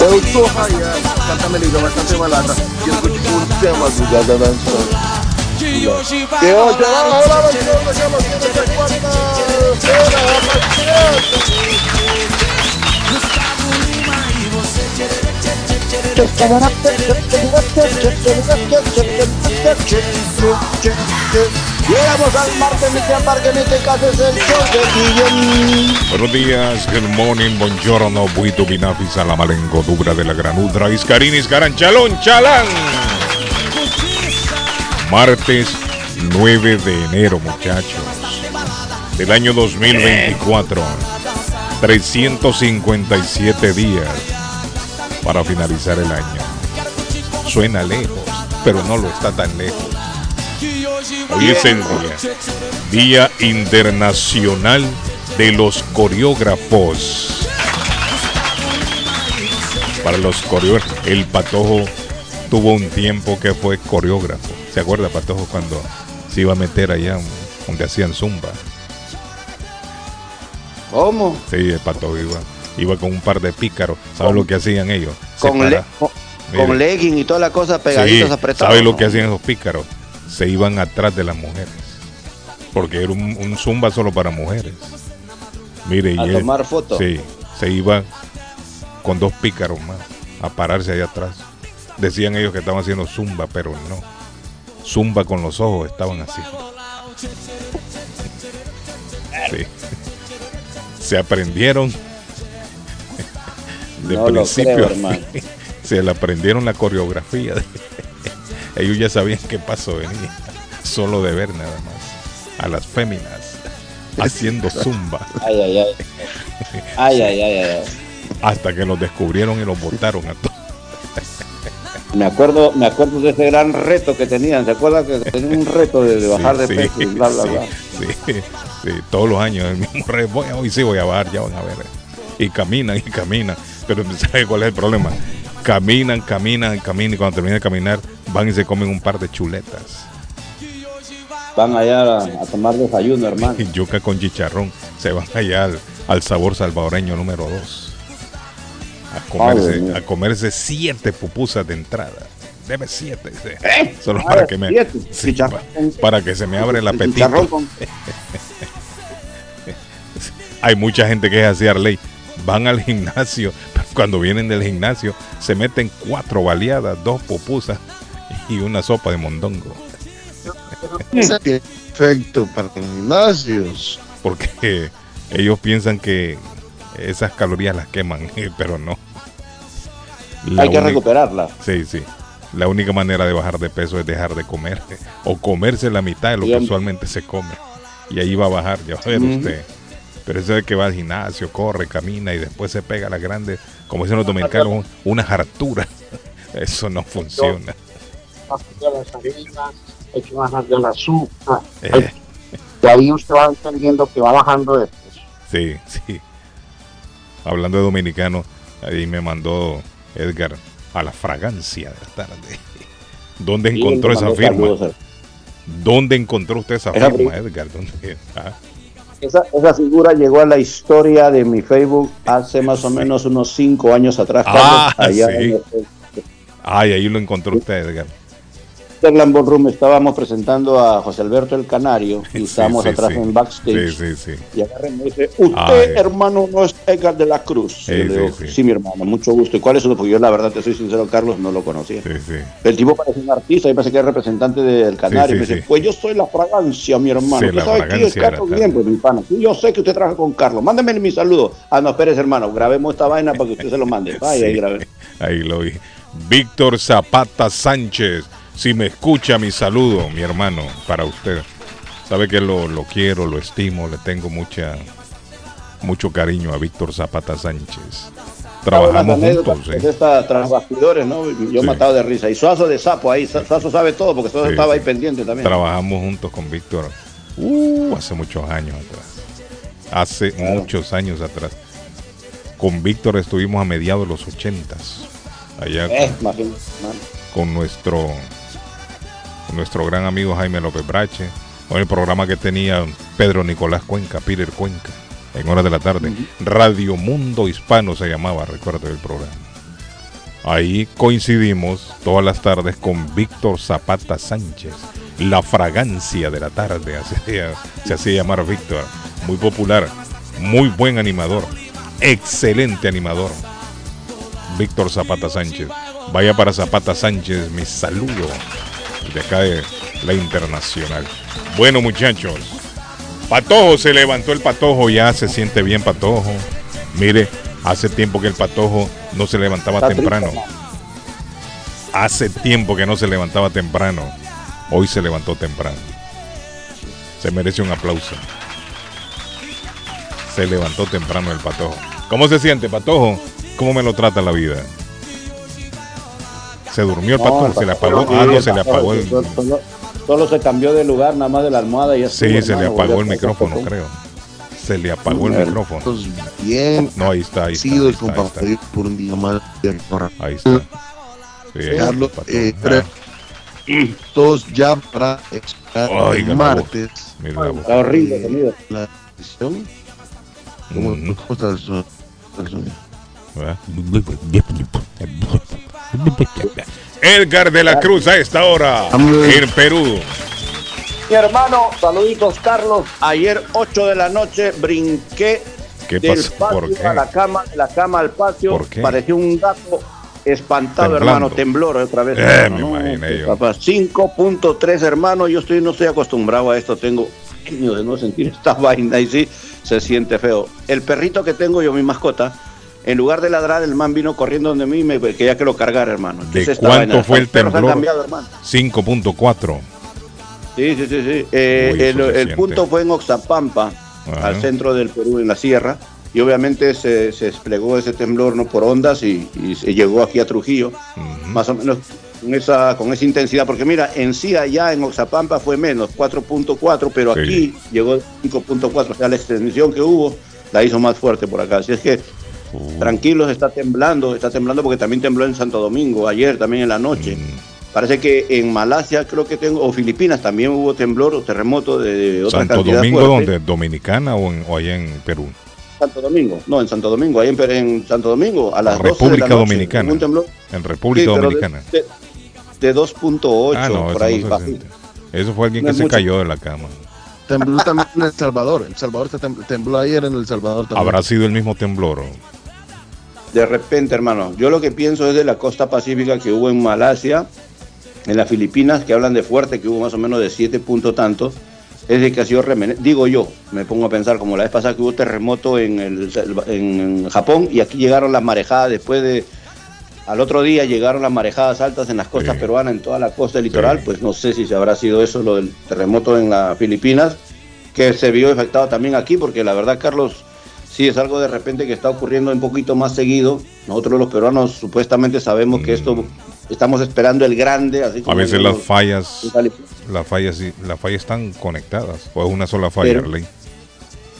eu sou Rayan, cantando ligando, mas cantei uma lata. Disco de fundo, sem madrugada na dançar, De hoje vai de hoje rolar rola, rola, Gustavo Lima e você Llegamos al martes, mi que en es el show de Guillén. Buenos días, good morning, buongiorno, buito, binafi, salamalengo, dubra de la granudra, iscarinis, garanchalón, chalán. Martes 9 de enero, muchachos, del año 2024. 357 días para finalizar el año. Suena lejos, pero no lo está tan lejos. Hoy es el día, Día Internacional de los Coreógrafos. Para los coreógrafos, el Patojo tuvo un tiempo que fue coreógrafo. ¿Se acuerda, Patojo, cuando se iba a meter allá donde hacían zumba? ¿Cómo? Sí, el Patojo iba, iba con un par de pícaros. ¿Sabes lo que hacían ellos? Se Con, le, para- con, Mire. con legging y toda la cosa pegaditos Sí, apretados. ¿Sabe lo que hacían esos pícaros? Se iban atrás de las mujeres. Porque era un, un zumba solo para mujeres. Mire, y A él- tomar fotos. Sí, se iba con dos pícaros más a pararse allá atrás. Decían ellos que estaban haciendo zumba, pero no. Zumba con los ojos estaban haciendo. Sí. Se aprendieron de No principio creo. Se le aprendieron la coreografía. Ellos ya sabían qué paso venía. Solo de ver nada más. A las féminas haciendo zumba. Ay, ay, ay. Ay, ay, ay, ay. Hasta que los descubrieron y los botaron a todos. Me acuerdo, me acuerdo de ese gran reto que tenían. ¿Se acuerdan que tenían un reto de, de bajar de Sí, peso y bla, bla, sí, bla? Sí, sí, todos los años el mismo. Voy, a- hoy sí voy a bajar, ya van a ver. Y caminan y caminan. Pero ¿sabe cuál es el problema? Caminan, caminan, caminan y cuando terminan de caminar van y se comen un par de chuletas. Van allá a, a tomar desayuno, hermano. Y yuca con chicharrón. Se van allá al, al sabor salvadoreño número 2. A comerse, a comerse siete pupusas de entrada. Debe siete. ¿Eh? Solo Ah, para que me sí, para que se me abre el apetito. con- Hay mucha gente que es así, Arley. Van al gimnasio, cuando vienen del gimnasio se meten cuatro baleadas, dos pupusas y una sopa de mondongo. Perfecto para los gimnasios. Porque ellos piensan que esas calorías las queman, pero no. La Hay que única- recuperarla. Sí, sí. La única manera de bajar de peso es dejar de comer o comerse la mitad de lo que usualmente se come. Y ahí va a bajar, ya va a ver usted. Pero eso de que va al gimnasio, corre, camina y después se pega a la grande, como dicen los dominicanos, una hartura. Eso no funciona. De las harinas, hay que bajar del azúcar. Eh, De ahí usted va entendiendo que va bajando de peso. sí, sí. Hablando de dominicano, ahí me mandó Edgar a la fragancia de la tarde. ¿Dónde encontró esa firma? saludos, ¿Dónde encontró usted esa Esa firma, Edgar? ¿Dónde? Ah, Esa, esa figura llegó a la historia de mi Facebook hace más o menos unos cinco años atrás. Ah, Carlos, allá sí. en el- Ay, ahí lo encontró usted, Edgar. Interland Ballroom estábamos presentando a José Alberto el Canario y estábamos sí, atrás sí. en backstage. Y agarra y me dice, usted, Ay. hermano, no es Edgar de la Cruz. Sí, Y le digo, sí, mi hermano, mucho gusto. ¿Y cuál es su Porque yo, la verdad, te soy sincero, Carlos, no lo conocía. El tipo parece un artista y parece que es representante del Canario. Y me dice, pues yo soy la fragancia, mi hermano. Sí, ¿Usted la sabe quién es de Carlos. Bien? Pues mi pana. Yo sé que usted trabaja con Carlos. Mándeme mi saludo. Ah, no, espérese, hermano. Grabemos esta vaina para que usted se lo mande. Grabé. ahí lo vi. Víctor Zapata Sánchez. Si me escucha, mi saludo, mi hermano, para usted. Sabe que lo, lo quiero, lo estimo, le tengo mucha mucho cariño a Víctor Zapata Sánchez. Trabajamos juntos, de estas tras bastidores, ¿no? Yo Sí. matado de risa. Y Suazo de sapo ahí. Suazo sabe todo porque Suazo Sí, estaba sí. ahí pendiente también. Trabajamos juntos con Víctor uh, hace muchos años atrás. Hace muchos años atrás. Con Víctor estuvimos a mediados de los ochentas. Allá Eh, con, imagínate, con nuestro nuestro gran amigo Jaime López Brache. Con el programa que tenía Pedro Nicolás Cuenca, Peter Cuenca, en horas de la tarde. Radio Mundo Hispano se llamaba, recuerdo el programa. Ahí coincidimos todas las tardes con Víctor Zapata Sánchez, la fragancia de la tarde, se hacía llamar Víctor. Muy popular, muy buen animador, excelente animador. Víctor Zapata Sánchez. Vaya para Zapata Sánchez, mi saludo de acá de la Internacional. Bueno, muchachos, Patojo se levantó el patojo, ya se siente bien Patojo. Mire, hace tiempo que el patojo no se levantaba Está triste, temprano. Hace tiempo que no se levantaba temprano. Hoy se levantó temprano. Se merece un aplauso. Se levantó temprano el patojo. ¿Cómo se siente, patojo? ¿Cómo me lo trata la vida? Se durmió el patojo, el se le apagó. Ah, no, se le apagó el. solo- se cambió de lugar, nada más de la almohada y ya Sí, estuvo, se le apagó el micrófono, creo. Se le apagó el Bueno. micrófono. Todos bien No, ahí está, ahí está. Ahí sido está, ahí está. compartir por un día más. Ahí está. Sí, ahí está, Carlos, patojo. eh, Ah, Todos ya para el martes mira la voz. Está horrible sonido. la edición. ¿Cómo, Mm. cómo está el son- el sonido? Edgar de la Cruz a esta hora en Perú. Mi hermano, saluditos Carlos. Ayer 8 de la noche brinqué ¿Qué del pasó? patio ¿Por qué? a la cama, de la cama al patio. Parecía un gato espantado, Temblando. hermano, temblor otra vez. Eh, papá, 5.3, hermano. Yo estoy no estoy acostumbrado a esto. Tengo años de no sentir esta vaina y sí se siente feo. El perrito que tengo yo, mi mascota, en lugar de ladrar, el man vino corriendo donde mí y me quería que lo cargara, hermano. ¿Qué ¿De cuánto fue el temblor? cambiado, hermano. 5.4. Sí, sí, sí, sí. Eh, el, punto fue en Oxapampa, Ajá. al centro del Perú, en la sierra, y obviamente se, se desplegó ese temblor no por ondas y, y se llegó aquí a Trujillo, más o menos con esa, con esa intensidad, porque mira, en sí allá en Oxapampa fue menos, 4.4, pero Sí. aquí llegó 5.4, o sea, la extensión que hubo la hizo más fuerte por acá. Así es que Tranquilos, está temblando, está temblando porque también tembló en Santo Domingo, ayer también en la noche. mm, Parece que en Malasia creo que tengo, o Filipinas también hubo temblor o terremoto de, de otra Santo cantidad Domingo, fuerte. ¿dónde? ¿Dominicana o, en- o allá en Perú? Santo Domingo, no, en Santo Domingo, ahí en, en Santo Domingo, a las 12 de la República noche, Dominicana. hubo Un temblor, En República Sí, pero de- Dominicana. De, de 2.8 ah, no, por eso, ahí. Eso fue alguien No que se mucho. cayó de la cama. Tembló también en El Salvador. El Salvador tembló ayer en El Salvador también. ¿Habrá sido el mismo temblor? De repente, hermano, yo lo que pienso es de la costa pacífica que hubo en Malasia, en las Filipinas, que hablan de fuerte, que hubo más o menos de 7 puntos tantos, es de que ha sido remen- Digo yo, me pongo a pensar, como la vez pasada que hubo terremoto en, el, en Japón y aquí llegaron las marejadas después de. Al otro día llegaron las marejadas altas en las costas Sí. peruanas, en toda la costa litoral, Sí. pues no sé si se habrá sido eso lo del terremoto en las Filipinas, que se vio afectado también aquí, porque la verdad, Carlos, sí es algo de repente que está ocurriendo un poquito más seguido. Nosotros los peruanos supuestamente sabemos que esto estamos esperando el grande, así Mm. A como veces las fallas, las fallas, las fallas están conectadas. O es una sola falla, Pero- Arley.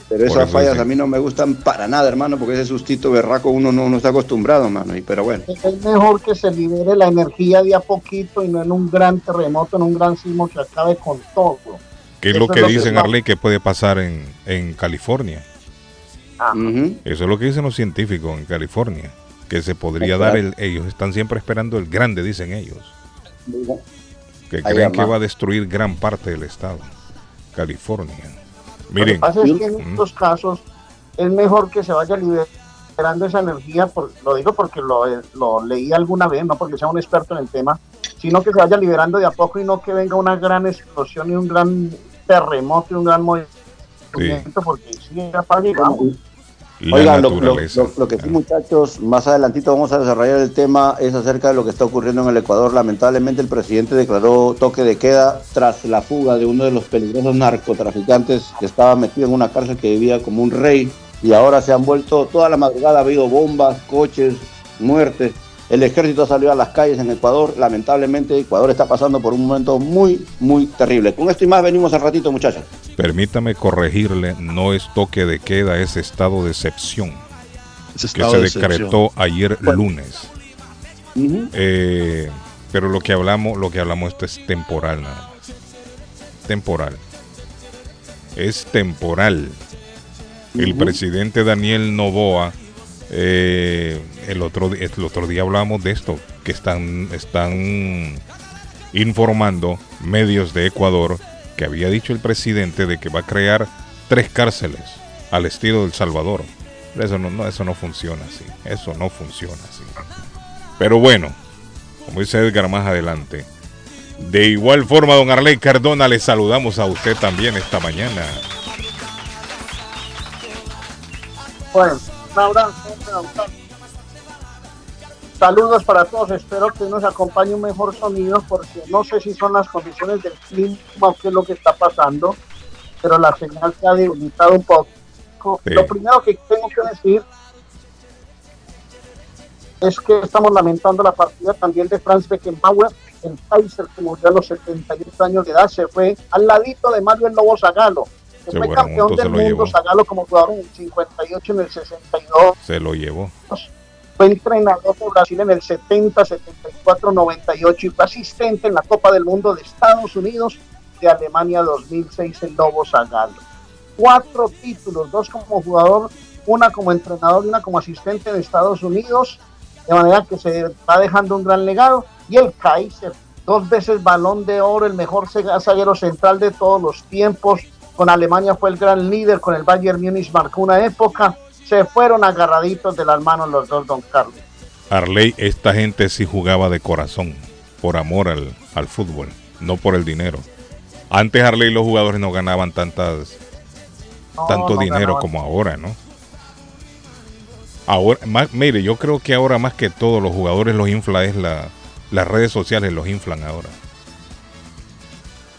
Pero esas eso fallas a mí no me gustan para nada, hermano, porque ese sustito berraco uno no, no está acostumbrado, hermano. Y, pero bueno, Es mejor que se libere la energía de a poquito y no en un gran terremoto, en un gran sismo que acabe con todo. ¿Qué es Eso lo que es lo que dicen, va- Arley, que puede pasar en, en California? Ujú. Eso es lo que dicen los científicos en California. Que se podría dar el... Ellos están siempre esperando el grande, dicen ellos. que creen que va a destruir gran parte del estado, California. Miren, Lo que pasa es que en estos casos es mejor que se vaya liberando esa energía, por, lo digo porque lo, lo leí alguna vez, no porque sea un experto en el tema, sino que se vaya liberando de a poco y no que venga una gran explosión y un gran terremoto y un gran movimiento, porque sí, ya vamos. La Oigan, lo que sí, muchachos, más adelantito vamos a desarrollar el tema, es acerca de lo que está ocurriendo en el Ecuador. Lamentablemente, el presidente declaró toque de queda tras la fuga de uno de los peligrosos narcotraficantes que estaba metido en una cárcel que vivía como un rey y ahora se han vuelto, toda la madrugada ha habido bombas, coches, muertes. El ejército salió a las calles en Ecuador. Lamentablemente, Ecuador está pasando por un momento muy, muy terrible. Con esto y más venimos al ratito, muchachos. Permítame corregirle, no es toque de queda, es estado de excepción que se de excepción. decretó ayer lunes. Eh, pero lo que hablamos, lo que hablamos esto es temporal nada más. Temporal. Es temporal. El presidente Daniel Novoa, eh, el, otro, día hablábamos de esto, que están, informando medios de Ecuador que había dicho el presidente de que va a crear tres cárceles al estilo del Salvador. Eso no, no, eso no funciona así. Eso no funciona así. Pero bueno, como dice Edgar más adelante. De igual forma, don Arley Cardona, le saludamos a usted también esta mañana. Bueno, un abrazo, un abrazo. Saludos para todos, espero que nos acompañe un mejor sonido porque no sé si son las condiciones del clima o qué es lo que está pasando, pero la señal se ha debilitado un poco. Sí. Lo primero que tengo que decir es que estamos lamentando la partida también de Franz Beckenbauer, el Kaiser que murió a los 78 años de edad, se fue al ladito de Mario el Lobo Zagalo, que Se fue campeón del mundo llevó. Zagalo como jugador en el 58 en el 62 Se lo llevó. fue entrenador de Brasil en el 70, 74, 98 y fue asistente en la Copa del Mundo de Estados Unidos de Alemania 2006 el Lobo Zagalo. Cuatro títulos, dos como jugador, una como entrenador y una como asistente en Estados Unidos, de manera que se va dejando un gran legado. Y el Kaiser, dos veces balón de oro, el mejor zaguero central de todos los tiempos. Con Alemania fue el gran líder, con el Bayern Múnich marcó una época. Se fueron agarraditos de las manos los dos, don Carlos. Arley, esta gente sí jugaba de corazón, por amor al, al fútbol, no por el dinero. Antes Arley los jugadores no ganaban tantas, No, tanto no dinero ganaban. como ahora, ¿no? Ahora, más, mire, yo creo que ahora más que todo los jugadores los infla es la, las redes sociales los inflan ahora.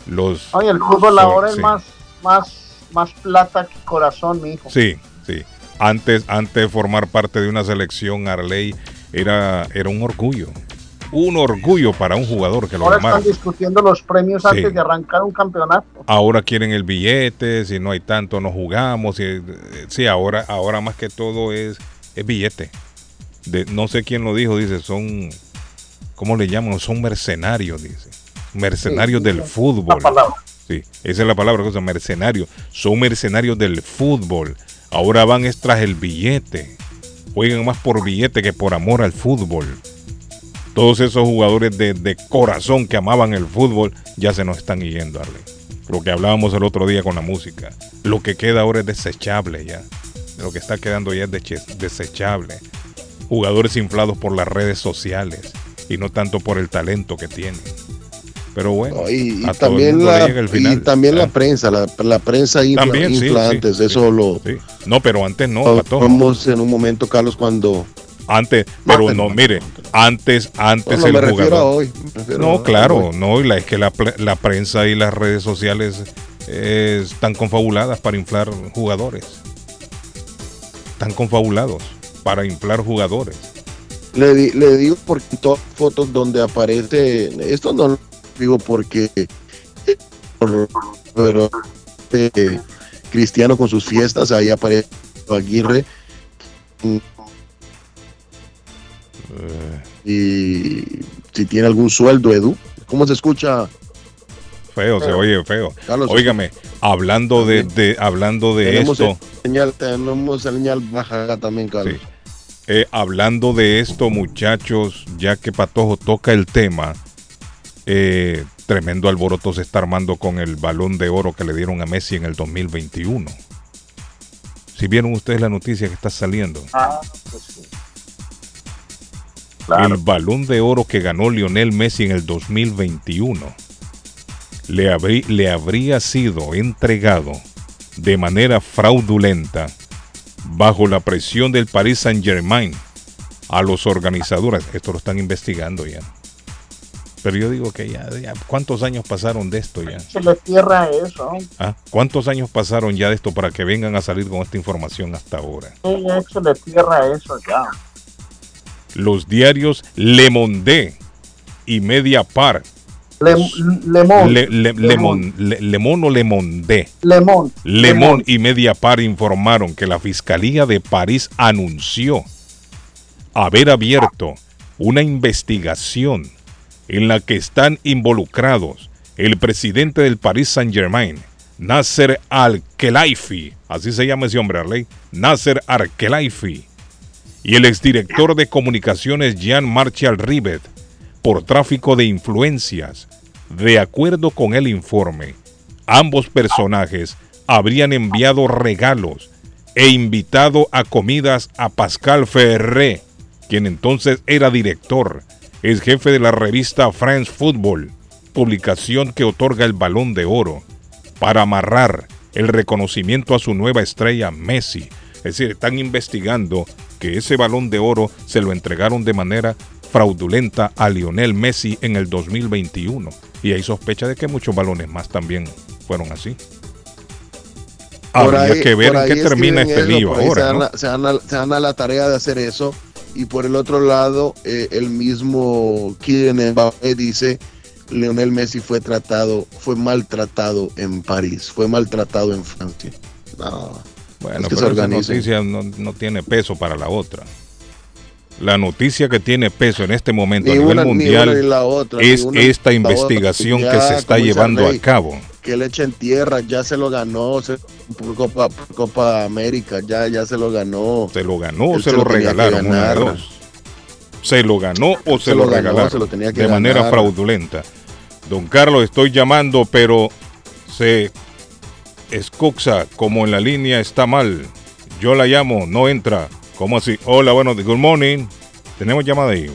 Los, Oye, el fútbol ahora sí. es más, más, más plata que corazón, mi hijo. Sí, sí. Antes, antes de formar parte de una selección, Arley era, era un orgullo. Un orgullo para un jugador que lo Ahora están discutiendo los premios Sí. antes de arrancar un campeonato. Ahora quieren el billete, si no hay tanto no jugamos. Y, eh, sí, ahora, ahora más que todo es, es billete. De, no sé quién lo dijo, dice, son, ¿cómo le llaman? Son mercenarios, dice. Mercenarios Sí, del La fútbol. palabra. Sí, esa es la palabra que usan, mercenarios. Son mercenarios del fútbol. Ahora van es tras el billete. Juegan más por billete que por amor al fútbol. Todos esos jugadores de, corazón que amaban el fútbol ya se nos están yendo, Arley. Lo que hablábamos el otro día con la música. Lo que queda ahora es desechable ya. Lo que está quedando ya es desechable. Jugadores inflados por las redes sociales y no tanto por el talento que tienen. Pero bueno, No, y, a también, la, y final. también la Ah. prensa, la, la prensa infla, También, sí, infla sí, antes, sí, eso lo. No, pero antes no, vemos en un momento, Carlos, cuando... Antes, pero no, mire, antes, antes el me refiero a jugador. hoy. me refiero No, a claro, hoy. no, y la, es que la, la prensa y las redes sociales eh, están confabuladas para inflar jugadores. Están confabulados para inflar jugadores. Le, le digo porque todas las fotos donde aparece, esto no lo digo porque, pero eh, Cristiano con sus fiestas, ahí aparece Aguirre Eh, y si tiene algún sueldo, Edu. ¿Cómo se escucha? feo, se oye feo. Carlos, Óigame, hablando de, de- hablando de tenemos esto. señal, tenemos señal baja también, Carlos. Sí. Eh, hablando de esto, muchachos, ya que Patojo toca el tema, eh, tremendo alboroto se está armando con el balón de oro que le dieron a Messi en el 2021. Si vieron ustedes la noticia que está saliendo. Ah, pues sí. El balón de oro que ganó Lionel Messi en el 2021 le, habrí- le habría sido entregado de manera fraudulenta bajo la presión del Paris Saint Germain a los organizadores. Esto lo están investigando ya. Pero yo digo que ya, ya, ¿cuántos años pasaron de esto ya? Se le cierra eso. ¿Ah? ¿Cuántos años pasaron ya de esto para que vengan a salir con esta información hasta ahora? Sí, Se le cierra eso ya. Los diarios Le Monde y Mediapart, Le, Lemón. Le, Le- Le Mon- Le- Le Monde o Le Monde, Lemón. Le Monde y Mediapart informaron que la Fiscalía de París anunció haber abierto una investigación en la que están involucrados el presidente del Paris Saint Germain, Nasser Al-Khelaifi, así se llama ese hombre, Arley, Nasser Al-Khelaifi, y el exdirector de comunicaciones Jean Marshall Rivet por tráfico de influencias. De acuerdo con el informe, ambos personajes habrían enviado regalos e invitado a comidas a Pascal Ferré, quien entonces era director, es jefe de la revista France Football, publicación que otorga el balón de oro, para amarrar el reconocimiento a su nueva estrella Messi. Es decir, están investigando que ese balón de oro se lo entregaron de manera fraudulenta a Lionel Messi en el 2021. Y hay sospecha de que muchos balones más también fueron así. Por Habría ahí- que ver en qué termina este eso, lío se ahora. dan, ¿no? la, se dan se dan a la tarea de hacer eso. Y por el otro lado, eh, el mismo Kylian Mbappé dice, Lionel Messi fue tratado, fue maltratado en París, fue maltratado en Francia. No, Bueno, es que se pero esa noticia no, no tiene peso para la otra. La noticia que tiene peso en este momento ni a nivel una, ni mundial una ni la otra, es una esta otra. investigación Ya, que se está llevando a cabo. Que le echen tierra, ya se lo ganó se- Copa, Copa América, ya, ya se lo ganó. ¿Se lo ganó o se se lo regalaron? Una de ganar. dos. ¿Se lo ganó o se, Se lo, lo ganó, regalaron? se lo tenía que de manera fraudulenta. Don Carlos, estoy llamando, pero se escucha como en la línea está mal. Yo la llamo, no entra. ¿Cómo así? Hola, bueno, good morning. Tenemos llamada ahí.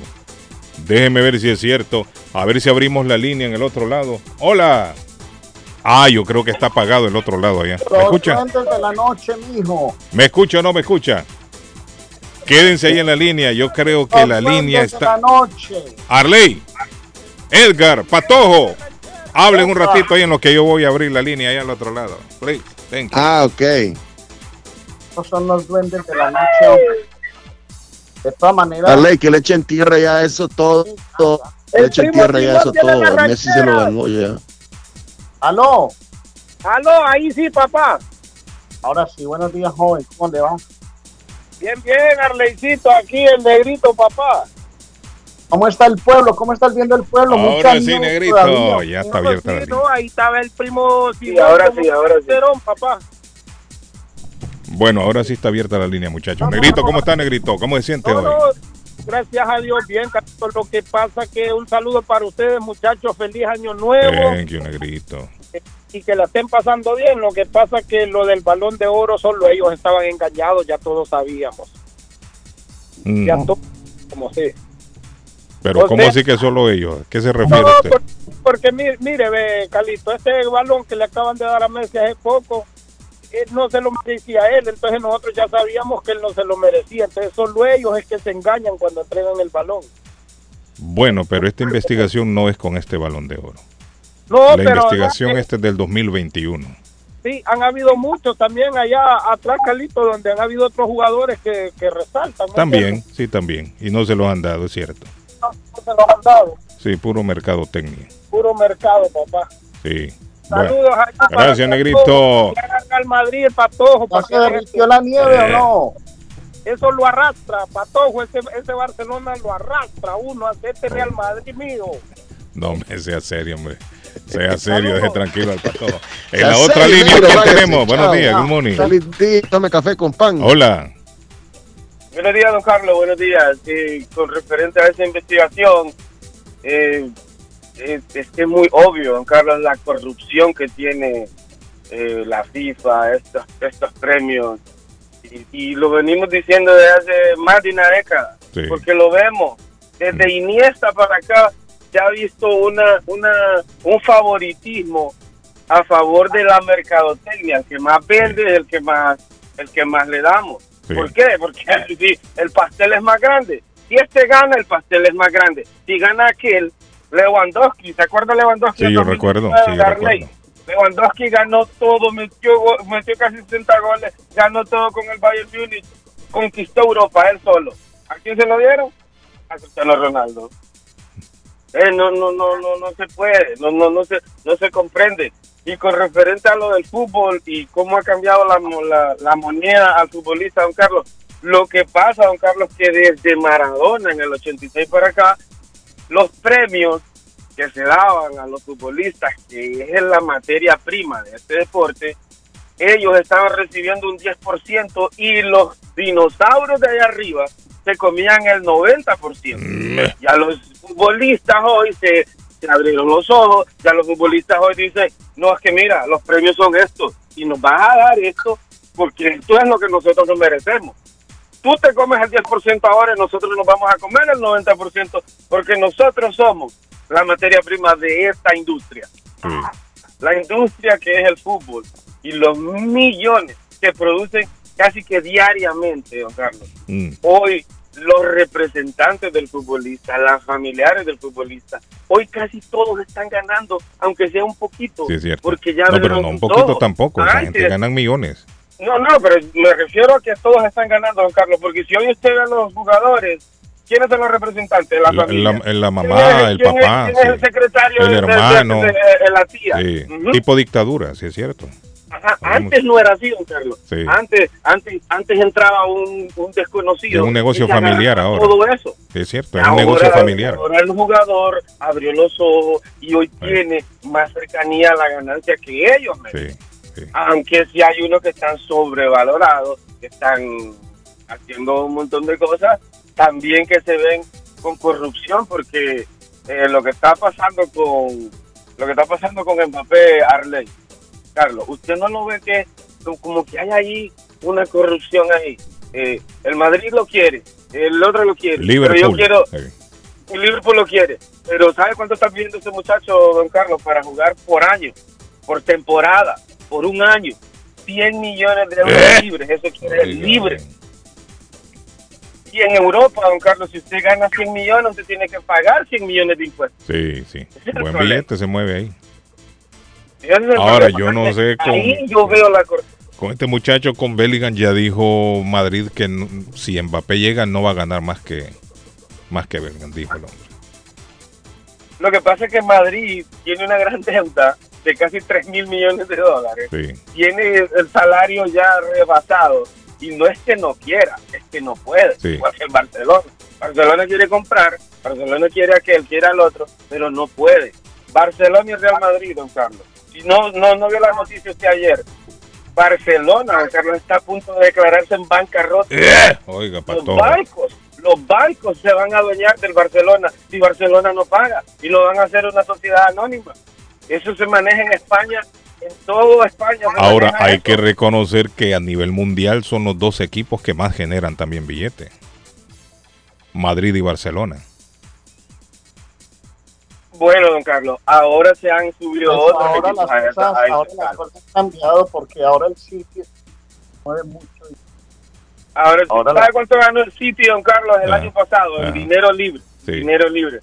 Déjeme ver si es cierto. A ver si abrimos la línea en el otro lado. Hola. Ah, yo creo que está apagado el otro lado allá. ¿Me Los escucha? duendes de la noche, mijo. ¿Me escucha o no me escucha? Quédense ahí en la línea. Yo creo que la línea está. la noche. Arley, Edgar, Patojo, hablen un ratito ahí en lo que yo voy a abrir la línea allá al otro lado. Please, thank you. Ah, ok. Estos son los duendes de la noche. hombre. De todas maneras, Dale, que le echen tierra ya a eso todo. todo. Le echen tierra ya a eso todo. Messi se lo ganó ya. Aló. Aló, ahí sí, papá. Ahora sí, buenos días, joven. ¿Cómo le va? Bien, bien, Arleycito, aquí el negrito, papá. ¿Cómo está el pueblo? ¿Cómo está viendo el pueblo? Ahora sí, negrito, todavía. ya está abierta la Sí, línea. no, ahí estaba el primo Sí, ahora sí, ahora sí. Cerón, papá. Bueno, ahora sí está abierta la línea, muchachos. Negrito, ¿cómo está, Negrito? ¿Cómo se siente No, hoy? No, gracias a Dios, bien, Carlitos. Lo que pasa que un saludo para ustedes, muchachos. Feliz año nuevo Thank you, Negrito. y que la estén pasando bien. Lo que pasa que lo del balón de oro, solo ellos estaban engañados, ya todos sabíamos. Mm, Ya todos, como sí. Pero o ¿cómo sea- así que solo ellos? ¿A qué se refiere No, usted? por- porque mire, mire, ve, Calito, este balón que le acaban de dar a Messi hace poco, no se lo merecía él, entonces nosotros ya sabíamos que él no se lo merecía, entonces solo ellos es que se engañan cuando entregan el balón. Bueno, pero esta investigación no es con este balón de oro. No, La pero investigación eh, este es del 2021. sí, han habido muchos también allá atrás, Calito, donde han habido otros jugadores que, que resaltan. ¿me También, sí, también. Y no se los han dado, es cierto. No, no se los han dado, Sí, puro mercadotecnia. puro mercado, papá. Sí. Bueno, Saludos ahí para gracias, Negrito. Al Madrid, el patojo, ¿Ya para se que derritió la nieve Eh. o no? Eso lo arrastra, Patojo, ese, ese Barcelona lo arrastra uno, hace este Real Madrid mío. No, me sea serio, hombre. Sea serio, deje tranquilo al patojo. En la otra línea, negro, ¿quién váyase, tenemos? Buenos chao. días, good morning. Feliz día, tome café con pan. Hola. Buenos días, don Carlos, buenos días. Eh, con referente a esa investigación, eh, es, es que es muy obvio, don Carlos, la corrupción que tiene eh, la FIFA, estos, estos premios. Y, y lo venimos diciendo desde hace más de una década, Sí. porque lo vemos. Desde Iniesta para acá se ha visto una, una, un favoritismo a favor de la mercadotecnia. El que más vende es el que más, el que más le damos. Sí. ¿Por qué? Porque si el pastel es más grande. Si este gana, el pastel es más grande. Si gana aquel, Lewandowski, ¿se acuerda Lewandowski? Sí, yo 2019 recuerdo, sí, yo Garley? recuerdo. Lewandowski ganó todo, metió, metió casi 60 goles, ganó todo con el Bayern Múnich, conquistó Europa él solo. ¿A quién se lo dieron? A Cristiano Ronaldo. Eh, no, no, no, no, no se puede, no, no, no se, no se comprende. Y con referente a lo del fútbol y cómo ha cambiado la, mo- la, la moneda al futbolista, don Carlos, lo que pasa, don Carlos, que desde Maradona en el 86 para acá, los premios que se daban a los futbolistas, que es la materia prima de este deporte, ellos estaban recibiendo un 10% y los dinosaurios de allá arriba se comían el 90%. Ya los futbolistas hoy se, se abrieron los ojos, ya los futbolistas hoy dicen, no, es que mira, los premios son estos y nos vas a dar esto porque esto es lo que nosotros nos merecemos. Tú te comes el 10% ahora y nosotros nos vamos a comer el 90% porque nosotros somos la materia prima de esta industria. Sí. La industria que es el fútbol y los millones que producen casi que diariamente, don Carlos. Mm. Hoy los representantes del futbolista, las familiares del futbolista, hoy casi todos están ganando, aunque sea un poquito, Sí, es cierto. porque ya no, pero no un poquito tampoco. Antes- gente ganan millones. No, no, pero me refiero a que todos están ganando, don Carlos, porque si hoy usted ve a los jugadores, ¿quiénes son los representantes? La, La, familia. la- la ¿Quién mamá, el es- papá, es el secretario el de- de- de- hermano. de- la tía? Sí. Tipo dictadura, sí es cierto. Ajá, antes no era así, don Carlos. Sí. Antes, antes, antes entraba un, un desconocido. Es un negocio familiar ahora. Todo eso. Sí, es cierto, es un negocio familiar. Ahora el jugador abrió los ojos y hoy Sí. tiene más cercanía a la ganancia que ellos. Sí, sí. Aunque sí hay unos que están sobrevalorados, que están haciendo un montón de cosas, también que se ven con corrupción, porque eh, lo que está pasando con lo que está pasando con Mbappé, Arley, Carlos, usted no lo ve que como- que hay ahí una corrupción ahí. Eh, el Madrid lo quiere, el otro lo quiere, pero yo Liverpool. quiero, el Liverpool lo quiere, pero ¿sabe cuánto está pidiendo este muchacho, don Carlos, para jugar por año, por temporada, por un año? 100 millones de euros ¿Eh? libres, eso quiere decir libre. Y en Europa, don Carlos, si usted gana 100 millones, usted tiene que pagar 100 millones de impuestos. Sí, sí. Buen billete se mueve ahí. Es Ahora, problema. yo no sé con- Ahí yo veo la corrupción. Con este muchacho, con Bellingham, ya dijo Madrid que no- si Mbappé llega no va a ganar más que más que Bellingham, dijo el hombre. Lo que pasa es que Madrid tiene una gran deuda de casi 3 mil millones de dólares. Sí, Tiene el salario ya rebasado. Y no es que no quiera, es que no puede. Sí. Igual que el Barcelona. Barcelona quiere comprar, Barcelona quiere aquel, quiere al otro, pero no puede. Barcelona y Real Madrid, don Carlos. Si no, no, no vio la noticia usted ayer. Barcelona, don Carlos, está a punto de declararse en bancarrota. oiga, para Los bancos, los bancos se van a adueñar del Barcelona si Barcelona no paga y lo van a hacer una sociedad anónima. Eso se maneja en España, en toda España. Ahora hay eso. que reconocer que a nivel mundial son los dos equipos que más generan también billetes. Madrid y Barcelona. Bueno, don Carlos, ahora se han subido Pues otros ahora equipos las a esa- cosas, a ahora las cosas han cambiado porque ahora el sitio mueve mucho. Ahora, ahora ¿sabe la- cuánto ganó el City, don Carlos, el Ah, año pasado? Ah. dinero libre. Sí. Dinero libre.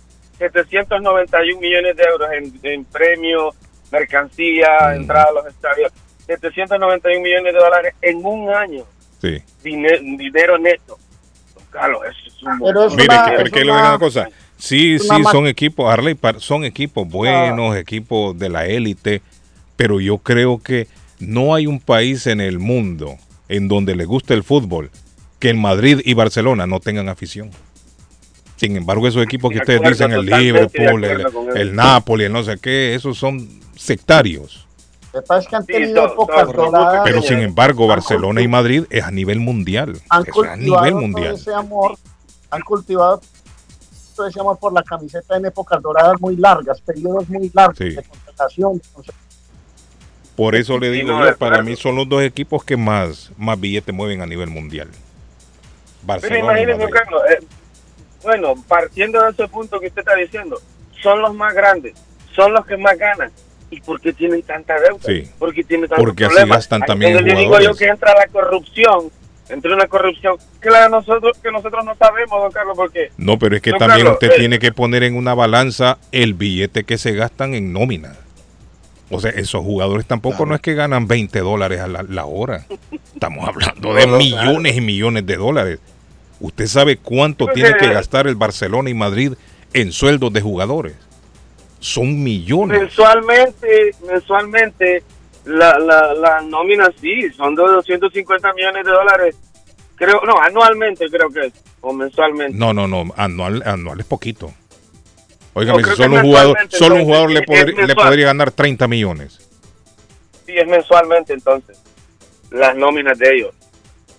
791 millones de euros en, en premios, mercancía, Mm. entrada a los estadios. 791 millones de dólares en un año. Sí. Dine- dinero neto. Carlos, eso es un Pero es Mire, una- es una- una cosa. Sí, sí, son equipos, Harley, par- son equipos buenos, equipos de la élite, pero yo creo que no hay un país en el mundo en donde le guste el fútbol que en Madrid y Barcelona no tengan afición. Sin embargo, esos equipos que De ustedes dicen, el Liverpool, el, Napoli, el no sé qué, esos son sectarios. Que han Sí, tenido todo- épocas todo- doradas, Pero sin embargo, Barcelona y Madrid es a nivel mundial. han es a cultivado nivel todo mundial. ese amor, han cultivado ese amor por la camiseta en épocas doradas muy largas, periodos muy largos Sí. de contratación. Por eso le Sí, digo no, yo, para mí son los dos equipos que más, más billetes mueven a nivel mundial. Pero Barcelona Madrid. Carlos, eh, bueno, partiendo de ese punto que usted está diciendo, son los más grandes, son los que más ganan. ¿Y por qué tienen tanta deuda? Sí. ¿Por qué tienen tantos Porque así problemas? gastan Ahí también le digo yo que entra la corrupción, entra una corrupción que la de nosotros, que nosotros no sabemos, don Carlos, porque No, pero es que también Carlos, usted eh. tiene que poner en una balanza el billete que se gastan en nómina. O sea, esos jugadores tampoco Claro. no es que ganan 20 dólares a la, la hora. Estamos hablando de millones y millones de dólares. ¿Usted sabe cuánto Pues, tiene que eh, gastar el Barcelona y Madrid en sueldos de jugadores? Son millones. mensualmente, mensualmente, la, la, la nómina sí, son de 250 millones de dólares. Creo, no, anualmente creo que es, o mensualmente. No, no, no, anual, anual es poquito. Óigame, si solo un jugador, mensualmente, solo un entonces, jugador le, podri- podría ganar 30 millones. Sí, es mensualmente entonces, las nóminas de ellos.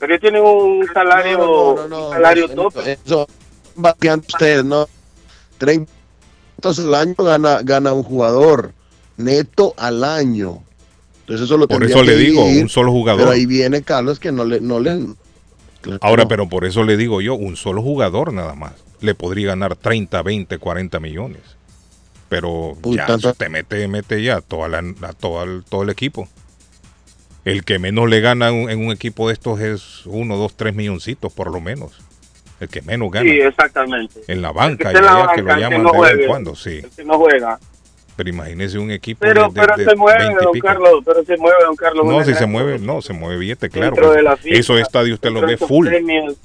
Pero ellos tienen un salario, No, no, no, no, un salario no, tope. Eso, vaciando ustedes, ¿no? 30 entonces al año gana, gana un jugador neto al año. Entonces eso lo Por eso le digo, un solo jugador. Pero ahí viene Carlos que no le... No le claro, Ahora, pero por eso le digo yo, un solo jugador nada más. Le podría ganar 30, 20, 40 millones. Pero Uy, ya, tanto- usted mete, mete ya toda la, la- toda el- todo el equipo. El que menos le gana en un- en un equipo de estos es uno, dos, tres milloncitos por lo menos. El que menos gana. Sí, exactamente. en la El banca, que esté en la ya, que lo banca, el que llaman no de vez en cuando, sí. El que no juega. Pero imagínese un equipo Pero, de, de- pero de se mueve, 20 y don. Carlos, pero se mueve, don Carlos. No, si se mueve, no, se mueve billete, claro. Pues, FIFA, esos estadios usted los ve full. premios.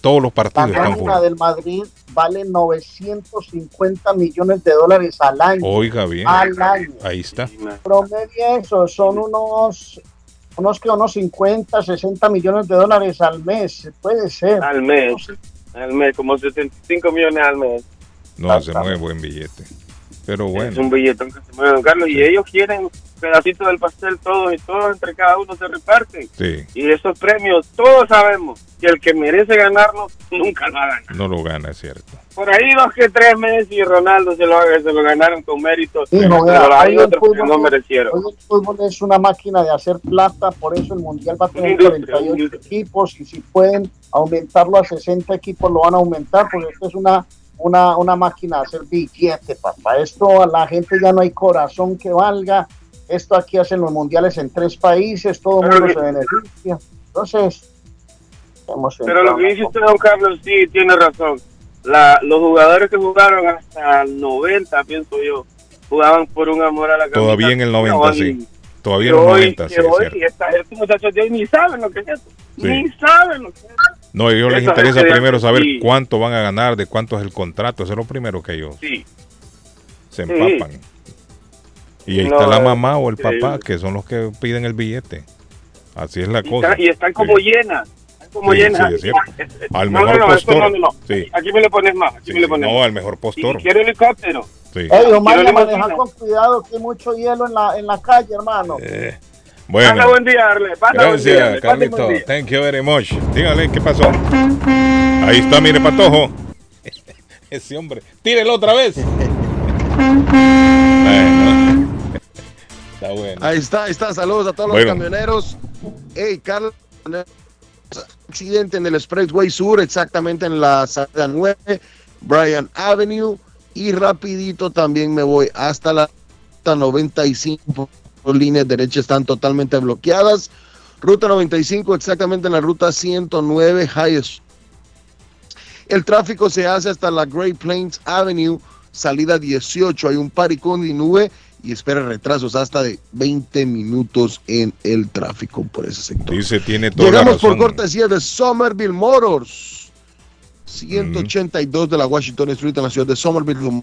Todos los la partidos están full. del Madrid vale 950 millones de dólares al año. Oiga bien, Al año. ahí está. Promedio eso, son unos, unos que unos 50, 60 millones de dólares al mes. Puede ser. Al mes, al mes, como 75 millones al mes. No, se mueve buen billete. Pero Es bueno, un billetón que se mueve, don Carlos. Y ellos quieren pedacitos del pastel todos y todos entre cada uno se reparten. sí, Y esos premios, todos sabemos que el que merece ganarlo nunca lo ha ganado. no lo gana, es cierto. Por ahí dos que tres Messi y Ronaldo se lo, se lo ganaron con mérito, Hijo, pero vea, hay otros que no merecieron. El fútbol es una máquina de hacer plata, por eso el Mundial va a tener Industria, 48 industria. equipos y si pueden aumentarlo a 60 equipos lo van a aumentar porque esto es una, una, una máquina de hacer billete, papá. Esto a la gente ya no hay corazón que valga. Esto aquí hacen los mundiales en tres países, todo el mundo que- se beneficia. Entonces, hemos Pero lo que dice usted, don Carlos, sí, tiene razón. La, los jugadores que jugaron hasta el 90, pienso yo, jugaban por un amor a la camiseta. Todavía en el 90, Hoy- sí. Todavía en el hoy- 90, sí, es hoy cierto. esta- estos muchachos de hoy ni saben lo que es eso. Sí. Ni saben lo que es eso. No, a ellos les Esa interesa primero saber sí. cuánto van a ganar, de cuánto es el contrato. Eso es lo primero que ellos Sí. se Sí. empapan. Y ahí No, está la es mamá o el increíble. papá, que son los que piden el billete. Así es la Y, cosa. está- y están como Sí. llenas. Están como Sí, llenas. sí, es cierto. Al No, mejor no, postor. no, no, no. Sí. Aquí me le pones más. Aquí Sí, me le sí, pones no, al mejor Y postor. quiero helicóptero. Sí. Ey, Omar, Quiero maneja limusina. con cuidado que hay mucho hielo en la, en la calle, hermano. Eh, Pasa bueno, buen día, Arle. Pasa buen día, gracias, Arle. Buen Carlito. día. Thank you very much. Dígale, ¿qué pasó? Ahí está, mire, Patojo. Ese hombre. Tírelo otra vez. Está bueno. Ahí está, ahí está. Saludos a todos Bueno. los camioneros. Hey, Carlos, accidente en el Expressway Sur, exactamente en la salida 9, Bryan Avenue. Y rapidito también me voy hasta la ruta 95. Las líneas derechas están totalmente bloqueadas. Ruta 95, exactamente en la ruta 109, Highest. El tráfico se hace hasta la Great Plains Avenue, salida 18. Hay un paricón y nube y espera retrasos hasta de 20 minutos en el tráfico por ese sector. Dice, tiene toda la Llegamos por razón. cortesía de Somerville Motors, 182 de la Washington Street en la ciudad de Somerville.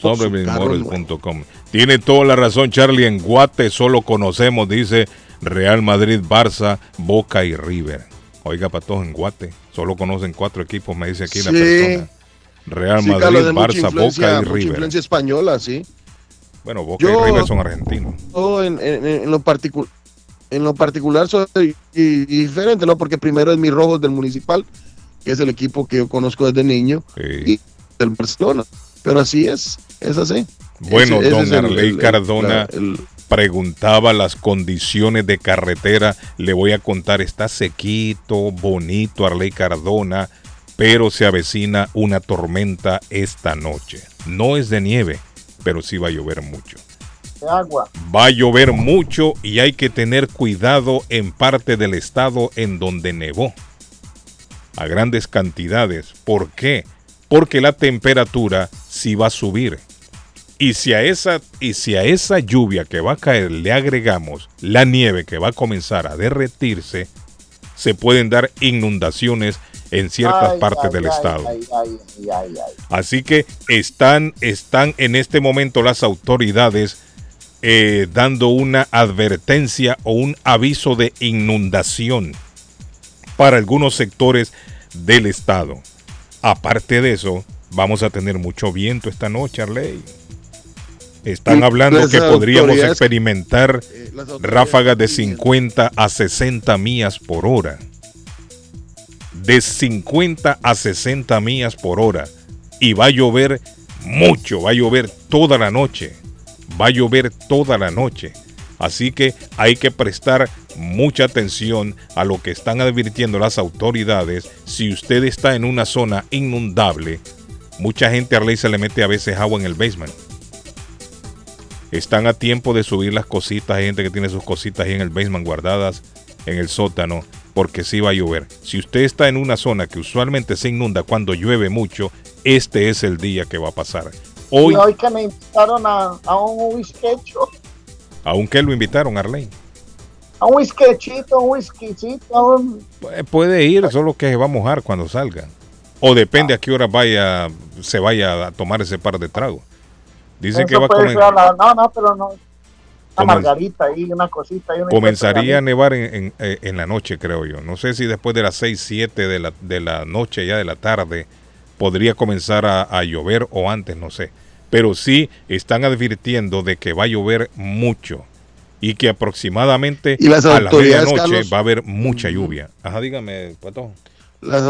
Sobrebilmorel.com. Tiene toda la razón, Charlie. En Guate solo conocemos, dice Real Madrid, Barça, Boca y River. Oiga, para todos en Guate. Solo conocen cuatro equipos, me dice aquí la Sí. persona. Real Sí, Madrid, Carlos, Barça, Boca y River. influencia española, sí. Bueno, Boca Yo- y River son argentinos. Yo en, en- en lo particular en lo particular soy diferente, ¿no? Porque primero es mi rojos del municipal, que es el equipo que yo conozco desde niño, y del Barcelona. Pero así es, es así. Bueno, don Arley Cardona preguntaba las condiciones de carretera. Le voy a contar, está sequito, bonito Arley Cardona, pero se avecina una tormenta esta noche. No es de nieve, pero sí va a llover mucho. agua. Va a llover mucho y hay que tener cuidado en parte del estado en donde nevó. A grandes cantidades. ¿Por qué? Porque la temperatura sí va a subir. Y si, a esa, y si a esa lluvia que va a caer le agregamos la nieve que va a comenzar a derretirse, se pueden dar inundaciones en ciertas partes del estado. Así que están, están en este momento las autoridades eh, dando una advertencia o un aviso de inundación para algunos sectores del estado. Aparte de eso, vamos a tener mucho viento esta noche, Arley. Están hablando que podríamos experimentar eh, ráfagas de 50 a 60 millas por hora. De 50 a 60 millas por hora. Y va a llover mucho, va a llover toda la noche. Va a llover toda la noche. Así que hay que prestar mucha atención a lo que están advirtiendo las autoridades. Si usted está en una zona inundable, mucha gente a ley se le mete a veces agua en el basement están a tiempo de subir las cositas. Hay gente que tiene sus cositas ahí en el basement guardadas en el sótano porque sí va a llover. Si usted está en una zona que usualmente se inunda cuando llueve mucho, este es el día que va a pasar. Hoy, hoy que me invitaron a. ¿A un qué lo invitaron, Arlene? A un whiskechito, un whiskycito. Puede ir, solo que se va a mojar cuando salga. O depende a qué hora vaya, se vaya a tomar ese par de tragos. Dice que va a comenzar. No, no, pero no. Una margarita ahí, una cosita. comenzaría a nevar en, eh, en, la noche, creo yo. No sé si después de las 6, 7 de la, de la noche, ya de la tarde, podría comenzar a, llover o antes, no sé. Pero sí están advirtiendo de que va a llover mucho y que aproximadamente a la medianoche va a haber mucha lluvia. Ajá, dígame, Pato. Las,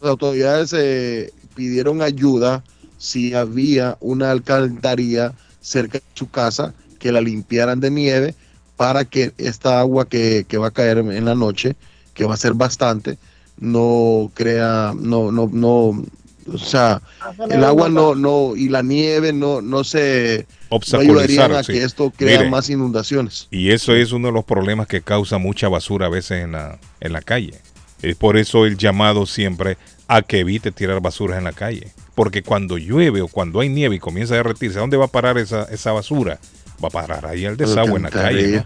autoridades eh, pidieron ayuda si había una alcantarilla cerca de su casa que la limpiaran de nieve para que esta agua que, va a caer en la noche, que va a ser bastante, no crea, no, no, no, o sea, el agua no, no, y la nieve no, no se ayudarían a que esto crea más inundaciones. Y eso es uno de los problemas que causa mucha basura a veces en la, en la calle. Es por eso el llamado siempre a que evite tirar basura en la calle. Porque cuando llueve o cuando hay nieve y comienza a derretirse, ¿a dónde va a parar esa, esa basura? Va a parar ahí al desagüe en la calle.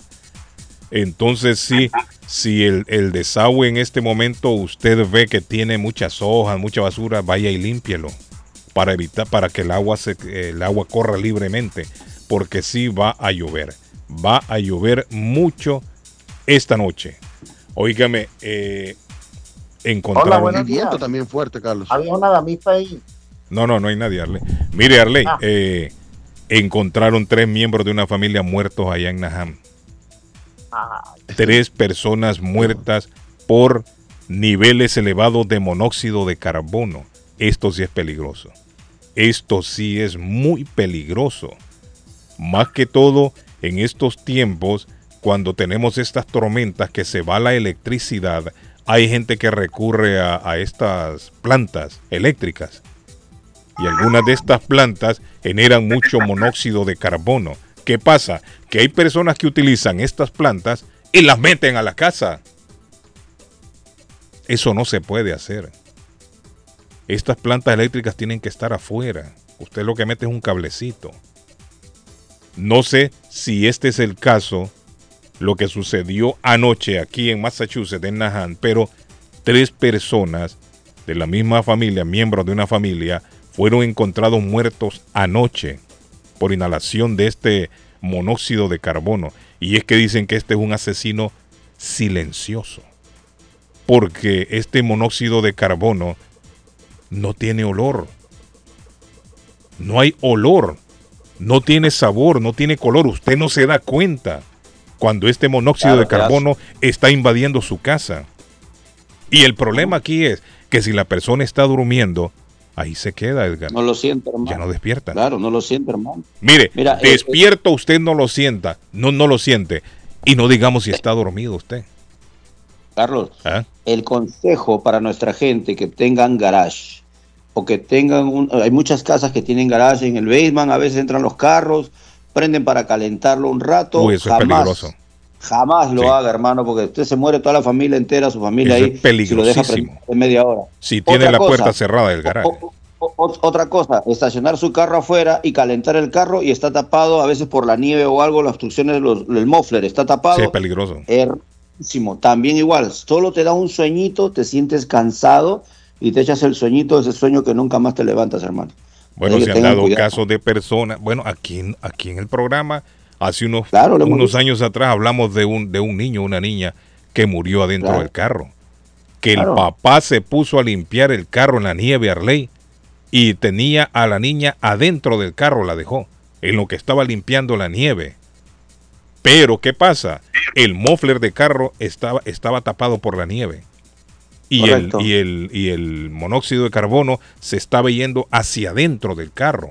Entonces, sí, si el, desagüe en este momento usted ve que tiene muchas hojas, mucha basura, vaya y límpielo para evitar, para que el agua, se, el agua corra libremente. Porque sí va a llover. Va a llover mucho esta noche. Óigame, eh, encontraron... Hola, viento también fuerte, Carlos. Había una damita ahí. No, no, no hay nadie, Arley. Mire, Arley, ah. eh, encontraron tres miembros de una familia muertos allá en Naham. Tres personas muertas por niveles elevados de monóxido de carbono. Esto sí es peligroso. Esto sí es muy peligroso. Más que todo en estos tiempos, cuando tenemos estas tormentas que se va la electricidad, hay gente que recurre a estas plantas eléctricas y algunas de estas plantas generan mucho monóxido de carbono. ¿Qué pasa? Que hay personas que utilizan estas plantas y las meten a la casa. Eso no se puede hacer. Estas plantas eléctricas tienen que estar afuera. Usted lo que mete es un cablecito. No sé si este es el caso, lo que sucedió anoche aquí en Massachusetts, en Nahan, pero tres personas de la misma familia, miembros de una familia, fueron encontrados muertos anoche por inhalación de este monóxido de carbono. Y es que dicen que este es un asesino silencioso. Porque este monóxido de carbono no tiene olor. No hay olor. No tiene sabor, no tiene color. Usted no se da cuenta cuando este monóxido de carbono está invadiendo su casa. Y el problema aquí es que si la persona está durmiendo, ahí se queda, Edgar. No lo siente, hermano. Ya no despierta. Claro, no lo siente, hermano. Mire, Mira, eh, despierto usted no lo sienta, no, no lo siente. Y no digamos si está dormido usted. Carlos, ¿Ah? el consejo para nuestra gente que tengan garage o que tengan un, hay muchas casas que tienen garage en el basement, a veces entran los carros, prenden para calentarlo un rato. Uy, eso es peligroso. Jamás lo Sí. haga, hermano, porque usted se muere toda la familia entera, su familia Eso ahí, es si lo deja peligrosísimo. en media hora. Si tiene la cosa, puerta cerrada del garaje. o- o- o- otra cosa, estacionar su carro afuera y calentar el carro y está tapado a veces por la nieve o algo, las obstrucciones del muffler está tapado. Sí, es peligroso. Errísimo. También igual, solo te da un sueñito, te sientes cansado y te echas el sueñito, ese sueño que nunca más te levantas, hermano. Bueno, se han dado cuidado. casos de personas. Bueno, aquí, en- aquí en el programa, hace unos, Claro, unos años atrás, hablamos de un, de un niño, una niña que murió adentro Claro. del carro. Que Claro. el papá se puso a limpiar el carro en la nieve, Arley, y tenía a la niña adentro del carro, la dejó, en lo que estaba limpiando la nieve. Pero, ¿qué pasa? El muffler de carro estaba, estaba tapado por la nieve. Y el, y, el, y el monóxido de carbono se estaba yendo hacia adentro del carro.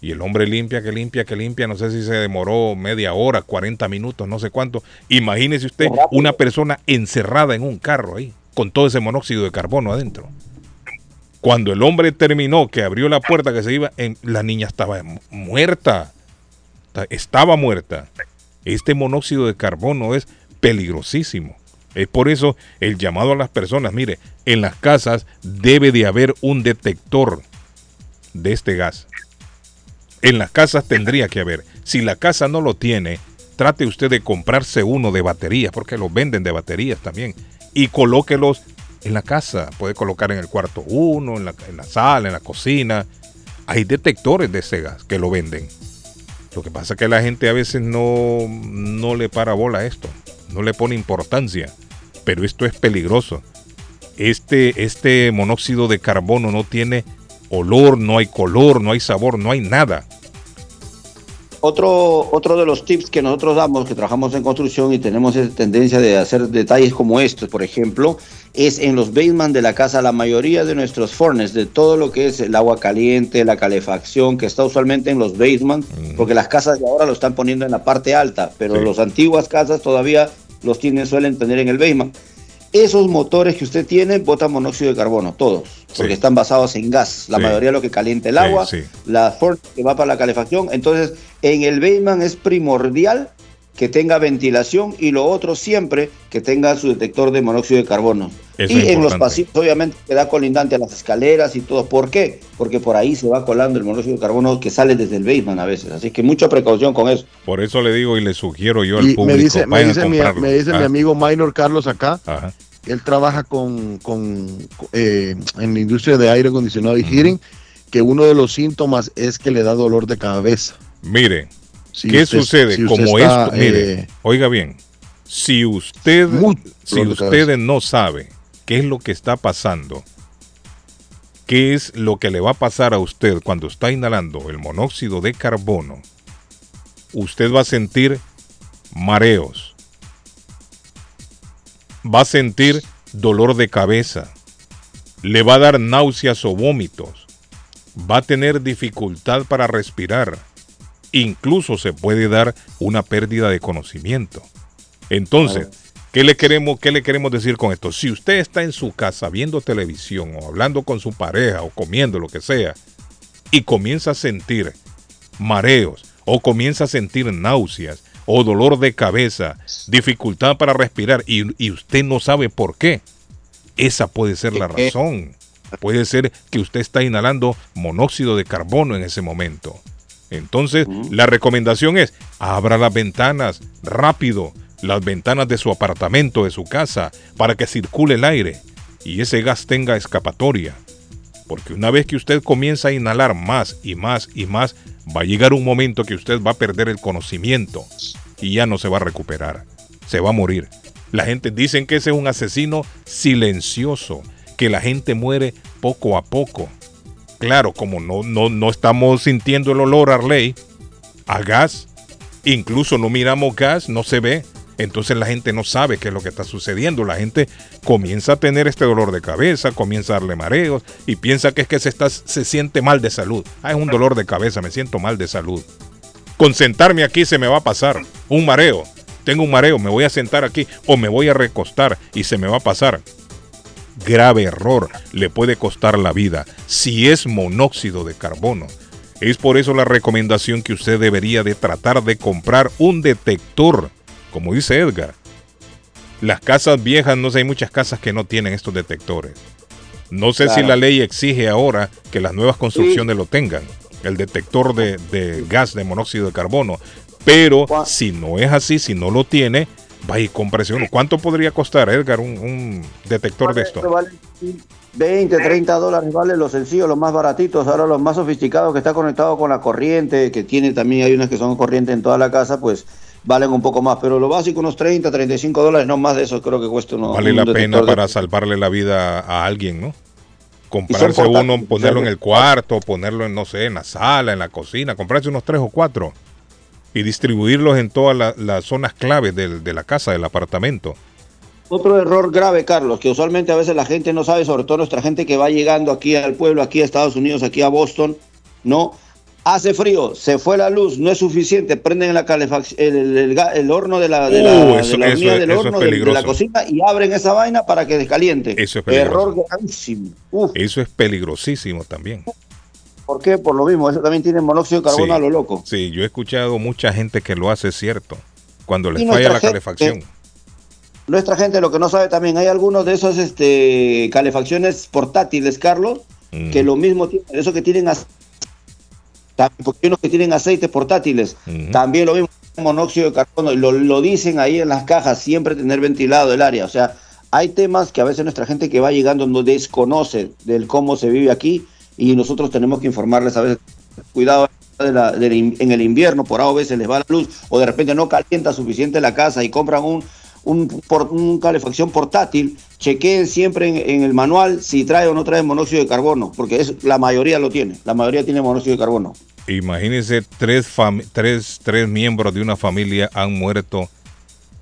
Y el hombre limpia, que limpia, que limpia, no sé si se demoró media hora, 40 minutos, no sé cuánto. Imagínese usted una persona encerrada en un carro ahí, con todo ese monóxido de carbono adentro. Cuando el hombre terminó, que abrió la puerta, que se iba, en- la niña estaba mu- muerta. Ta- Estaba muerta. Este monóxido de carbono es peligrosísimo. Es por eso el llamado a las personas, mire, en las casas debe de haber un detector de este gas. En las casas tendría que haber. Si la casa no lo tiene, trate usted de comprarse uno de baterías, porque los venden de baterías también. Y colóquelos en la casa. Puede colocar en el cuarto uno, en la, sala, en la cocina. Hay detectores de ese gas que lo venden. Lo que pasa es que la gente a veces no, no le para bola a esto. No le pone importancia. Pero esto es peligroso. Este, este monóxido de carbono no tiene olor, no hay color, no hay sabor, no hay nada. Otro, otro de los tips que nosotros damos, que trabajamos en construcción y tenemos esa tendencia de hacer detalles como estos, por ejemplo, es en los basement de la casa, la mayoría de nuestros fornes, de todo lo que es el agua caliente, la calefacción, que está usualmente en los basement, porque las casas de ahora lo están poniendo en la parte alta, pero Sí. las antiguas casas todavía los tienen, suelen tener en el basement. Esos motores que usted tiene botan monóxido de carbono, todos, porque Sí. están basados en gas. La Sí. mayoría de lo que calienta el Sí, agua, sí. la Ford que va para la calefacción. Entonces, en el basement es primordial que tenga ventilación y lo otro siempre que tenga su detector de monóxido de carbono. Eso y en los pasillos, obviamente, queda colindante a las escaleras y todo. ¿Por qué? Porque por ahí se va colando el monóxido de carbono que sale desde el basement a veces. Así que mucha precaución con eso. Por eso le digo y le sugiero yo al Y público, me dice, me mi, me dice mi amigo Minor Carlos acá, ajá. Él trabaja con, con, eh, en la industria de aire acondicionado y heating, que uno de los síntomas es que le da dolor de cabeza. Mire, Si ¿qué usted- sucede? si Como está, esto, mire, eh, oiga bien, si usted, si dolor de usted cabeza. no sabe qué es lo que está pasando, qué es lo que le va a pasar a usted cuando está inhalando el monóxido de carbono, usted va a sentir mareos, va a sentir dolor de cabeza, le va a dar náuseas o vómitos, va a tener dificultad para respirar, incluso se puede dar una pérdida de conocimiento. Entonces, ¿qué le queremos, qué le queremos decir con esto? Si usted está en su casa viendo televisión o hablando con su pareja o comiendo lo que sea y comienza a sentir mareos o comienza a sentir náuseas o dolor de cabeza, dificultad para respirar y, y usted no sabe por qué, esa puede ser la razón. Puede ser que usted está inhalando monóxido de carbono en ese momento. Entonces, la recomendación es, abra las ventanas rápido, las ventanas de su apartamento, de su casa, para que circule el aire y ese gas tenga escapatoria. Porque una vez que usted comienza a inhalar más y más y más, va a llegar un momento que usted va a perder el conocimiento y ya no se va a recuperar. Se va a morir. La gente dicen que ese es un asesino silencioso, que la gente muere poco a poco. Claro, como no, no, no estamos sintiendo el olor Arley a gas, incluso no miramos gas, no se ve. Entonces la gente no sabe qué es lo que está sucediendo. La gente comienza a tener este dolor de cabeza, comienza a darle mareos y piensa que es que se, está, se siente mal de salud. Ah, es un dolor de cabeza, me siento mal de salud. Con sentarme aquí se me va a pasar un mareo. Tengo un mareo, me voy a sentar aquí o me voy a recostar y se me va a pasar. Grave error, le puede costar la vida si es monóxido de carbono. Es por eso la recomendación que usted debería de tratar de comprar un detector como dice Edgar, las casas viejas, no sé, hay muchas casas que no tienen estos detectores. No sé si la ley exige ahora que las nuevas construcciones lo tengan, el detector de, gas de monóxido de carbono. Pero si no es así, si no lo tiene, vaya y cómprese uno. ¿Cuánto podría costar, Edgar, un, detector de esto? 20, 30 dólares vale lo sencillo, los más baratitos. Ahora los más sofisticados que está conectado con la corriente, que tiene también, hay unas que son corriente en toda la casa, pues valen un poco más, pero lo básico unos 30, 35 dólares, no más de eso creo que cuesta uno. Vale la pena para salvarle la vida a alguien, ¿no? Comprarse uno, ponerlo en el cuarto, ponerlo en, no sé, en la sala, en la cocina, comprarse unos tres o cuatro y distribuirlos en todas las zonas claves de la casa, del apartamento. Otro error grave, Carlos, que usualmente a veces la gente no sabe, sobre todo nuestra gente que va llegando aquí al pueblo, aquí a Estados Unidos, aquí a Boston, ¿no? Hace frío, se fue la luz, no es suficiente, prenden la calefacción, el, horno de la, de la, uh, del horno de, la cocina y abren esa vaina para que descaliente. Eso es Error gravísimo. Eso es peligrosísimo también. ¿Por qué? Por lo mismo, eso también tiene monóxido de carbono a lo loco. Sí, yo he escuchado mucha gente que lo hace cierto, cuando les falla la calefacción. nuestra gente lo que no sabe también, hay algunos de esos este, calefacciones portátiles, Carlos, que mm. lo mismo tienen, eso que tienen porque unos que tienen aceites portátiles, también lo mismo, monóxido de carbono, lo, lo dicen ahí en las cajas, siempre tener ventilado el área. O sea, hay temas que a veces nuestra gente que va llegando no desconoce del cómo se vive aquí y nosotros tenemos que informarles a veces, cuidado en el invierno, por A o veces les va la luz o de repente no calienta suficiente la casa y compran un, un, un calefacción portátil, chequeen siempre en, el manual si trae o no trae monóxido de carbono, porque es, la mayoría lo tiene, la mayoría tiene monóxido de carbono. Imagínense, tres, tres, tres miembros de una familia han muerto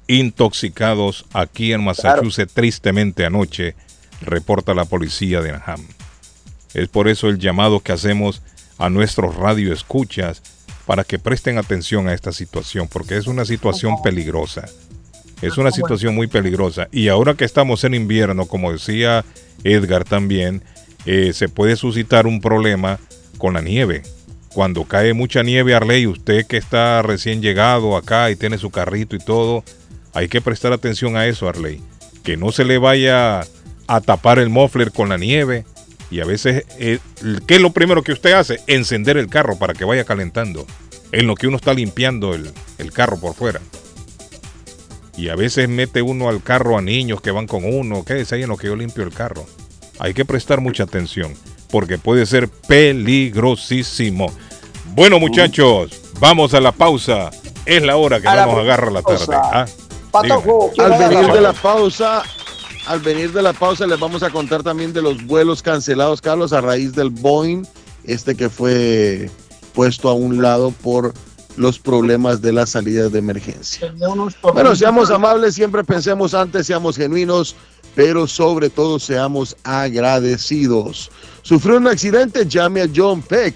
intoxicados aquí en Massachusetts tristemente anoche, reporta la policía de Anaheim. Es por eso el llamado que hacemos a nuestros radioescuchas para que presten atención a esta situación, porque es una situación peligrosa. Es una situación muy peligrosa. Y ahora que estamos en invierno, como decía Edgar también, eh, se puede suscitar un problema con la nieve. Cuando cae mucha nieve, Arley, usted que está recién llegado acá y tiene su carrito y todo, hay que prestar atención a eso, Arley. Que no se le vaya a tapar el muffler con la nieve. Y a veces, eh, ¿qué es lo primero que usted hace? Encender el carro para que vaya calentando. En lo que uno está limpiando el, el carro por fuera y a veces mete uno al carro a niños que van con uno, quédese ahí en lo que yo limpio el carro. Hay que prestar mucha atención porque puede ser peligrosísimo. Bueno muchachos, vamos a la pausa. Es la hora que no nos agarra la tarde. Ah, al venir de la pausa, al venir de la pausa les vamos a contar también de los vuelos cancelados, Carlos, a raíz del Boeing, este que fue puesto a un lado por los problemas de las salidas de emergencia. Bueno, seamos amables, siempre pensemos antes, seamos genuinos, pero sobre todo seamos agradecidos. Sufrió un accidente, llame a John Peck.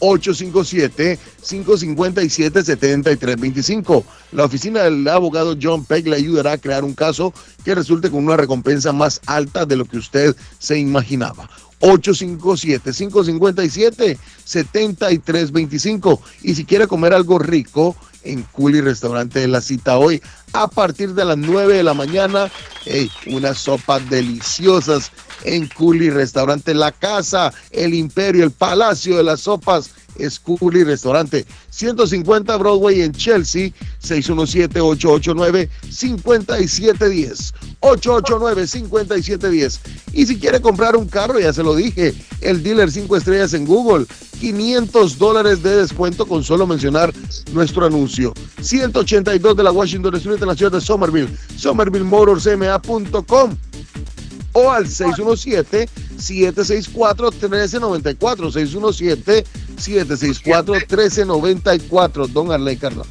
857-557-7325. La oficina del abogado John Peck le ayudará a crear un caso que resulte con una recompensa más alta de lo que usted se imaginaba. 857-557-7325. Y si quiere comer algo rico, en Culi Restaurante de la cita hoy a partir de las 9 de la mañana. Unas sopas deliciosas en Culi Restaurante La Casa, el Imperio, el Palacio de las Sopas es Restaurante, 150 Broadway en Chelsea, 617-889-5710. 889-5710. Y si quiere comprar un carro, ya se lo dije, el dealer 5 estrellas en Google, 500 dólares de descuento con solo mencionar nuestro anuncio. 182 de la Washington Street en la ciudad de Somerville, somervillemotorsma.com o al 617-764-1394. 617-764-1394. Don Arley Carla.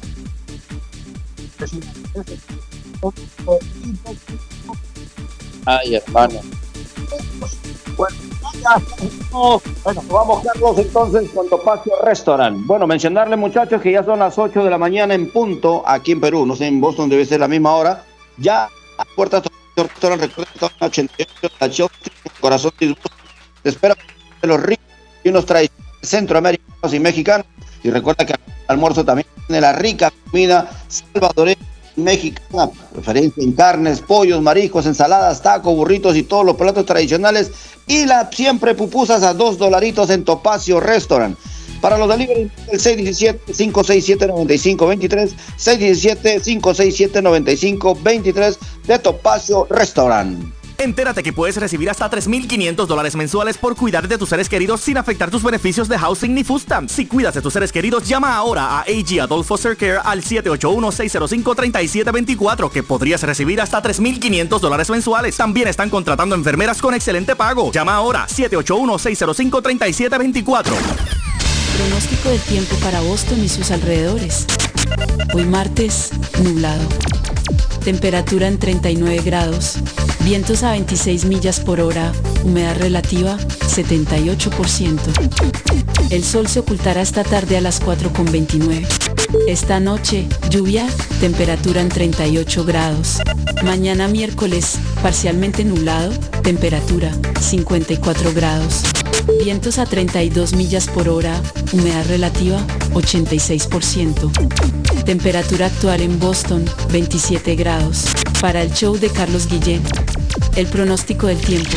Ay, hermano. Bueno, vamos Carlos entonces con Topacio Restaurant. Bueno, mencionarle muchachos que ya son las 8 de la mañana en punto aquí en Perú, no sé, en Boston debe ser la misma hora. Ya a puertas Restaurant, recuerda 88, corazón de espera los ricos y unos tradicionales centroamericanos y mexicanos. Y recuerda que el almuerzo también tiene la rica comida salvadoreña mexicana, referencia en carnes, pollos, mariscos, ensaladas, tacos, burritos y todos los platos tradicionales. Y la siempre pupusas a dos dolaritos en Topacio Restaurant. Para los delivery, el 617-567-9523, 617-567-9523 de Topacio Restaurant. Entérate que puedes recibir hasta 3.500 dólares mensuales por cuidar de tus seres queridos sin afectar tus beneficios de housing ni food stamps. Si cuidas de tus seres queridos, llama ahora a AG Adult Foster Care al 781-605-3724 que podrías recibir hasta 3.500 dólares mensuales. También están contratando enfermeras con excelente pago. Llama ahora 781-605-3724. Pronóstico del tiempo para Boston y sus alrededores. Hoy martes, nublado. Temperatura en 39 grados. Vientos a 26 millas por hora. Humedad relativa 78%. El sol se ocultará esta tarde a las 4.29. Esta noche, lluvia, temperatura en 38 grados. Mañana miércoles, parcialmente nublado, temperatura 54 grados. Vientos a 32 millas por hora, humedad relativa 86%. Temperatura actual en Boston 27 grados. Para el show de Carlos Guillén, el pronóstico del tiempo.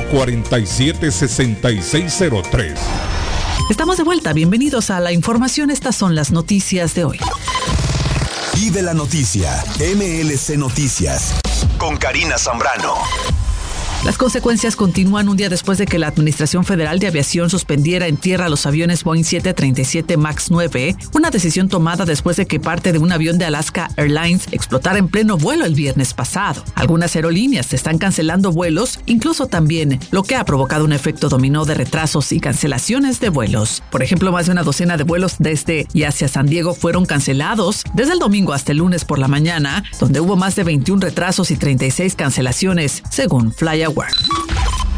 447-6603. Estamos de vuelta, bienvenidos a la información, estas son las noticias de hoy. Y de la noticia, MLC Noticias, con Karina Zambrano. Las consecuencias continúan un día después de que la Administración Federal de Aviación suspendiera en tierra los aviones Boeing 737 MAX 9, una decisión tomada después de que parte de un avión de Alaska Airlines explotara en pleno vuelo el viernes pasado. Algunas aerolíneas están cancelando vuelos, incluso también, lo que ha provocado un efecto dominó de retrasos y cancelaciones de vuelos. Por ejemplo, más de una docena de vuelos desde y hacia San Diego fueron cancelados desde el domingo hasta el lunes por la mañana, donde hubo más de 21 retrasos y 36 cancelaciones, según network.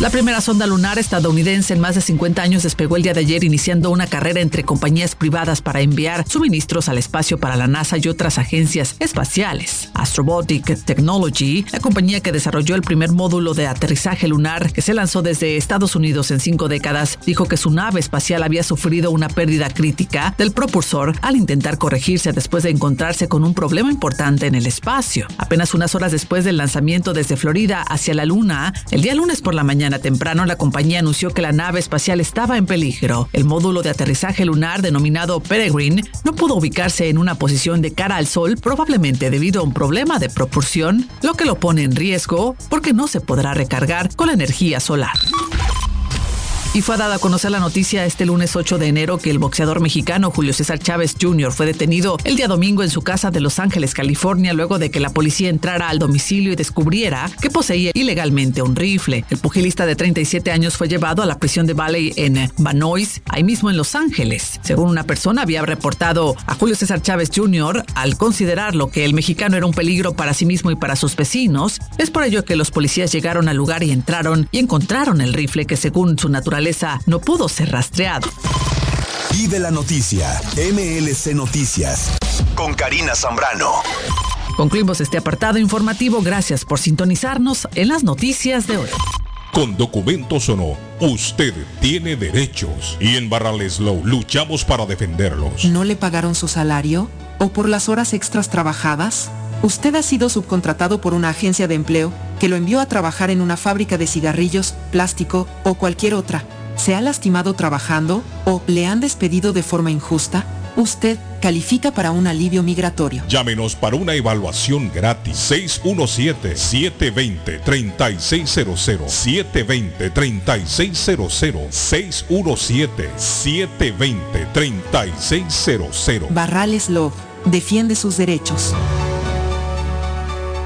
La primera sonda lunar estadounidense en más de 50 años despegó el día de ayer iniciando una carrera entre compañías privadas para enviar suministros al espacio para la NASA y otras agencias espaciales. Astrobotic Technology, la compañía que desarrolló el primer módulo de aterrizaje lunar que se lanzó desde Estados Unidos en cinco décadas, dijo que su nave espacial había sufrido una pérdida crítica del propulsor al intentar corregirse después de encontrarse con un problema importante en el espacio. Apenas unas horas después del lanzamiento desde Florida hacia la Luna, el día lunes por la mañana, temprano, la compañía anunció que la nave espacial estaba en peligro. El módulo de aterrizaje lunar denominado Peregrine no pudo ubicarse en una posición de cara al Sol, probablemente debido a un problema de propulsión, lo que lo pone en riesgo porque no se podrá recargar con la energía solar. Y fue dada a conocer la noticia este lunes 8 de enero que el boxeador mexicano Julio César Chávez Jr. fue detenido el día domingo en su casa de Los Ángeles, California, luego de que la policía entrara al domicilio y descubriera que poseía ilegalmente un rifle. El pugilista de 37 años fue llevado a la prisión de Valley en Vanois, ahí mismo en Los Ángeles. Según una persona, había reportado a Julio César Chávez Jr. al considerarlo que el mexicano era un peligro para sí mismo y para sus vecinos. Es por ello que los policías llegaron al lugar y entraron y encontraron el rifle que según su naturaleza no pudo ser rastreado. Y de la noticia, MLC Noticias, con Karina Zambrano. Concluimos este apartado informativo. Gracias por sintonizarnos en las noticias de hoy. Con documentos o no, usted tiene derechos y en Barraleslow luchamos para defenderlos. ¿No le pagaron su salario? ¿O por las horas extras trabajadas? Usted ha sido subcontratado por una agencia de empleo que lo envió a trabajar en una fábrica de cigarrillos, plástico o cualquier otra. ¿Se ha lastimado trabajando o le han despedido de forma injusta? usted califica para un alivio migratorio. Llámenos para una evaluación gratis. 617-720-3600. 720-3600. 617-720-3600. Barrales Love defiende sus derechos.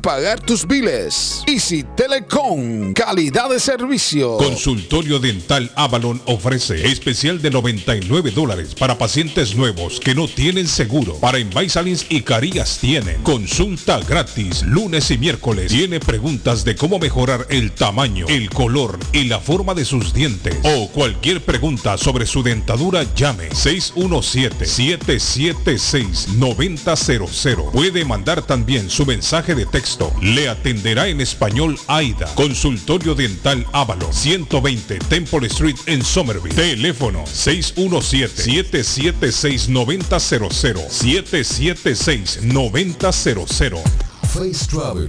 pagar tus biles. Easy Telecom, calidad de servicio. Consultorio Dental Avalon ofrece especial de 99 dólares para pacientes nuevos que no tienen seguro. Para Invisalins y Carías tienen consulta gratis lunes y miércoles. Tiene preguntas de cómo mejorar el tamaño, el color y la forma de sus dientes. O cualquier pregunta sobre su dentadura, llame 617-776-9000. Puede mandar también su mensaje de texto le atenderá en español AIDA. Consultorio Dental Ávalo. 120 Temple Street en Somerville. Teléfono 617-776-9000. 776-9000. Face Travel.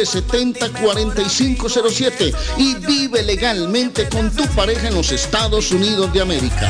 617-970-4507 y vive legalmente con tu pareja en los Estados Unidos de América.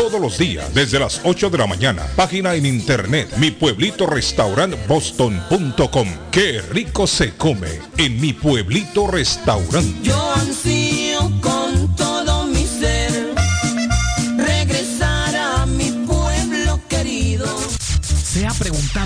todos los días desde las 8 de la mañana. Página en internet mi pueblito restaurant boston.com. Qué rico se come en mi pueblito restaurante.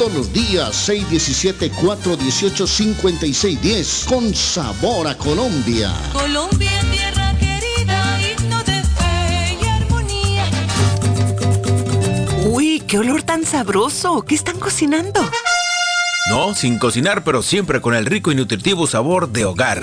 todos los días, 617-418-5610, con sabor a Colombia. Colombia, tierra querida, himno de fe y armonía. Uy, qué olor tan sabroso. ¿Qué están cocinando? No, sin cocinar, pero siempre con el rico y nutritivo sabor de hogar.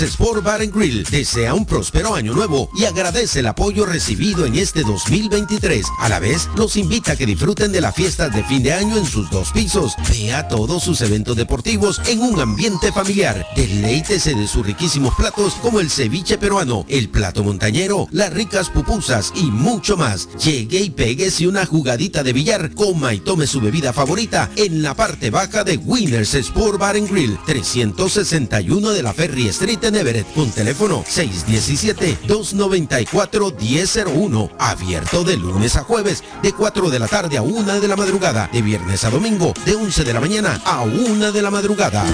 Sport Bar and Grill desea un próspero año nuevo y agradece el apoyo recibido en este 2023. A la vez, los invita a que disfruten de la fiesta de fin de año en sus dos pisos. Vea todos sus eventos deportivos en un ambiente familiar. Deleítese de sus riquísimos platos como el ceviche peruano, el plato montañero, las ricas pupusas y mucho más. Llegue y péguese una jugadita de billar, coma y tome su bebida favorita en la parte baja de Winners Sport Bar and Grill, 361 de la Ferry Street en Everett, con teléfono 617-294-1001, abierto de lunes a jueves, de 4 de la tarde a 1 de la madrugada, de viernes a domingo, de 11 de la mañana a 1 de la madrugada.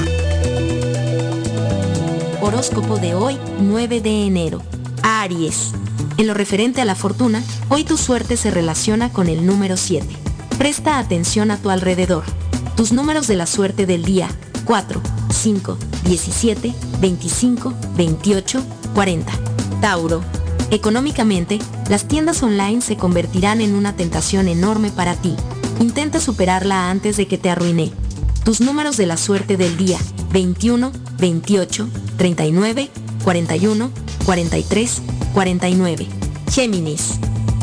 Horóscopo de hoy, 9 de enero. Aries. En lo referente a la fortuna, hoy tu suerte se relaciona con el número 7. Presta atención a tu alrededor. Tus números de la suerte del día, 4, 5, 17, 25, 28, 40. Tauro. Económicamente, las tiendas online se convertirán en una tentación enorme para ti. Intenta superarla antes de que te arruine. Tus números de la suerte del día, 21, 28, 39, 41, 43, 49. Géminis.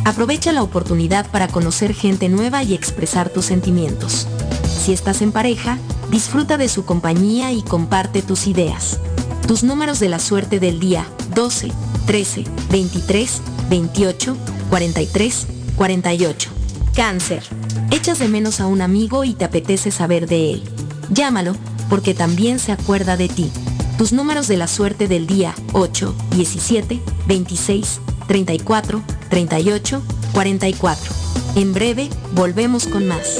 Aprovecha la oportunidad para conocer gente nueva y expresar tus sentimientos. Si estás en pareja, disfruta de su compañía y comparte tus ideas. Tus números de la suerte del día, 12, 13, 23, 28, 43, 48. Cáncer. Echas de menos a un amigo y te apetece saber de él. Llámalo, porque también se acuerda de ti. Tus números de la suerte del día, 8, 17, 26, 34, 38, 44. En breve, volvemos con más.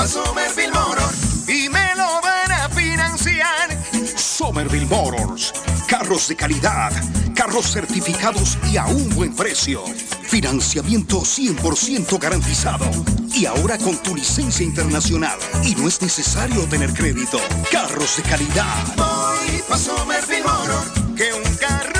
Voy pa' Somerville Motor y me lo van a financiar. Somerville Motors. Carros de calidad, carros certificados y a un buen precio. Financiamiento 100% garantizado. Y ahora con tu licencia internacional. Y no es necesario tener crédito. Carros de calidad. Voy pa' Somerville Motor, que un carro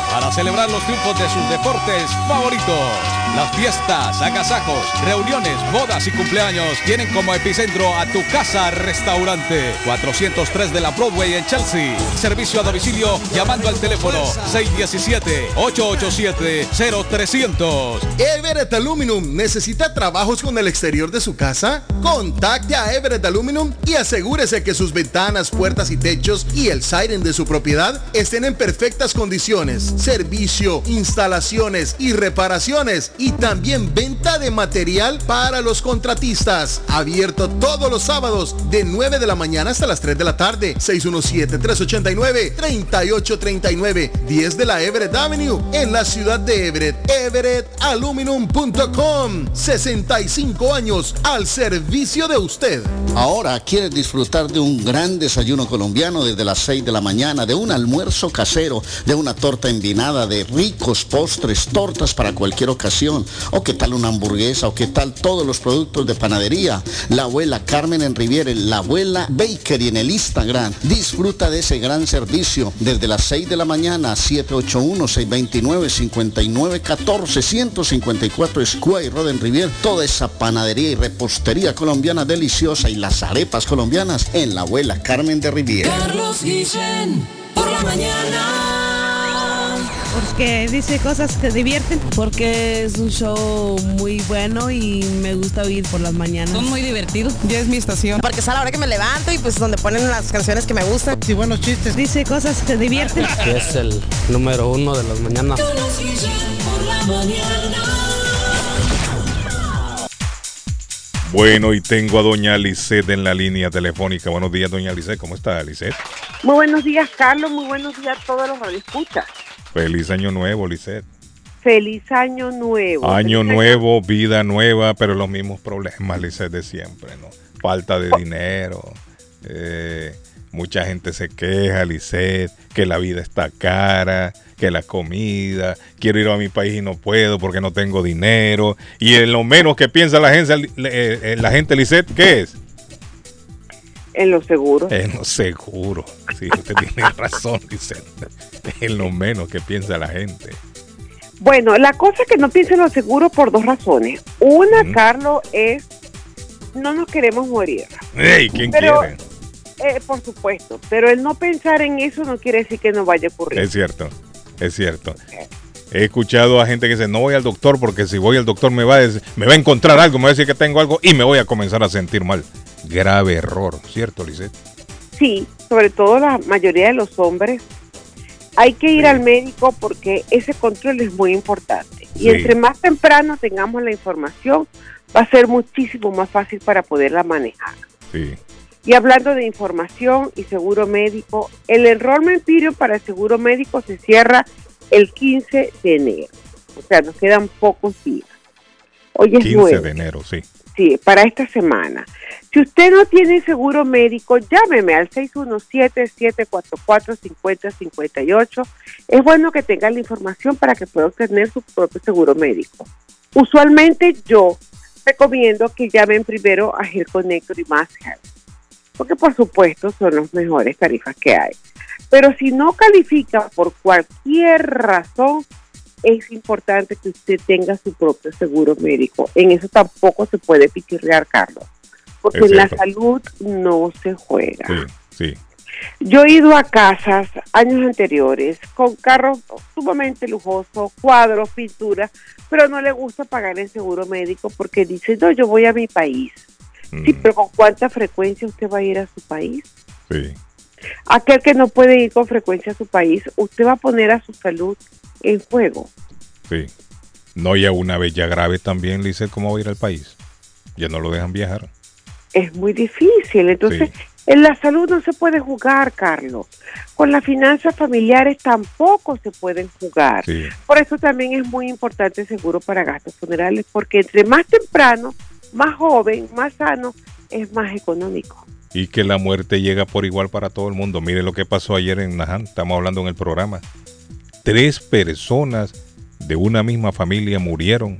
para celebrar los triunfos de sus deportes favoritos. Las fiestas, agasajos, reuniones, bodas y cumpleaños tienen como epicentro a tu casa restaurante. 403 de la Broadway en Chelsea. Servicio a domicilio llamando al teléfono 617-887-0300. Everett Aluminum necesita trabajos con el exterior de su casa. Contacte a Everett Aluminum y asegúrese que sus ventanas, puertas y techos y el siren de su propiedad estén en perfectas condiciones. Servicio, instalaciones y reparaciones y también venta de material para los contratistas. Abierto todos los sábados de 9 de la mañana hasta las 3 de la tarde. 617-389-3839. 10 de la Everett Avenue en la ciudad de Everett. EverettAluminum.com. 65 años al servicio de usted. Ahora quieres disfrutar de un gran desayuno colombiano desde las 6 de la mañana, de un almuerzo casero, de una torta envinada, de ricos postres, tortas para cualquier ocasión, o qué tal una hamburguesa, o qué tal todos los productos de panadería. La abuela Carmen en Riviere, la abuela Bakery en el Instagram. Disfruta de ese gran servicio desde las 6 de la mañana, 781-629-5914, 154 Square Road en Riviere. Toda esa panadería y repostería colombiana deliciosa y las arepas colombianas en la abuela Carmen de Riviere. Carlos por la mañana. Porque dice cosas que divierten. Porque es un show muy bueno y me gusta oír por las mañanas. Son muy divertidos. Ya es mi estación. Porque es a la hora que me levanto y pues donde ponen las canciones que me gustan. Sí, buenos chistes. Dice cosas que divierten. Que es el número uno de las mañanas. Bueno, y tengo a doña Lisette en la línea telefónica. Buenos días, doña Lisette. ¿Cómo está, Lisette? Muy buenos días, Carlos. Muy buenos días a todos los radioescuchas. Feliz año nuevo, Lisette. Feliz año nuevo. Año Feliz nuevo, vida nueva, pero los mismos problemas, Lisette, de siempre, ¿no? Falta de dinero. eh, mucha gente se queja, Lisette, que la vida está cara, que la comida, quiero ir a mi país y no puedo porque no tengo dinero. Y en lo menos que piensa la gente, eh, eh, la gente Lisette, ¿qué es? En los seguros. En lo seguro. Sí, usted tiene razón, Lisette. En lo menos que piensa la gente. Bueno, la cosa que no pienso en los seguros por dos razones. Una, Carlos, es no nos queremos morir. ¡Ey! ¿Quién Pero, quiere? eh, por supuesto, pero el no pensar en eso no quiere decir que no vaya a ocurrir. Es cierto, es cierto. He escuchado a gente que dice, no voy al doctor porque si voy al doctor me va a, decir- me va a encontrar algo, me va a decir que tengo algo y me voy a comenzar a sentir mal. Grave error, ¿cierto, Lisette? Sí, sobre todo la mayoría de los hombres. Hay que ir al médico porque ese control es muy importante. Y Sí. entre más temprano tengamos la información, va a ser muchísimo más fácil para poderla manejar. Sí. Y hablando de información y seguro médico, el enrollment period para el seguro médico se cierra el 15 de enero. ¿ok? sea, nos quedan pocos días. Hoy es 15 nueve. de enero, sí. Sí, para esta semana. Si usted no tiene seguro médico, llámeme al 617-744-5058. Es bueno que tenga la información para que pueda obtener su propio seguro médico. Usualmente yo recomiendo que llamen primero a Health Connector y Mass Health, porque por supuesto son las mejores tarifas que hay. Pero si no califica por cualquier razón, es importante que usted tenga su propio seguro médico. En eso tampoco se puede pichirrear, Carlos, porque en la salud no se juega. Sí, sí. Yo he ido a casas años anteriores con carros sumamente lujosos, cuadros, pinturas, pero no le gusta pagar el seguro médico porque dice, no, yo voy a mi país. Sí, pero ¿con cuánta frecuencia usted va a ir a su país? Sí. Aquel que no puede ir con frecuencia a su país, usted va a poner a su salud en juego. Sí. No, ya una vez ya grave también, dice cómo va a ir al país. Ya no lo dejan viajar. Es muy difícil. Entonces, en la salud no se puede jugar, Carlos. Con las finanzas familiares tampoco se pueden jugar. Sí. Por eso también es muy importante el seguro para gastos funerales, porque entre más temprano, más joven, más sano, es más económico. Y que la muerte llega por igual para todo el mundo. Mire lo que pasó ayer en Naján, estamos hablando en el programa. Tres personas de una misma familia murieron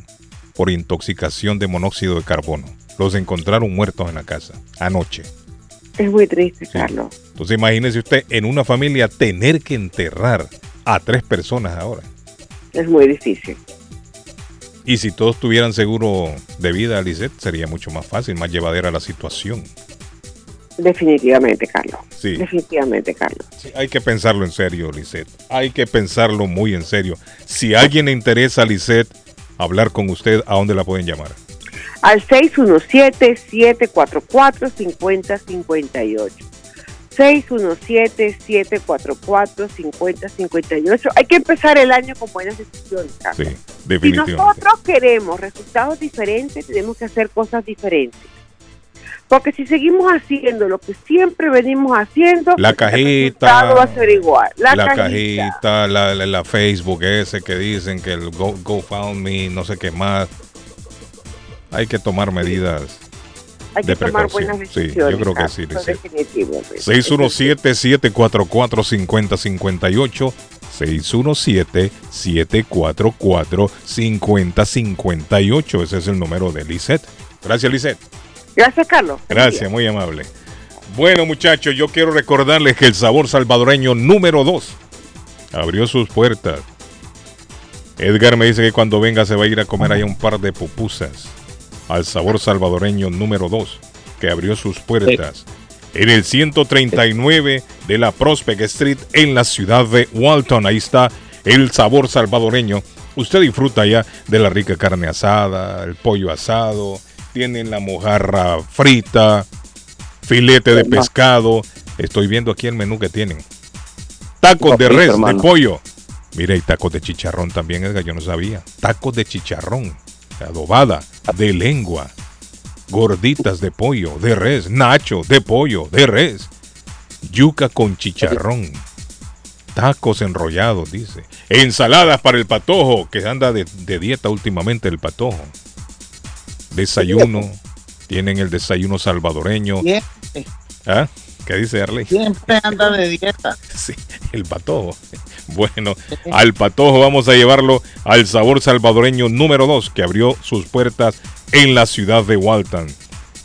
por intoxicación de monóxido de carbono. Los encontraron muertos en la casa anoche. Es muy triste, Carlos. Entonces imagínese usted en una familia tener que enterrar a tres personas ahora. Es muy difícil. Y si todos tuvieran seguro de vida, Lisette, sería mucho más fácil, más llevadera la situación. Definitivamente, Carlos. Sí. Definitivamente, Carlos. Hay que pensarlo en serio, Lisette. Hay que pensarlo muy en serio. Si a alguien le interesa, Lisette, hablar con usted, ¿a dónde la pueden llamar? Al 617-744-5058. 617-744-5058. Hay que empezar el año con buenas decisiones, Carlos. Sí, Si definitivamente. nosotros queremos resultados diferentes, tenemos que hacer cosas diferentes. Porque si seguimos haciendo lo que siempre venimos haciendo, La cajita, va a ser igual. La, la, cajita. cajita, la, la- la Facebook ese que dicen que el Go, GoFundMe, no sé qué más. Hay que tomar medidas Hay de que tomar buenas Sí, decisiones. yo creo que sí, Lisette. definitivamente. 617-744-5058. 617-744-5058. Ese es el número de Lisette. Gracias, Lisette. Gracias, Carlos. Gracias, muy amable. Bueno, muchachos, yo quiero recordarles que el sabor salvadoreño número 2 abrió sus puertas. Edgar me dice que cuando venga se va a ir a comer ahí un par de pupusas al sabor salvadoreño número 2 que abrió sus puertas en el 139 de la Prospect Street en la ciudad de Walton. Ahí está el sabor salvadoreño. Usted disfruta ya de la rica carne asada, el pollo asado, tienen la mojarra frita, filete de pescado. Estoy viendo aquí el menú que tienen. Tacos de res, de pollo. Mira, y tacos de chicharrón también, Edgar, yo no sabía. Tacos de chicharrón, adobada, de lengua, gorditas de pollo, de res, nacho, de pollo, de res, yuca con chicharrón, tacos enrollados, dice. Ensaladas para el patojo, que anda de, de dieta últimamente el patojo. Desayuno, tienen el desayuno salvadoreño. Siempre, ¿Ah? ¿Qué dice Arley? siempre anda de dieta. Sí, el patojo. Bueno, al patojo vamos a llevarlo al sabor salvadoreño número 2 que abrió sus puertas en la ciudad de Walton.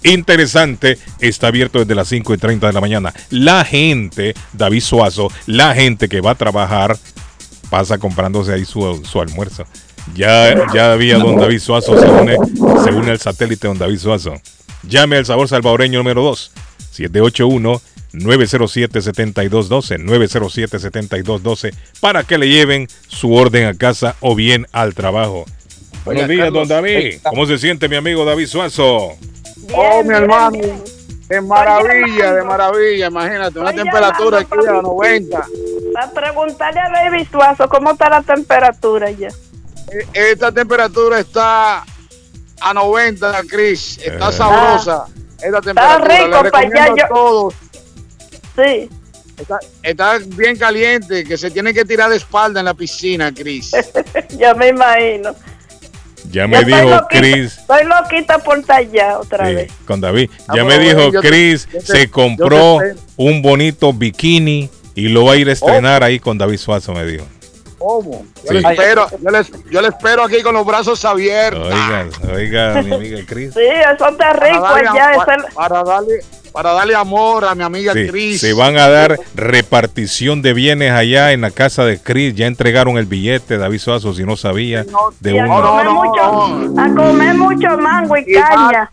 Interesante, está abierto desde las 5 y 30 de la mañana. La gente, David Suazo, la gente que va a trabajar, pasa comprándose ahí su, su almuerzo. Ya, ya había don David Suazo, se une, se une al satélite don David Suazo. Llame al sabor salvadoreño número 2, 781-907-7212, 907-7212, para que le lleven su orden a casa o bien al trabajo. Buenos días, Carlos, don David. ¿Cómo se siente mi amigo David Suazo? Oh, mi hermano, de maravilla, de maravilla, imagínate, una Oye, temperatura aquí a papi. 90. Para preguntarle a David Suazo cómo está la temperatura ya. E- Esta temperatura está a 90, Cris, está Eh. sabrosa. Esta Está temperatura, rico le para allá. Yo... todos. Sí. Está, está bien caliente, que se tiene que tirar de espalda en la piscina, Cris. Ya me imagino. Ya me Yo dijo loquita- Chris, Estoy loquita por tallar otra sí, vez. con David, Ah, ya me pero dijo yo Chris, yo se compró un bonito bikini y lo va a ir a estrenar ahí con David Suazo, me dijo. ¿Cómo? Yo, Sí. le espero, yo, le, yo le espero aquí con los brazos abiertos. Oiga, oiga, mi amiga Chris. Sí, eso está rico Para darle, es- para darle, para darle amor a mi amiga Sí, Cris. se van a dar repartición de bienes allá en la casa de Chris. Ya entregaron el billete, David Suazo, si no sabía, de y a, un... comer mucho, a comer mucho mango y caña.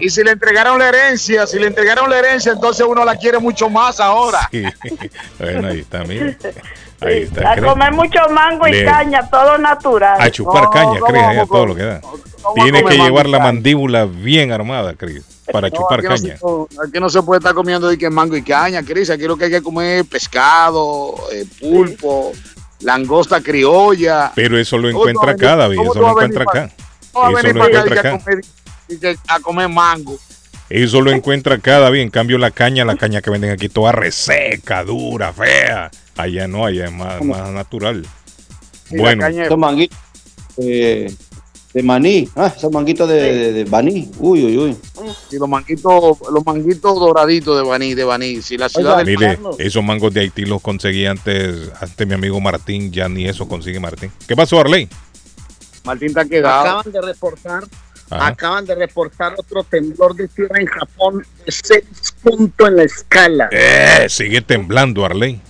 Y si le entregaron la herencia, si le entregaron la herencia, entonces uno la quiere mucho más ahora. Sí. Bueno, ahí está, mire. Ahí está, A comer mucho mango y Le- caña, todo natural. A chupar caña, allá todo lo que da. Tiene que llevar la mandíbula bien armada, Chris, para chupar aquí, caña. se, aquí no se puede estar comiendo de que mango y caña, Cris. Aquí lo que hay que comer es pescado, eh, pulpo, langosta criolla. Pero eso lo ¿Cómo tú encuentra acá, David, eso lo encuentra acá. ¿Cómo vas a Eso lo encuentra acá. a comer mango? Eso lo encuentra acá, David. En cambio, la caña, la caña que venden aquí, toda reseca, dura, fea. Allá no, allá es más, más natural. Bueno, Esos manguitos eh, de maní. Ah, esos manguitos de, de, de maní. Uy, uy, uy. Y los manguitos, los manguitos doraditos de Baní, de Baní. Si la ciudad del mire, esos mangos de Haití los conseguí antes, antes mi amigo Martín, ya ni eso consigue Martín. ¿Qué pasó, Arley? Martín está quedado. Acaban de reportar, Ajá. acaban de reportar otro temblor de tierra en Japón de 6 puntos en la escala. Eh, sigue temblando, Arley.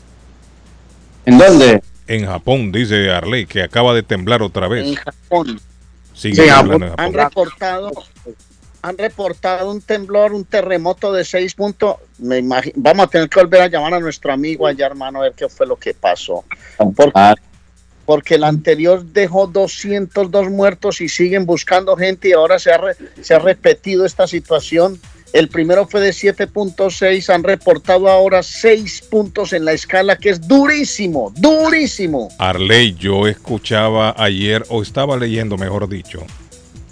¿En dónde? En Japón, dice Arley, que acaba de temblar otra En vez. Japón. Sigue Sí, temblando en han Japón. reportado han reportado un temblor, un terremoto de 6 puntos. Me imagi- Vamos a tener que volver a llamar a nuestro amigo allá, hermano, a ver qué fue lo que pasó. Porque, porque el anterior dejó 202 muertos y siguen buscando gente y ahora se ha, re- se ha repetido esta situación. El primero fue de 7.6, han reportado ahora 6 puntos en la escala, que es durísimo, durísimo. Arley, yo escuchaba ayer, o estaba leyendo, mejor dicho,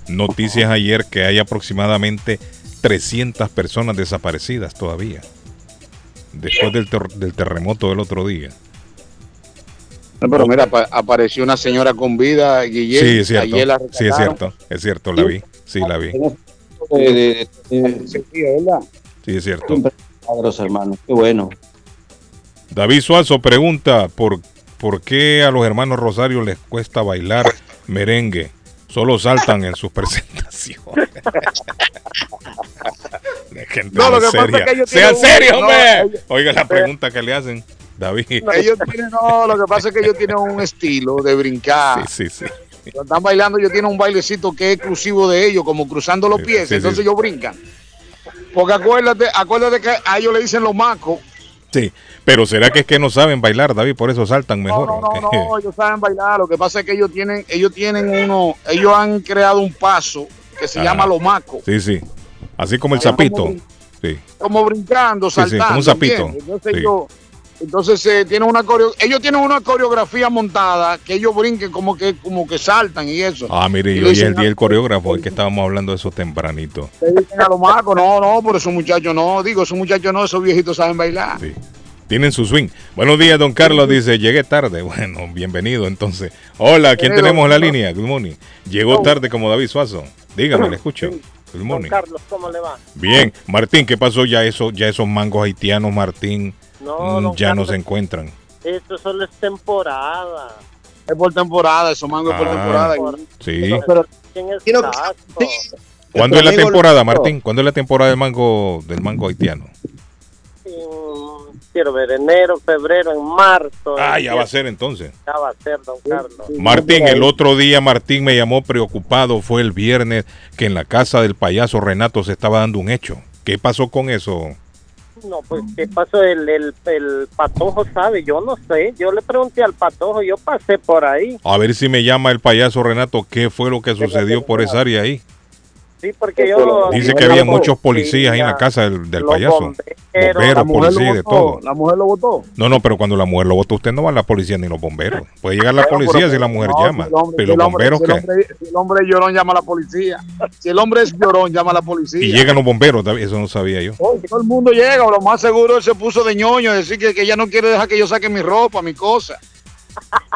noticias ayer que hay aproximadamente 300 personas desaparecidas todavía. Después del, ter- del terremoto del otro día. No, pero mira, apa- apareció una señora con vida, Guillén. Sí, es cierto. Ayer la Sí, es cierto. Es cierto, la vi. Sí, la vi. De- de- de- Sí, ¿verdad? Sí, es cierto. Hermano. Qué bueno. David Suazo pregunta por, por qué a los hermanos Rosario les cuesta bailar merengue. Solo saltan en sus presentaciones. Gente No, lo no que pasa es que ellos ¡Sean tienen un- serios, no, hombre! ellos- Oiga la pregunta que le hacen, David. Ellos tienen, no, lo que pasa es que ellos tienen un estilo de brincar. Sí, sí, sí. Cuando están bailando, ellos tienen un bailecito que es exclusivo de ellos, como cruzando los pies. sí, entonces sí. ellos brincan. Porque acuérdate, acuérdate que a ellos le dicen los macos. Sí, pero ¿será que es que no saben bailar, David? Por eso saltan mejor. No, ¿o qué? no, ellos saben bailar. Lo que pasa es que ellos tienen, ellos tienen uno, ellos han creado un paso que se llama los macos. Sí, sí. Así como el sapito. como- Sí. como brincando, Sí, sí, saltando. como un sapito. Entonces, ellos, entonces eh, tienen una coreo- ellos tienen una coreografía montada que ellos brinquen como que como que saltan y eso. Ah, mire, Y y es dicen el día del coreógrafo, hoy que estábamos hablando de eso tempranito. Le dicen a los macos, no, no, pero esos muchachos no, digo, esos muchachos no, esos viejitos saben bailar. Tienen su swing. Buenos días, don Carlos. Dice, llegué tarde. Bueno, bienvenido entonces. Hola, ¿quién Bienvenido. tenemos en la línea? Good morning. Llegó tarde como David Suazo. Dígame, le escucho. Good Don morning. Carlos, ¿cómo le va? Bien. Martín, ¿qué pasó ya eso, ya esos mangos haitianos, Martín? No, mm, ya no se encuentran. Esto solo es temporada. Es por temporada, esos mangos es por Ah, temporada. Sí. ¿Quién es Quiero- casco? ¿Cuándo es la temporada, Martín? ¿Cuándo es la temporada del mango, del mango haitiano? Mm, Quiero ver, enero, febrero, en marzo. Ah, ya va a ser entonces. Ya va a ser, don Carlos. Martín, el otro día Martín me llamó preocupado, fue el viernes que en la casa del payaso Renato se estaba dando un hecho. ¿Qué pasó con eso? No, pues, ¿qué pasó? El, el, el patojo sabe, yo no sé. Yo le pregunté al patojo, yo pasé por ahí. A ver si me llama el payaso Renato, ¿qué fue lo que sucedió por esa área ahí? Sí, Sí, porque yo... Dice que había muchos policías ahí en la casa del, del los payaso. bomberos. Bomberos, La mujer lo policía y de todo. La mujer lo votó. No, no, pero cuando la mujer lo votó, usted no va a la policía ni los bomberos. Puede llegar la policía si la mujer no, llama. si el hombre- pero si el los hombre- bomberos, si el ¿qué? hombre- Si el hombre es llorón, llama a la policía. Si el hombre es llorón, llama a la policía. Y llegan los bomberos, eso no sabía yo. Oye, todo el mundo llega, o lo más seguro él se puso de ñoño, decir que, que ella no quiere dejar que yo saque mi ropa, mi cosa.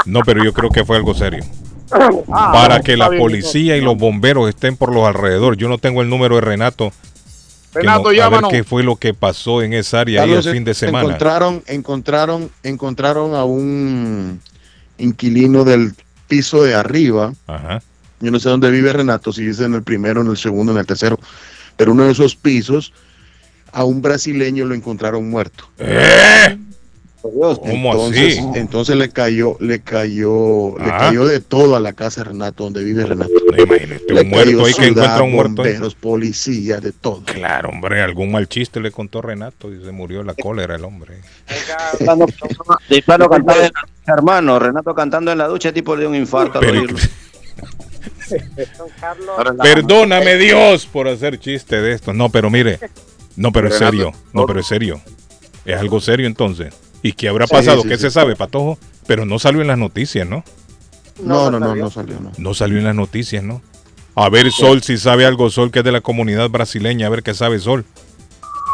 No, pero yo creo que fue algo serio. Ah, Para que la bien, policía y los bomberos estén por los alrededores. Yo no tengo el número de Renato. Renato, no- a ver qué fue lo que pasó en esa área ahí el fin de semana. Encontraron, encontraron, encontraron a un inquilino del piso de arriba. Ajá. Yo no sé dónde vive Renato, si es en el primero, en el segundo, en el tercero, pero uno de esos pisos, a un brasileño lo encontraron muerto. ¿Cómo entonces, así? entonces le cayó, le cayó, le Ah. cayó de todo a la casa de Renato, donde vive Renato. Imagínate, Le un muerto ahí que encuentra un muerto bomberos, policía, de todo. Claro, hombre, algún mal chiste le contó Renato y se murió de la cólera el hombre. Renato cantando en la ducha, hermano, Renato cantando en la ducha, tipo le dio un infarto. al Pero- oírlo. Perdóname Dios por hacer chiste de esto. No, pero mire, no, pero es serio, no, pero es serio. Es algo serio entonces. ¿Y qué habrá Sí, pasado? sí, ¿Qué sí. se sabe, Patojo? Pero no salió en las noticias, ¿no? No, no, no, no salió, no. No salió en las noticias, ¿no? A ver, Sol, si sabe algo, Sol, que es de la comunidad brasileña, a ver qué sabe Sol.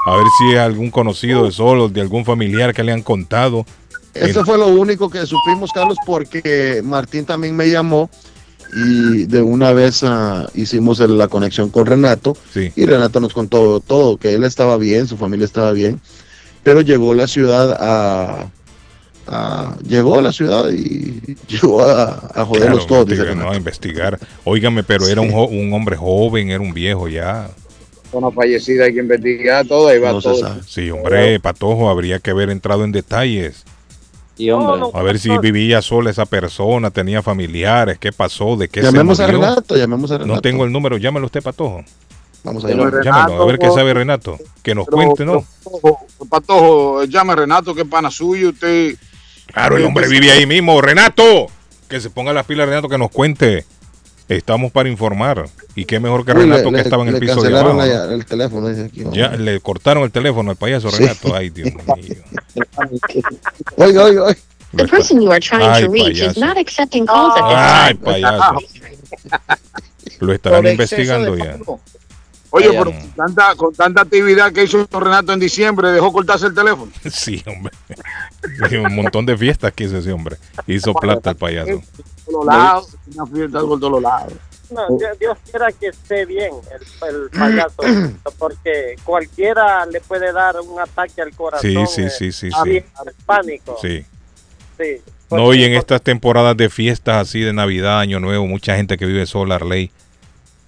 A ver si es algún conocido de Sol o de algún familiar que le han contado. Eso fue lo único que supimos, Carlos, porque Martín también me llamó y de una vez ah, hicimos la conexión con Renato Sí. y Renato nos contó todo, que él estaba bien, su familia estaba bien, pero llegó la ciudad a... a- llegó a la ciudad y llegó a, a joderlos Claro, todos, dice no, a investigar. Óigame, pero era un, hombre joven, era un viejo ya. Una fallecida, hay que investigar todo, ahí va todo. Sí, hombre, Patojo, habría que haber entrado en detalles. Y hombre. A ver si vivía sola esa persona, tenía familiares, qué pasó, de qué Llamemos se a murió. Renato, llamemos a Renato. No tengo el número, llámalo usted, Patojo. Vamos a Llámalo, llamar. llámalo, a ver qué sabe Renato. Que nos Pero- cuente, ¿no? Patojo, Patojo, llame a Renato, que es pana suyo, usted... Claro, el hombre vive ahí mismo. Renato, que se ponga las pilas, Renato, que nos cuente. Estamos para informar. Y qué mejor que Uy, Renato le- que le- estaba en el piso de abajo. la- ¿no? el teléfono. dice aquí, Ya le cortaron el teléfono al payaso Sí. Renato. Ay, Dios mío. Oiga, oiga, oiga. The person you are trying Ay, to reach is payaso. not accepting calls at this Ay, time. payaso. Lo estarán investigando ya. Oye, pero con tanta, con tanta actividad que hizo Renato en diciembre, dejó cortarse el teléfono. Sí, hombre. Sí, un montón de fiestas que hizo ese hombre. Hizo plata el payaso. Por lados, una fiesta por todos lados. No, Dios, Dios quiera que esté bien el, el payaso, porque cualquiera le puede dar un ataque al corazón. Sí, sí, eh, sí, sí, sí. al pánico. Sí. Sí. No, y en estas temporadas de fiestas así de Navidad, Año Nuevo, mucha gente que vive sola, Arley,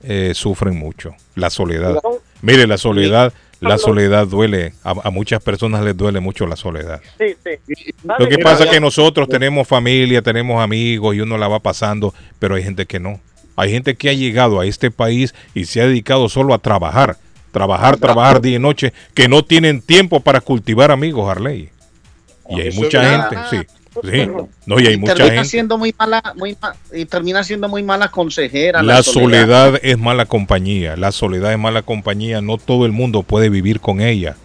eh, sufren mucho. La soledad. Mire, la soledad, la soledad duele. A, a muchas personas les duele mucho la soledad. Sí, sí. Lo que pasa es que nosotros tenemos familia, tenemos amigos y uno la va pasando, pero hay gente que no. Hay gente que ha llegado a este país y se ha dedicado solo a trabajar, trabajar, trabajar día y noche, que no tienen tiempo para cultivar amigos, Arley. Y hay mucha gente, sí, sí. No, y hay mucha termina gente. siendo muy mala, muy ma- y termina siendo muy mala consejera. La soledad es mala compañía, la soledad es mala compañía, no todo el mundo puede vivir con ella.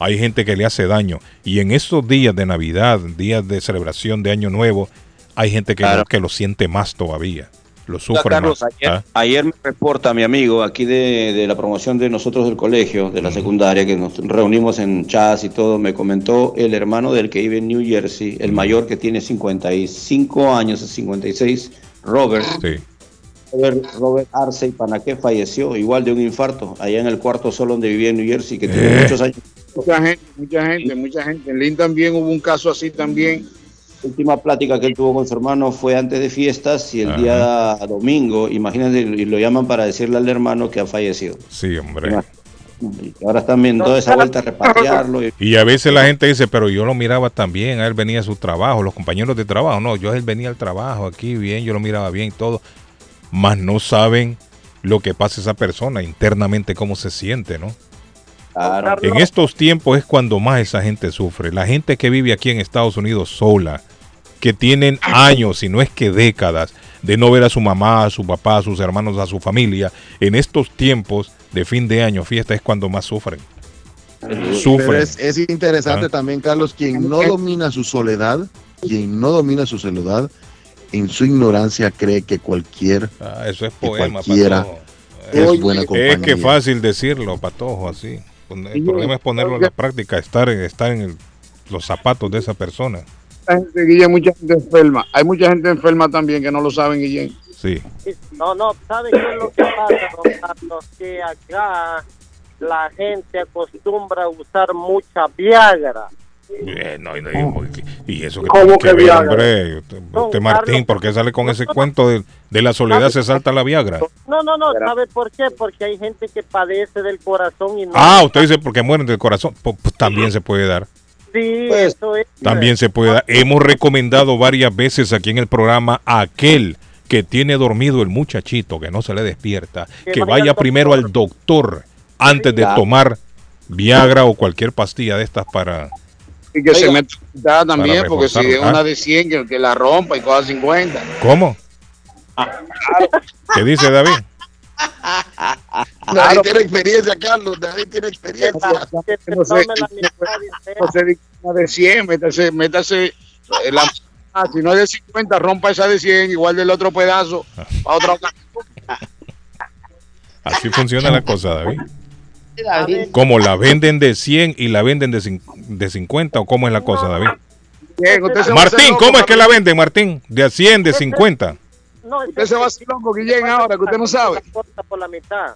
Hay gente que le hace daño y en estos días de Navidad, días de celebración de Año Nuevo, hay gente que, Claro. lo, que lo siente más todavía, lo Oiga, sufre Carlos, más. ayer, ¿ah? ayer me reporta mi amigo aquí de, de la promoción de nosotros del colegio, de la secundaria, que nos reunimos en chats y todo, me comentó el hermano del que vive en New Jersey, el mayor que tiene 55 años, 56, Robert. Robert, Robert Arce y Panaque falleció igual de un infarto allá en el cuarto solo donde vivía en New Jersey, que tiene Eh. muchos años. Mucha gente, mucha gente, mucha gente. En Lynn también hubo un caso así también. Última plática que él tuvo con su hermano fue antes de fiestas y el día domingo, imagínate, y lo llaman para decirle al hermano que ha fallecido. Sí, hombre. Y ahora están viendo toda esa vuelta a repatriarlo. y- Y a veces la gente dice, pero yo lo miraba también, a él venía a su trabajo, los compañeros de trabajo, no, yo a él venía al trabajo aquí bien, yo lo miraba bien y todo, más no saben lo que pasa esa persona internamente, cómo se siente, ¿no? En estos tiempos es cuando más esa gente sufre. La gente que vive aquí en Estados Unidos sola, que tienen años, si no es que décadas, de no ver a su mamá, a su papá, a sus hermanos, a su familia, en estos tiempos de fin de año, fiesta, es cuando más sufren. Sufren. es, es interesante Ah. también, Carlos, quien no domina su soledad, quien no domina su soledad, en su ignorancia cree que cualquier, Ah, eso es que poema, cualquiera Patojo. es buena compañía. Es que fácil decirlo, patojo, así. El problema es ponerlo en la práctica, estar en, estar en el- los zapatos de esa persona. Mucha gente, Guille, mucha gente enferma. Hay mucha gente enferma también que no lo saben, Guillén. Sí. No, no, ¿sabe qué es lo que pasa, don Carlos? Que acá la gente acostumbra a usar mucha Viagra. Eh, no, y, no, y- y eso que ¿Cómo que Viagra? hombre. Usted, usted, Martín, ¿por qué sale con ese cuento de, de la soledad se salta la Viagra? No, no, no, ¿sabe por qué? Porque hay gente que padece del corazón y no... Ah, usted dice porque mueren del corazón. Pues, pues, también se puede dar. Sí, eso es. También se puede dar. Hemos recomendado varias veces aquí en el programa a aquel que tiene dormido el muchachito, que no se le despierta, Que que vaya primero al doctor antes de tomar Viagra o cualquier pastilla de estas para... Y que se meta también, porque si es una ah. de 100, que, que la rompa y coja 50. ¿Cómo? ¿Qué dice David? David tiene experiencia, Carlos, David tiene experiencia. No sé, no sé, de 100, métase, métase eh, la, ah, si no es de 50, rompa esa de 100, igual del otro pedazo, a otra Así funciona la cosa, David. David. ¿Cómo la venden de 100 y la venden de, cin- de 50 o cómo es la cosa, David? Bien, Martín, loco, ¿cómo es que la venden, Martín? ¿De 100, de 50? Usted se va a hacer loco, Guillén, ahora que usted no sabe. Por la mitad.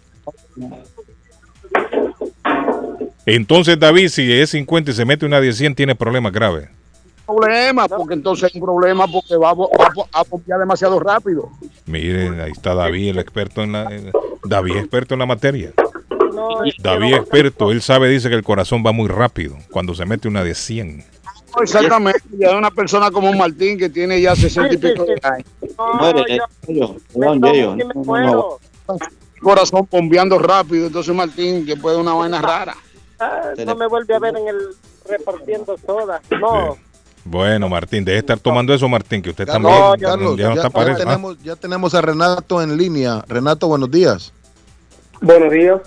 Entonces, David, si es 50 y se mete una de 100, tiene problemas graves. Problema, porque entonces hay un problema porque va, a va bombear demasiado rápido. Miren, ahí está David, el experto en la... David, experto en la materia. No, es David, experto, él sabe, dice que el corazón va muy rápido cuando se mete una de 100. No, Exactamente, ya es una persona como Martín que tiene ya 60 y pico de años. Eh, Yayo, perdón, No, no, no, Corazón bombeando rápido, entonces Martín que puede una vaina rara. Ah, no me vuelve a ver en el repartiendo soda. No, Bueno, Martín, deje de estar tomando eso, Martín, que usted Carlos, también Carlos, ya no ya, está ya. Ah, tenemos, ya tenemos a Renato en línea. Renato, buenos días. Buenos días.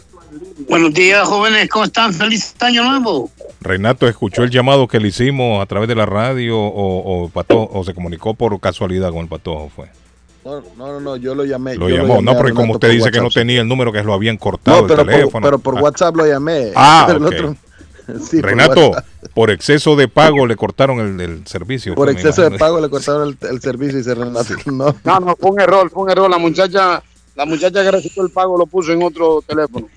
Buenos días, jóvenes, ¿cómo están? Feliz año nuevo. Renato, ¿escuchó el llamado que le hicimos a través de la radio o, o, Pato- o se comunicó por casualidad con el patojo? Fue? No, no, no, no, yo lo llamé. Lo yo llamó, llamé no, porque como usted por dice que no tenía el número, que lo habían cortado No, pero el por, teléfono. pero por Ah. WhatsApp lo llamé. Ah, El ok. otro- sí, por Renato, por exceso de pago le cortaron el, el servicio. Por exceso de pago le cortaron el, el servicio y se Renato. No. No, no, fue un error, fue un error. La muchacha, la muchacha que recibió el pago lo puso en otro teléfono.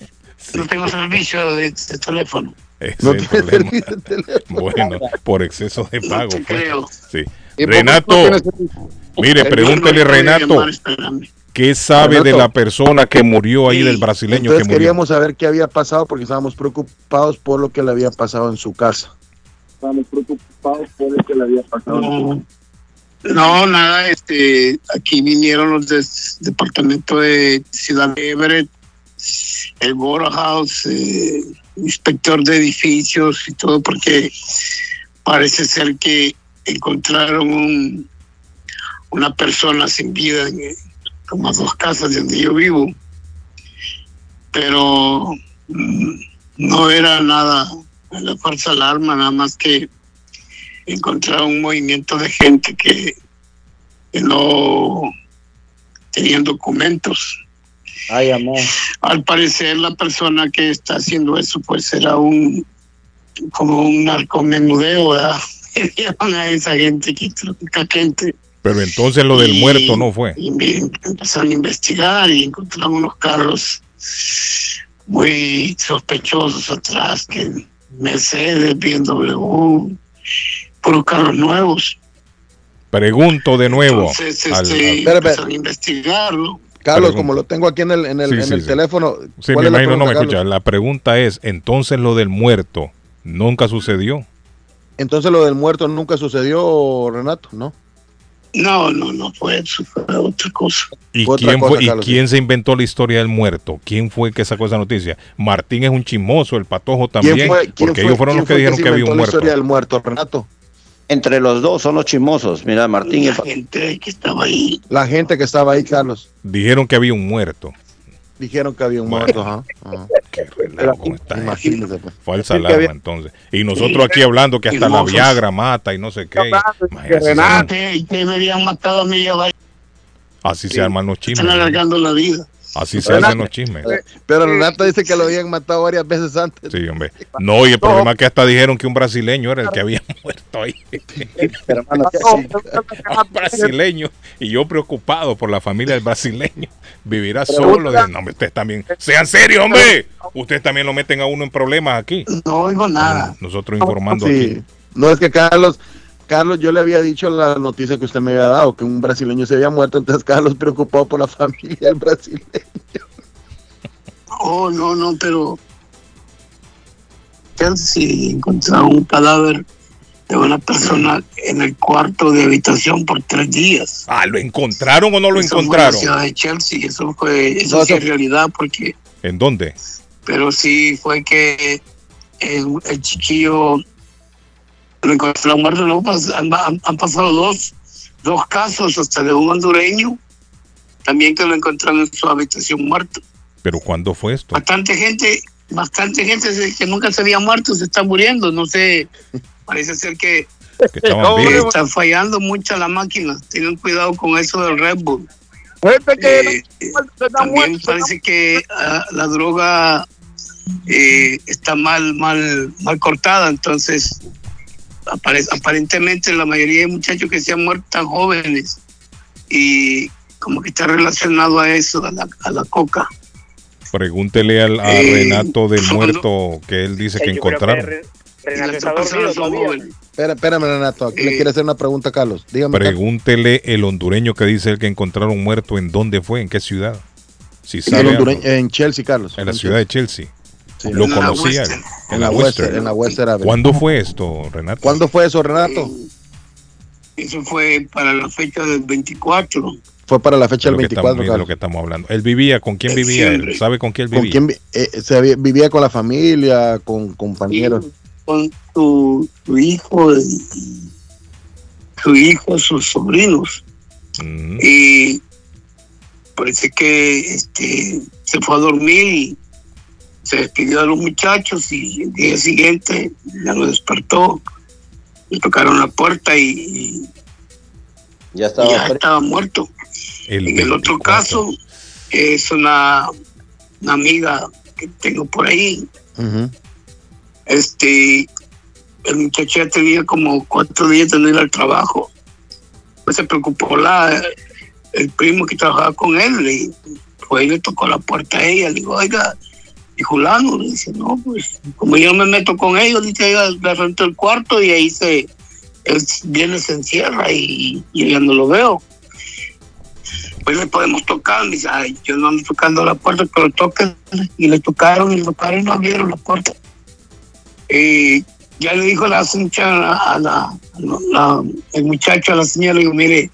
No tengo servicio de, de teléfono. Ese No tiene servicio de teléfono. Bueno, por exceso de pago. te fue. creo. Sí. ¿Y por Renato, no? Mire, El pregúntele, Renato. ¿qué sabe de la persona que murió ahí, del brasileño que murió? queríamos saber qué había pasado porque estábamos preocupados por lo que le había pasado en su casa. Estamos preocupados por lo que le había pasado. No, no, nada, este, aquí vinieron los del departamento de Ciudad de Everett, el Waterhouse, eh, inspector de edificios y todo, porque parece ser que encontraron un- una persona sin vida en eh, como a dos casas de donde yo vivo, pero mm, no era nada la fuerza alarma, nada más que encontraron un movimiento de gente que, que no tenían documentos. Ay, amor. Al parecer la persona que está haciendo eso pues era un como un narcomenudeo, ¿verdad? A esa gente que trafica gente. Pero entonces lo del Y- muerto no fue. Y me empezaron a investigar y encontraron unos carros muy sospechosos atrás, que Mercedes, BMW, puros carros nuevos. Pregunto de nuevo. Entonces, al- este, al- a investigarlo. Carlos, Pregunta. como lo tengo aquí en el, en el, Sí, en sí, el sí. teléfono. Sí, ¿cuál me es la imagino, no me pregunta, escucha. Carlos? La pregunta es, entonces lo del muerto nunca sucedió. Entonces lo del muerto nunca sucedió, Renato, ¿no? No, no, no fue eso, fue otra cosa. ¿Y, Otra quién, cosa, fue, ¿y quién se inventó la historia del muerto? ¿Quién fue que sacó esa noticia? Martín es un chismoso, el patojo ¿Quién también, fue- quién porque fue- ellos fueron quién los que fue dijeron se que había un la muerto. historia del muerto, Renato? Entre los dos son los chismosos. Mira, Martín y el gente que estaba ahí. La gente que estaba ahí, Carlos, Dijeron que había un muerto. Dijeron que había un muerto. ajá, ajá. Imagínese, pues. Falsa Sí, que alarma, había- entonces. Y nosotros aquí hablando que hasta la. Viagra mata y no sé qué. Imagínese, Renate, y que me habían matado a mí Así se arman los chismes. están alargando la vida. Así se hacen los chismes. Pero Renato dice que lo habían matado varias veces antes. Sí, hombre. No, y el problema es que hasta dijeron que un brasileño era el que había muerto ahí. Un brasileño. Y yo preocupado por la familia del brasileño. Vivirá solo. De... No, hombre, ustedes también. Sean serios, hombre. Ustedes también lo meten a uno en problemas aquí. No oigo nada. Nosotros informando Sí. aquí. No es que Carlos, Carlos, yo le había dicho la noticia que usted me había dado, que un brasileño se había muerto, entonces Carlos preocupado por la familia del brasileño. Oh, no, no, pero Chelsea encontraron un cadáver de una persona en el cuarto de habitación por tres días. Ah, ¿lo encontraron o no lo Eso fue en la encontraron? ciudad de Chelsea, eso fue, eso No, sí eso- es realidad porque, ¿En dónde? pero sí fue que el, el chiquillo lo encontraron muerto, ¿no? Han, han- han pasado dos, dos casos hasta de un hondureño, también que lo encontraron en su habitación muerto. ¿Pero cuándo fue esto? bastante gente, bastante gente que nunca se había muerto se está muriendo, no sé, parece ser que, que está fallando mucho la máquina, tengan cuidado con eso del Red Bull. que Eh, eh, también parece que ah, la droga eh, está mal, mal, mal cortada, entonces aparentemente la mayoría de muchachos que se han muerto están jóvenes y como que está relacionado a eso, a la, a la coca. Pregúntele al, a Eh, Renato del muerto que él dice que encontraron. Renato está dormido todavía. Espera, espérame, Renato, aquí le quiere hacer una pregunta a Carlos. Dígame. Carlos. Pregúntele el hondureño que dice el que encontraron muerto en dónde fue, en qué ciudad. Si sabe hondureño- en Chelsea, Carlos. en la ciudad de Chelsea. Sí. Lo En la conocía. En la Western, en la Western Avenue. ¿Cuándo fue esto, Renato? ¿Cuándo fue eso, Renato? Eso fue para la fecha del 24. Fue para la fecha de del lo, que estamos, 24, de lo que estamos hablando. Él vivía, ¿con quién vivía él? ¿Sabe con quién él ¿Con vivía? quién vi- eh, se había- vivía con la familia, con compañeros? Con tu, tu hijo, y- su hijo, sus sobrinos. Y parece que este, se fue a dormir y se despidió de los muchachos y el día siguiente ya lo despertó. Le tocaron la puerta y, Ya y ya estaba muerto. El en el otro caso es una, una amiga que tengo por ahí. Este, el muchacho ya tenía como cuatro días de no ir al trabajo. Pues se preocupó la, el primo que trabajaba con él y fue y le tocó la puerta a ella. Le dijo, oiga, y Julano, dice, no, pues como yo me meto con ellos, dice ella, le rento el cuarto y ahí se, él viene, se encierra y, y ya no lo veo. Pues le podemos tocar, me dice, ay, yo no ando tocando la puerta, pero toquen. Y le tocaron y le tocaron y no abrieron la puerta. Y ya le dijo la señora, a el muchacho a la señora, le digo, mire,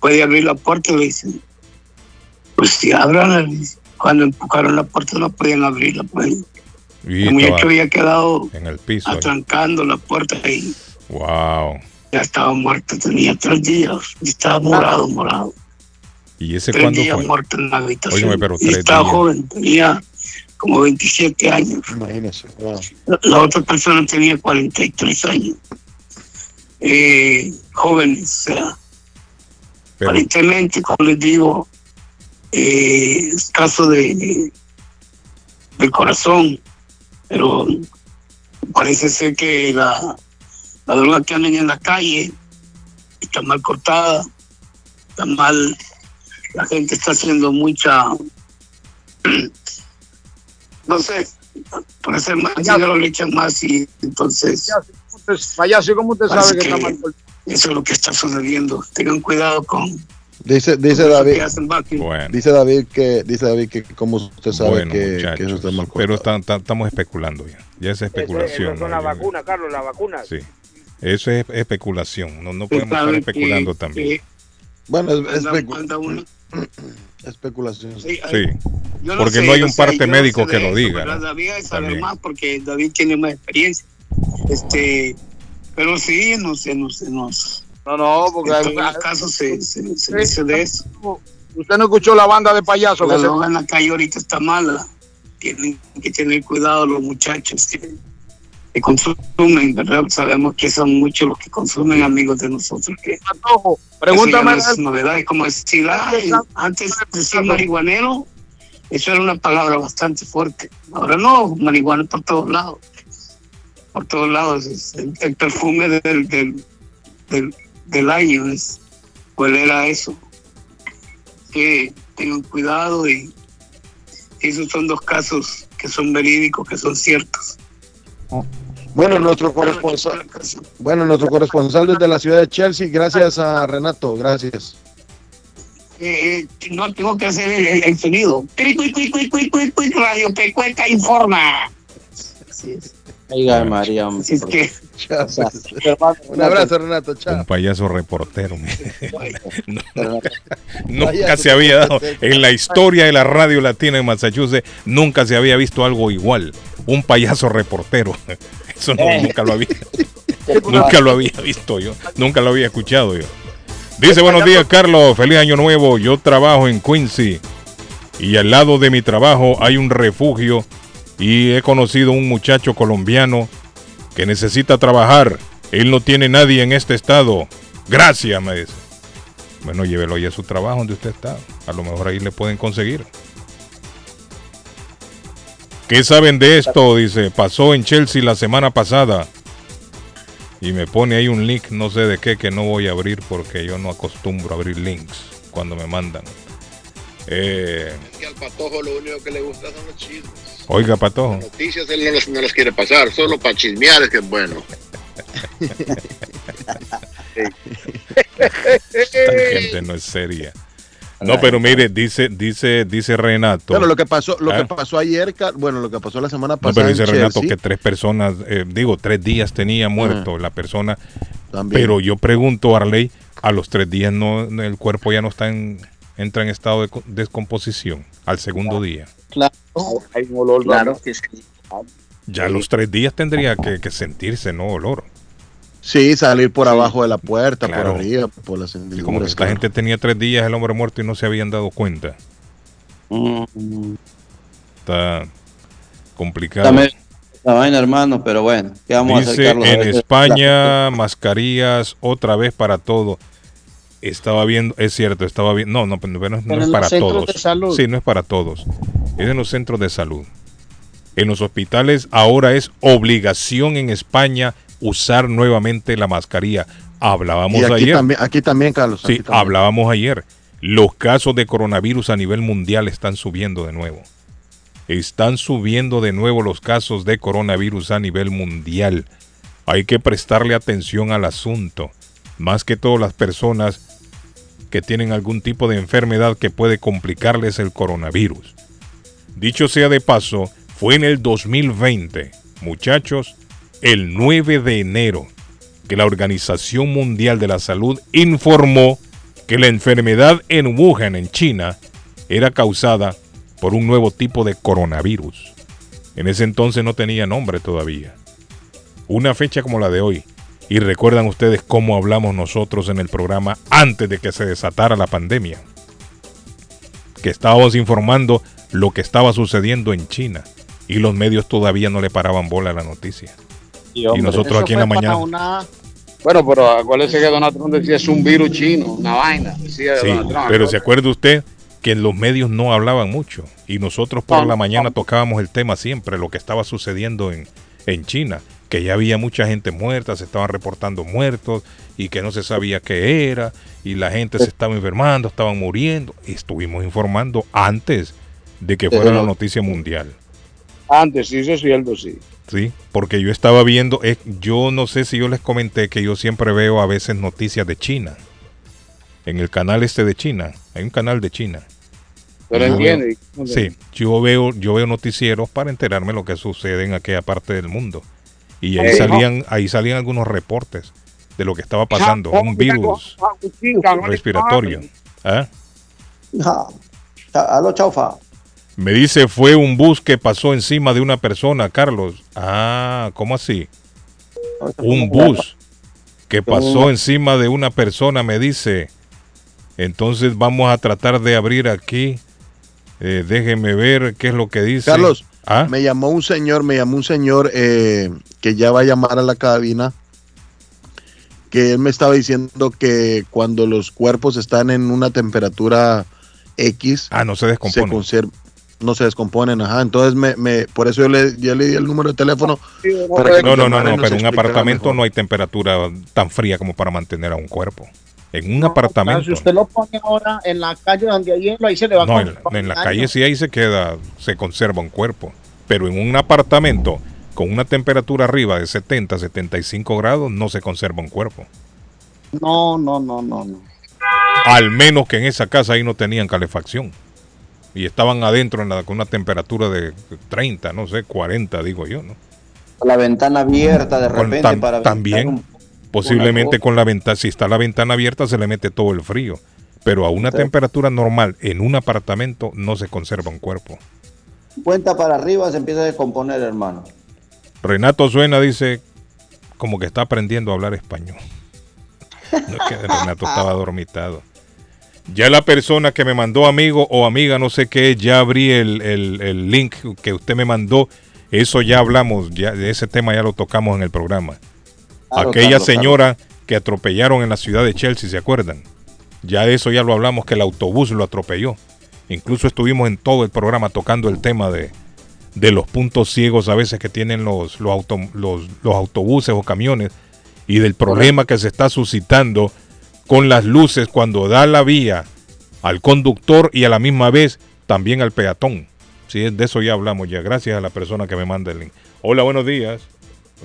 puede abrir la puerta, le dicen. Pues si abran, le dice. Cuando empujaron la puerta no podían abrirla, pues. Y el muchacho había quedado en el piso. ahí. atrancando la puerta y Wow. ya estaba muerto, tenía tres días, y estaba morado, morado. ¿Y ese tres cuándo días fue? muerto en la habitación. Óyeme, pero y tres estaba días. joven, tenía como 27 años. Imagínese. La, la otra persona tenía 43 años. Eh, jóvenes, o sea, Pero- aparentemente, como les digo, eh, caso de, de- del corazón, pero parece ser que la, la droga que andan en la calle está mal cortada, está mal, la gente está haciendo mucha, no sé, para hacer más dinero le echan más y entonces Payaso, ¿cómo usted parece sabe que está que mal cortado? eso es lo que está sucediendo. Tengan cuidado con Dice, dice David. Bueno. dice David que, dice David que como usted sabe Bueno, que, muchachos, que eso está mal pero está- está- estamos especulando ya. Ya es especulación. Eso Ya- vacunas, Carlos, las vacunas. Sí. Eso es especulación. No, no podemos estar especulando que- también. que Bueno, es, anda- especu- anda uno- especulación. Sí, Sí. yo no Porque sé, no hay un sé, parte no médico sé que lo eso, diga. ¿no? David sabe También. más porque David tiene más experiencia. Este, Pero sí, no sé, no sé, no sé. No, no, porque En hay- casos se, se, se dice de eso. usted no escuchó la banda de payasos La que se- droga en la calle ahorita está mala. Tienen que tener cuidado los muchachos que, que consumen, ¿verdad? Sabemos que son muchos los que consumen amigos de nosotros. Que, pregúntame- Eso ya no es novedad. Es como decir, "Ay, antes de decir marihuanero, eso era una palabra bastante fuerte. Ahora no, marihuana por todos lados. Por todos lados. El, el perfume del, del, del, del año es oler a eso. Que tengan cuidado y esos son dos casos que son verídicos, que son ciertos. Bueno, nuestro corresponsal, bueno, nuestro corresponsal desde la ciudad de Chelsea, gracias a Renato, gracias. Eh, eh, no tengo que hacer el, el- el sonido. Radio Pecueca informa. Así es. Oiga, María. Así es que. Un abrazo, Renato, chao. Un payaso reportero. No, nunca se había dado en la historia de la radio latina en Massachusetts, nunca se había visto algo igual. Un payaso reportero. Eso no, nunca lo había. Nunca lo había visto yo, nunca lo había escuchado yo. Dice buenos días Carlos, feliz año nuevo. Yo trabajo en Quincy y al lado de mi trabajo hay un refugio y he conocido un muchacho colombiano que necesita trabajar. Él no tiene nadie en este estado. Gracias, me dice. Bueno, llévelo ya a su trabajo donde usted está. A lo mejor ahí le pueden conseguir. ¿Qué saben de esto? Dice, pasó en Chelsea la semana pasada. Y me pone ahí un link, no sé de qué, que no voy a abrir porque yo no acostumbro a abrir links cuando me mandan. Eh, Que al patojo lo único que le gusta son los chismes. Oiga, Patojo. Noticias él no los, no los quiere pasar, solo para chismear es que es bueno. Esta gente no es seria. No, pero mire, dice, dice, dice Renato. Bueno, lo que pasó, lo ¿Ah? que pasó ayer, bueno, lo que pasó la semana No, pasada. pero dice en Renato Chelsea, que tres personas, eh, digo, tres días tenía muerto la persona. También. Pero yo pregunto, Arley, a los tres días no, el cuerpo ya no está en, entra en estado de co- descomposición al segundo día. Claro, hay un olor. claro que sí. Ya los tres días tendría que, que sentirse, ¿no? Olor. Sí, salir por abajo de la puerta, Claro. por arriba, por las Y como que esta gente tenía tres días el hombre muerto y no se habían dado cuenta. Está complicado. Dame la vaina, hermano, pero bueno, ¿qué vamos a hacer, Carlos? En España mascarillas otra vez para todo. Estaba viendo, es cierto, estaba viendo, no, no, pero no, no Pero es en para los centros todos. de salud. Sí, no es para todos. Es en los centros de salud. En los hospitales ahora es obligación en España usar nuevamente la mascarilla. Hablábamos Y aquí ayer. también, aquí también, Carlos. Sí, también. hablábamos ayer. Los casos de coronavirus a nivel mundial están subiendo de nuevo. Están subiendo de nuevo los casos de coronavirus a nivel mundial. Hay que prestarle atención al asunto. Más que todo las personas que tienen algún tipo de enfermedad que puede complicarles el coronavirus. Dicho sea de paso, fue en el 2020, muchachos, el 9 de enero, que la Organización Mundial de la Salud informó que la enfermedad en Wuhan, en China, era causada por un nuevo tipo de coronavirus. En ese entonces no tenía nombre todavía. Una fecha como la de hoy. Y recuerdan ustedes cómo hablamos nosotros en el programa antes de que se desatara la pandemia. Que estábamos informando lo que estaba sucediendo en China. Y los medios todavía no le paraban bola a la noticia. Y, nosotros aquí en la mañana. Bueno, pero acuérdese que Donald Trump decía es un virus chino, una vaina. Decía Sí, Donald Trump. pero se acuerda usted que en los medios no hablaban mucho y nosotros por la mañana tocábamos el tema siempre, lo que estaba sucediendo en, en China, que ya había mucha gente muerta, se estaban reportando muertos y que no se sabía qué era y la gente se estaba enfermando, estaban muriendo. Estuvimos informando antes de que fuera la noticia mundial. Antes, sí, eso es cierto, sí. Sí, porque yo estaba viendo, eh, yo no sé si yo les comenté que yo siempre veo a veces noticias de China. En el canal este de China, hay un canal de China. Pero Yo entiende. veo- Sí, yo veo, yo veo noticieros para enterarme lo que sucede en aquella parte del mundo. Y ahí salían, ahí salían algunos reportes de lo que estaba pasando, un virus respiratorio. ¿Ah? Aló, chaufa. Me dice, fue un bus que pasó encima de una persona, Carlos. Ah, ¿cómo así? Un bus que pasó encima de una persona, me dice. Entonces vamos a tratar de abrir aquí. Eh, déjeme ver qué es lo que dice. Carlos, ¿Ah? me llamó un señor, me llamó un señor eh, que ya va a llamar a la cabina, que él me estaba diciendo que cuando los cuerpos están en una temperatura X, Ah, no se descompone. conserv- no se descomponen, ajá. Entonces, me, me, por eso yo le, yo le di el número de teléfono. para que No, no, no, no, pero en un apartamento mejor. no hay temperatura tan fría como para mantener a un cuerpo. En un apartamento. Si usted lo pone ahora en la calle donde hay hielo, ahí se le va a No, en, en la calle sí ahí se queda, se conserva un cuerpo. Pero en un apartamento con una temperatura arriba de 70, 75 grados no se conserva un cuerpo. No, no, no, no, no. Al menos que en esa casa ahí no tenían calefacción. Y estaban adentro en la- con una temperatura de 30, no sé, 40, digo yo, ¿no? La ventana abierta de Con- repente tam- para también, posiblemente con la ventana, si está la ventana abierta se le mete todo el frío. Pero a una Sí. temperatura normal en un apartamento no se conserva un cuerpo. cuenta para arriba se empieza a descomponer, hermano. Renato Suena dice como que está aprendiendo a hablar español. No es que Renato estaba dormitado. Ya la persona que me mandó amigo o amiga, no sé qué, ya abrí el, el- el link que usted me mandó. Eso ya hablamos, ya de ese tema ya lo tocamos en el programa. Claro, Aquella señora que atropellaron en la ciudad de Chelsea, ¿se acuerdan? Ya de eso ya lo hablamos, que el autobús lo atropelló. Incluso estuvimos en todo el programa tocando el tema de, de los puntos ciegos a veces que tienen los, los, auto- los, los autobuses o camiones y del problema que se está suscitando con las luces cuando da la vía al conductor y a la misma vez también al peatón. Sí, de eso ya hablamos ya. Gracias a la persona que me manda el link. Hola, buenos días.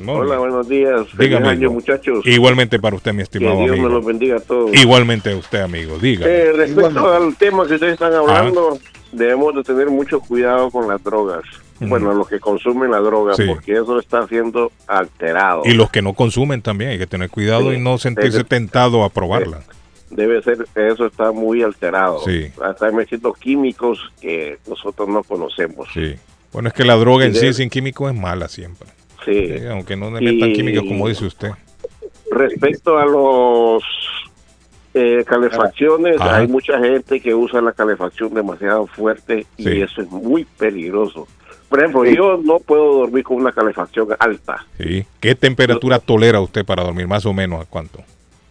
Hola, buenos días. Feliz Dígame, año, amigo. muchachos. Igualmente para usted, mi Que estimado Dios me amigo. los bendiga a todos. Igualmente a usted, amigo. Diga. Eh, respecto al tema que ustedes están hablando, debemos de tener mucho cuidado con las drogas. Bueno, los que consumen la droga, Sí. porque eso está siendo alterado. Y los que no consumen también, hay que tener cuidado Sí. y no sentirse Debe- tentado a probarla. Debe ser, eso está muy alterado. Sí. Hasta metiendo químicos que nosotros no conocemos. Sí. Bueno, es que la droga en sí sin químicos es mala siempre. Sí. Aunque no le metan Y- químicos como dice usted. Respecto a los eh, calefacciones, Ajá. hay mucha gente que usa la calefacción demasiado fuerte y eso es muy peligroso. Por ejemplo, yo no puedo dormir con una calefacción alta. Sí. ¿Qué temperatura tolera usted para dormir? Más o menos, ¿a cuánto?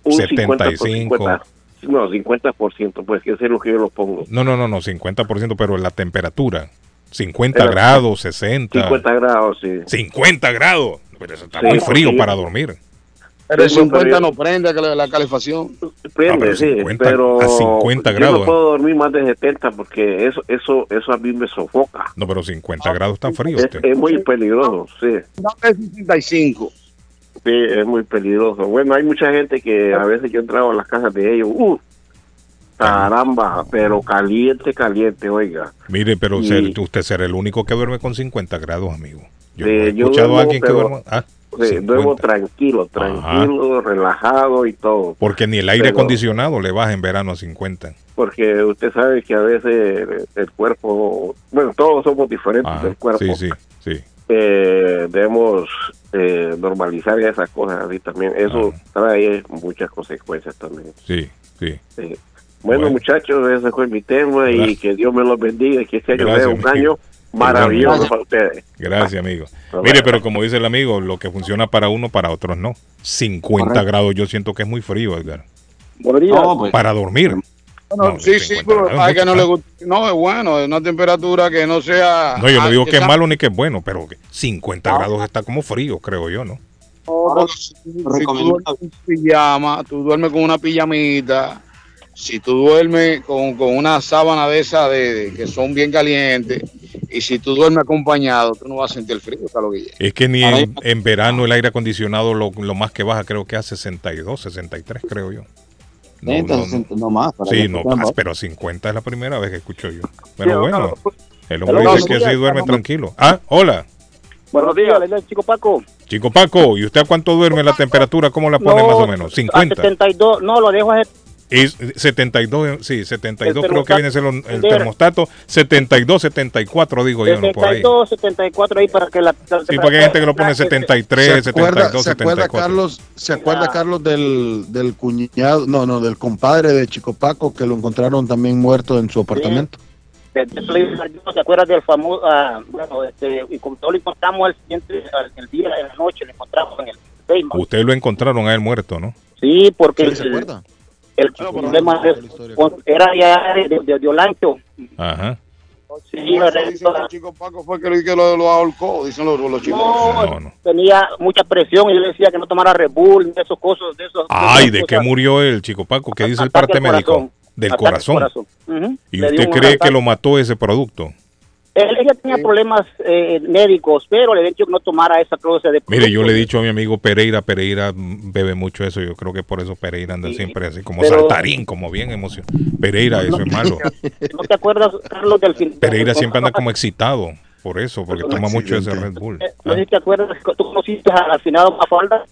Un 50 por 75. 50. No, 50%, pues que es lo que yo lo pongo. No, no, no, no, 50%, pero la temperatura. 50 Era- grados, 60. 50 grados, sí. 50 grados. Pero eso está Sí, muy frío sí. para dormir. Pero el Sí, no, 50 pero- no prende la, la calefacción. Prende, Ah, pero sí, 50 pero a 50 yo grados. no puedo dormir más de 70 porque eso eso eso a mí me sofoca. No, pero 50 grados está frío. Es, usted. es muy peligroso, sí. No es 65. Sí, es muy peligroso. Bueno, hay mucha gente que a veces yo he entrado a las casas de ellos, ¡uh! Caramba, pero caliente, caliente, oiga. Mire, pero Y- ser- usted será el único que duerme con 50 grados, amigo. Yo Sí, he yo escuchado duermo, a alguien que pero- duerma. Ah, Sí, 50. duermo tranquilo, tranquilo, relajado y todo. Porque ni el aire Pero- acondicionado le baja en verano a 50. Porque usted sabe que a veces el, cuerpo, bueno, todos somos diferentes Ah, del cuerpo. sí, sí, sí. Eh, debemos eh, normalizar esas cosas así también. Eso trae muchas consecuencias también. Sí, sí. Sí. Bueno, Bueno. muchachos, ese fue mi tema y Gracias. que Dios me los bendiga y que este año Gracias, sea un amigo. año maravilloso para ustedes. Gracias, amigo. Mire, pero como dice el amigo, lo que funciona para uno, para otros no. 50 Correcto. grados yo siento que es muy frío, Edgar. No, pues, Para dormir. Bueno, No, sí, sí, 50 pero grados hay es que no le gusta. No, es bueno, es una temperatura que no sea. No, yo no ah, digo que es malo ni que es bueno, pero que 50 grados está como frío, creo yo, ¿no? No, si, si tú duermes con pijama, tú duermes con una pijamita, si tú duermes con, con una sábana de esas de, de- que son bien calientes, y si tú duermes acompañado, tú no vas a sentir el frío, está lo que Es que ni en, en verano el aire acondicionado lo, lo más que baja creo que a 62, 63 creo yo. No, 60, no, 60, no más. para Sí, no, ah, pero 50 es la primera vez que escucho yo. Pero Sí, bueno, no, el hombre dice que así duerme tranquilo. Ah, hola. Buenos días, chico Paco. Chico Paco, ¿y usted a cuánto duerme la temperatura? ¿Cómo la pone No, más o menos? A 50. 72, no, lo dejo a Es 72, sí, 72 El creo que viene a ser el, el termostato- termostato. 72, 74 digo yo, no por ahí. 72, 74 ahí para que la... Sí, porque hay gente que lo pone 73, ¿Se acuerda, 72, ¿se acuerda 74. Carlos, se acuerda Carlos del, del cuñado, no, no, del compadre de Chico Paco que lo encontraron también muerto en su apartamento? de- ¿Se acuerdas del famoso? ah, bueno, este, y como todo lo encontramos el siguiente, al- el día, en la noche, lo encontramos en el basement. Usted lo encontraron a él muerto, ¿no? Sí, porque ¿Sí, se acuerda? el problema es- era ya de, de, de Olancho. Ajá. Sí, Eso era- dicen que el chico Paco fue que lo, que lo, lo ahorcó, dicen los, los chicos. no, tenía mucha presión y yo le decía que no tomara Red Bull, de esos cosas, de esos. Ay, ¿de qué murió el chico Paco? ¿Qué dice el parte médico? corazón. Del Ataque corazón. ¿Y Le usted cree que lo mató ese producto? Él, ella tenía problemas eh, médicos, pero le he dicho que no tomara esa clase de Mire, yo le he dicho a mi amigo Pereira, Pereira bebe mucho eso, yo creo que por eso Pereira anda siempre así como pero- saltarín, como bien emocionado. Pereira, eso es malo. ¿No te acuerdas, Carlos, del fin? Pereira siempre anda como excitado, por eso, porque toma mucho ese Red Bull. No sé si te acuerdas, tú conociste al finado Mafalda.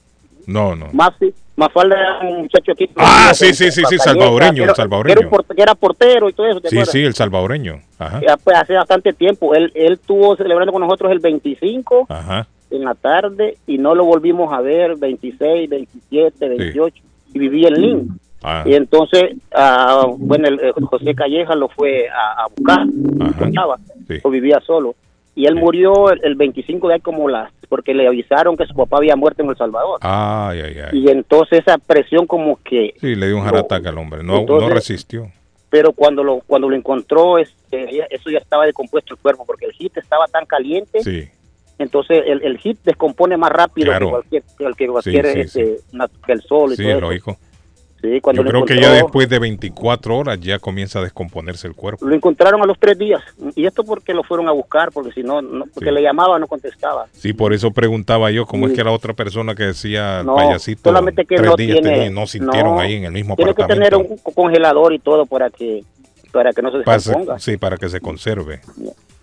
No, no. Masi, Mafalda era un muchacho aquí. Ah, sí, sí, sí, sí, salvadoreño, era- salvadoreño. Era, un porte- que era portero y todo eso, ¿te Sí, acuerdas? sí, el salvadoreño. Ajá. Ya, pues, hace bastante tiempo. Él, él estuvo celebrando con nosotros el 25 Ajá. en la tarde y no lo volvimos a ver 26, 27, 28 y vivía en Lin. Ah. Y entonces, ah, bueno, el, el José Calleja lo fue a, a buscar, estaba, Sí. o vivía solo. Y él murió el, el 25 de ahí como las, porque le avisaron que su papá había muerto en El Salvador. Ay, ay, ay. Y entonces esa presión como que, Sí, le dio un heart attack al hombre. No, Entonces- no resistió. pero cuando lo cuando lo encontró, este, ya- eso ya estaba descompuesto el cuerpo, porque el hit estaba tan caliente, Sí. entonces el, el hit descompone más rápido Claro. que cualquier, que cualquier, sí, este, que el sol y Sí, todo lógico. Sí, cuando Yo creo que ya después de 24 horas ya comienza a descomponerse el cuerpo. Lo encontraron a los tres días. Y esto porque lo fueron a buscar, porque si no, no porque Sí. le llamaba, no contestaba. Sí, por eso preguntaba yo cómo es Sí. que la otra persona que decía No, payasito solamente que tres no días tiene- tenía no sintieron ahí en el mismo Tiene que apartamento. tener un co- congelador y todo para que para que no se descomponga. sí, para que se conserve.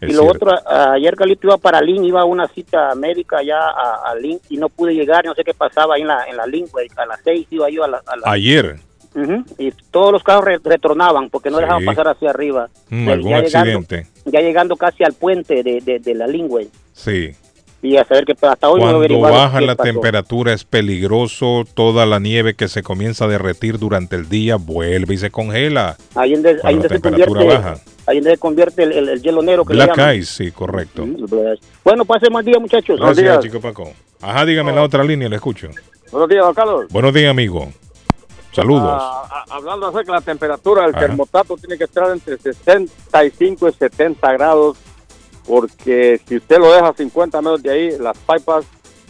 Y lo cierto. otro, ayer Calito iba para Lin, iba a una cita médica allá a, a Lin y no pude llegar, no sé qué pasaba ahí en la, en la Lin, güey. a las seis iba yo a la... a la- Ayer, y todos los carros re- retornaban porque no Sí. dejaban pasar hacia arriba. mm, algún ya llegando- accidente. ya llegando casi al puente de, de, de la Lin, güey. Sí. Y a saber que hasta hoy no Cuando averiguado baja la pasó. temperatura es peligroso, toda la nieve que se comienza a derretir durante el día vuelve y se congela. Ahí donde, ahí donde la se convierte, baja. ahí donde se convierte el, el, el hielo negro que Black. Ice, sí, correcto. Bueno, pase más día, muchachos. Gracias, chico Paco. Ajá, dígame en la otra línea, le escucho. Buenos días, don Carlos. Buenos días, amigo. Saludos. Ah, ah, hablando acerca de la temperatura, el Ajá. termostato tiene que estar entre 65 y 70 grados, porque si usted lo deja 50 metros de ahí, las pipas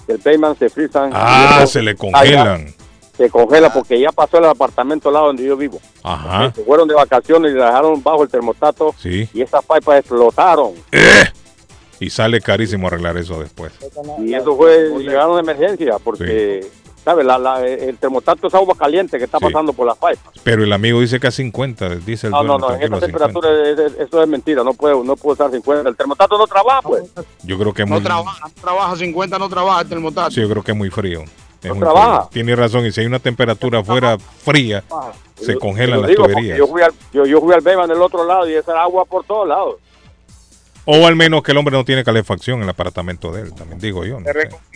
del payment se frisan. Ah, eso- se le congelan. se congela porque ya pasó el apartamento al lado donde yo vivo. Ajá. Se fueron de vacaciones y la dejaron bajo el termostato Sí. y esas pipas explotaron. Y sale carísimo arreglar eso después. Y eso fue, llegaron de emergencia porque, ¿sabes? La, la- el termostato es agua caliente que está Sí. pasando por las pipas. Pero el amigo dice que a 50, dice el No, dueño, no, no, en esta a 50. temperatura es- es- eso es mentira, no puede, no puede estar 50. El termostato no trabaja, pues. Yo creo que es No muy, trabaja, no trabaja 50, no trabaja el termostato. sí, yo creo que es muy frío. Es No muy trabaja. frío. Tiene razón, y si hay una temperatura afuera fría, se congelan las digo tuberías. Yo fui al, yo, yo fui al Bema del otro lado y esa era agua por todos lados. O al menos que el hombre no tiene calefacción en el apartamento de él, también digo yo. no.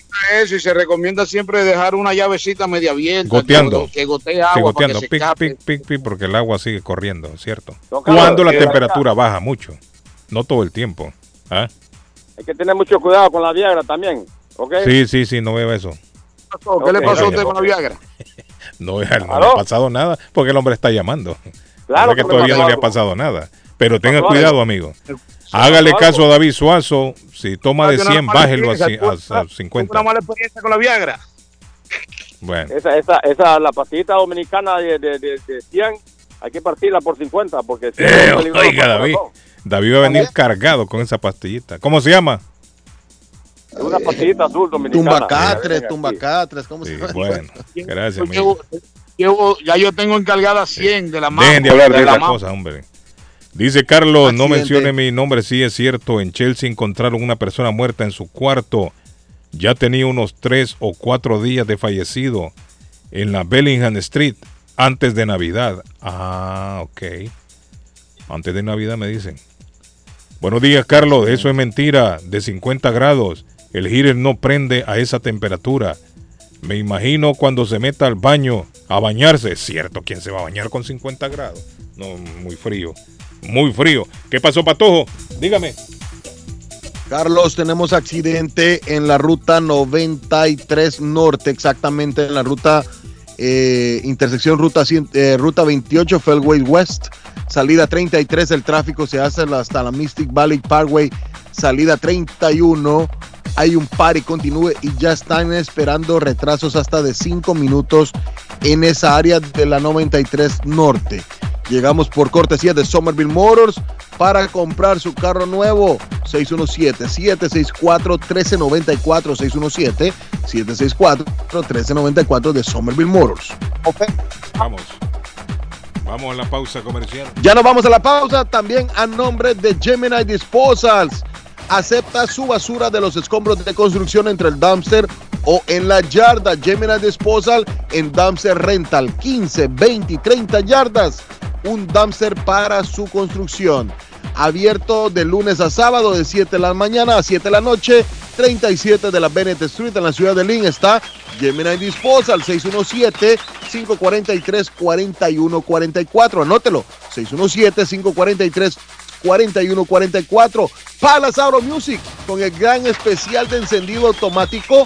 Recomienda eso y se recomienda siempre dejar una llavecita media abierta. Goteando. Que, que gotee Sí, agua para goteando, que se pic, pic, pic, pic, porque el agua sigue corriendo, ¿cierto? Carlos, Cuando la temperatura baja mucho, no todo el tiempo. ¿Ah? Hay que tener mucho cuidado con la Viagra también, ¿ok? Sí, sí, sí, no veo eso. ¿Qué le pasó a usted con la Viagra? No, no le ha pasado nada porque el hombre está llamando. Claro que que todavía no le ha pasado nada. Pero tenga cuidado, amigo. Hágale caso a. David Suazo. Si toma de Tuve una 100, mala bájelo a, experiencia, ci- a- a tuve una- 50. Una mala experiencia con la Viagra. Bueno, Esa, esa, esa, la pastillita dominicana de, de, de, de 100, hay que partirla por 50 porque si no Eh, peligroso oiga, David. David va a venir cargado con esa pastillita. ¿Cómo se llama? Es una pastillita azul dominicana. Tumbacatres, tumbacatres, ¿cómo se llama? Bueno, gracias, Yo llevo- ya yo tengo encargada 100 de la mano. Dejen de hablar de la esa mano. cosa, hombre. Dice Carlos, no mencione mi nombre, sí es cierto. En Chelsea encontraron una persona muerta en su cuarto. Ya tenía unos tres o cuatro días de fallecido en la Bellingham Street. antes de Navidad. Ah, ok. Antes de Navidad me dicen. Buenos días, Carlos. Eso es mentira. De 50 grados. El heater no prende a esa temperatura. Me imagino cuando se meta al baño a bañarse. Es cierto, ¿quién se va a bañar con 50 grados? No, muy frío. Muy frío. ¿Qué pasó, Patojo? Dígame. Carlos, tenemos accidente en la ruta 93 Norte, exactamente en la ruta eh, intersección ruta, 100, eh, 28, Felway West, salida 33, el tráfico se hace hasta la Mystic Valley Parkway, salida 31. Hay un par y continúe y ya están esperando retrasos hasta de 5 minutos en esa área de la 93 Norte. Llegamos por cortesía de Somerville Motors para comprar su carro nuevo. 617-764-1394. 617-764-1394 de Somerville Motors. Vamos. Vamos a la pausa comercial. Ya nos vamos a la pausa también a nombre de Gemini Disposals. Acepta su basura de los escombros de construcción entre el dumpster o en la yarda. Gemini Disposal en dumpster rental 15, 20 y 30 yardas. Un dumpster para su construcción. Abierto de lunes a sábado de 7 de la mañana a 7 de la noche. 37 de la Bennett Street en la ciudad de Lynn está Gemini Disposal 617-543-4144. Anótelo. 617-543 4144. Palace Auto Music con el gran especial de encendido automático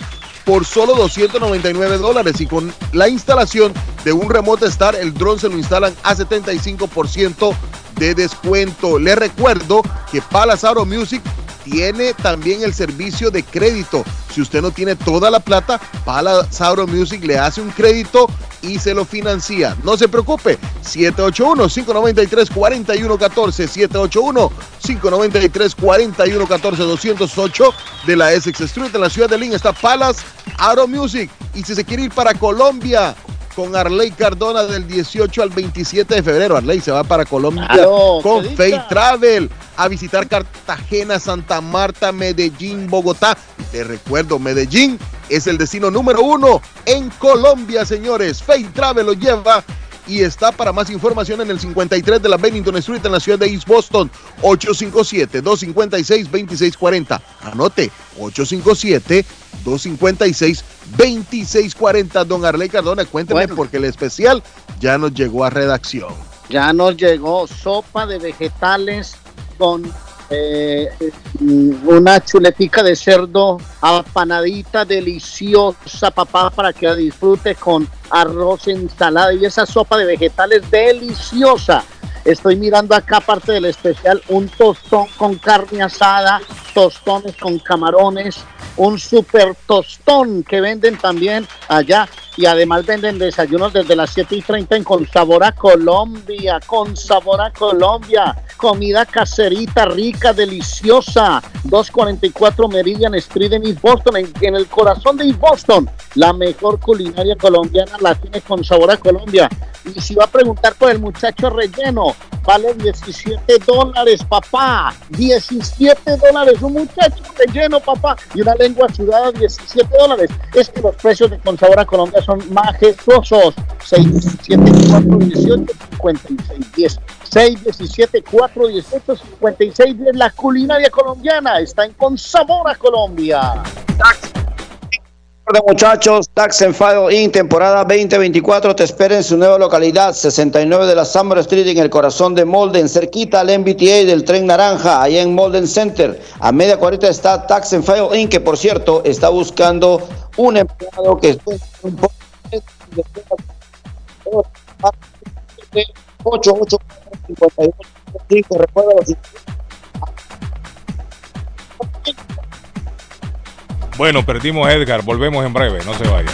por solo 299 dólares y con la instalación de un remote start el dron se lo instalan a 75% de descuento. Les recuerdo que Auto Music tiene también el servicio de crédito. Si usted no tiene toda la plata, Palace Auto Music le hace un crédito y se lo financia. No se preocupe, 781-593-4114, 781-593-4114, 208 de la Essex Street en la ciudad de Lynn está Palace Auto Music. Y si se quiere ir para Colombia, con Arley Cardona del 18 al 27 de febrero. Arley se va para Colombia Claro, con dicha. Travel a visitar Cartagena, Santa Marta, Medellín, Bogotá. Te recuerdo, Medellín es el destino número uno en Colombia, señores. Fay Travel lo lleva y está para más información en el 53 de la Bennington Street en la ciudad de East Boston, 857-256-2640. Anote, 857-256-2640. Don Arley Cardona, cuénteme porque el especial ya nos llegó a redacción. Ya nos llegó sopa de vegetales con eh, una chuletica de cerdo apanadita deliciosa, papá, para que la disfrute con arroz, ensalada y esa sopa de vegetales deliciosa. Estoy mirando acá, aparte del especial, un tostón con carne asada, tostones con camarones, un super tostón que venden también allá y además venden desayunos desde las 7 y 30 en Con Sabor a Colombia, con Sabor a Colombia, comida caserita, rica, deliciosa, 244 Meridian Street en East Boston, en, en el corazón de East Boston, la mejor culinaria colombiana la tiene Con Sabor a Colombia. Y si va a preguntar por el muchacho relleno, vale 17 dólares, papá, 17 dólares, un muchacho relleno, papá, y una lengua sudada, 17 dólares. Es que los precios de Con Sabor a Colombia son majestuosos. 617-418-5610. 617-418-5610. La culinaria colombiana está en Con Sabor a Colombia. Recuerden, muchachos, Tax and File Inc. temporada 2024 te espera en su nueva localidad, 69 de la Summer Street, en el corazón de Molden, cerquita al MBTA del Tren Naranja, allá en Molden Center. A media cuarenta está Tax and File Inc., que por cierto está buscando un empleado que esté un poco 88 58 recuerda los Bueno, perdimos a Edgar. Volvemos en breve. No se vayan.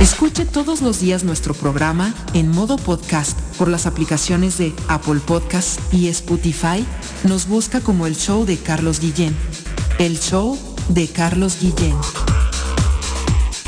Escuche todos los días nuestro programa en modo podcast por las aplicaciones de Apple Podcast y Spotify. Nos busca como el show de Carlos Guillén. El show de Carlos Guillén.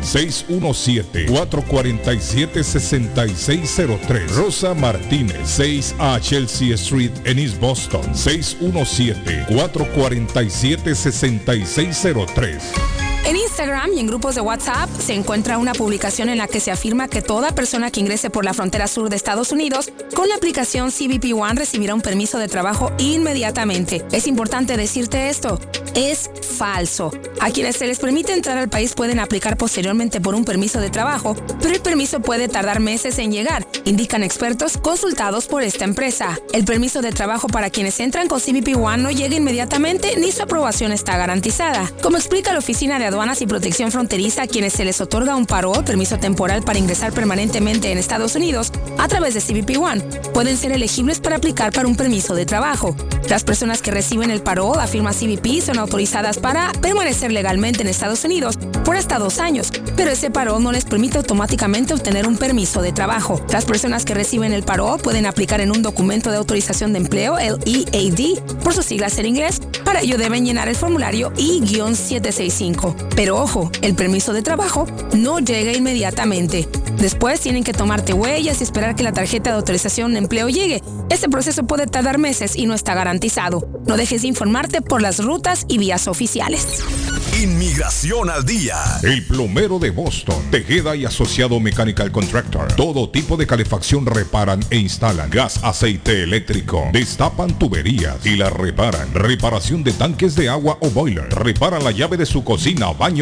617-447-6603. Rosa Martínez, 6 a Chelsea Street en East Boston, 617-447-6603. En Instagram y en grupos de WhatsApp se encuentra una publicación en la que se afirma que toda persona que ingrese por la frontera sur de Estados Unidos con la aplicación CBP One recibirá un permiso de trabajo inmediatamente. Es importante decirte esto, es falso. A quienes se les permite entrar al país pueden aplicar posteriormente por un permiso de trabajo, pero el permiso puede tardar meses en llegar, indican expertos consultados por esta empresa. El permiso de trabajo para quienes entran con CBP One no llega inmediatamente ni su aprobación está garantizada. Como explica la Oficina de Aduanas y Protección Fronteriza a quienes se les otorga un paro permiso temporal para ingresar permanentemente en Estados Unidos a través de CBP One, pueden ser elegibles para aplicar para un permiso de trabajo. Las personas que reciben el paro, afirma CBP, son autorizadas para permanecer legalmente en Estados Unidos por hasta dos años, pero ese paro no les permite automáticamente obtener un permiso de trabajo. Las personas que reciben el paro pueden aplicar en un documento de autorización de empleo, el EAD, por sus siglas en inglés. Para ello deben llenar el formulario I-765. Pero ojo, el permiso de trabajo no llega inmediatamente. Después tienen que tomarte huellas y esperar que la tarjeta de autorización de empleo llegue. Este proceso puede tardar meses y no está garantizado. No dejes de informarte por las rutas y vías oficiales. Inmigración al día. El plomero de Boston. Tejeda y asociado Mechanical Contractor. Todo tipo de calefacción reparan e instalan. Gas, aceite eléctrico. Destapan tuberías y las reparan. Reparación de tanques de agua o boiler. Reparan la llave de su cocina, baño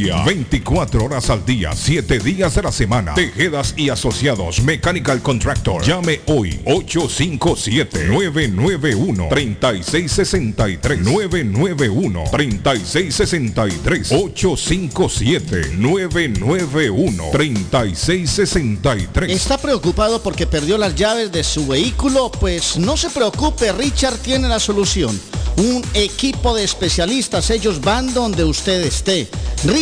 24 horas al día, 7 días de la semana. Tejedas y asociados. Mechanical Contractor. Llame hoy 857-991-3663. 991-3663. 857-991-3663. ¿Está preocupado porque perdió las llaves de su vehículo? Pues no se preocupe, Richard tiene la solución. Un equipo de especialistas, ellos van donde usted esté. Richard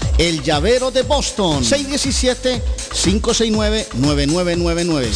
El llavero de Boston. 617-569-9999.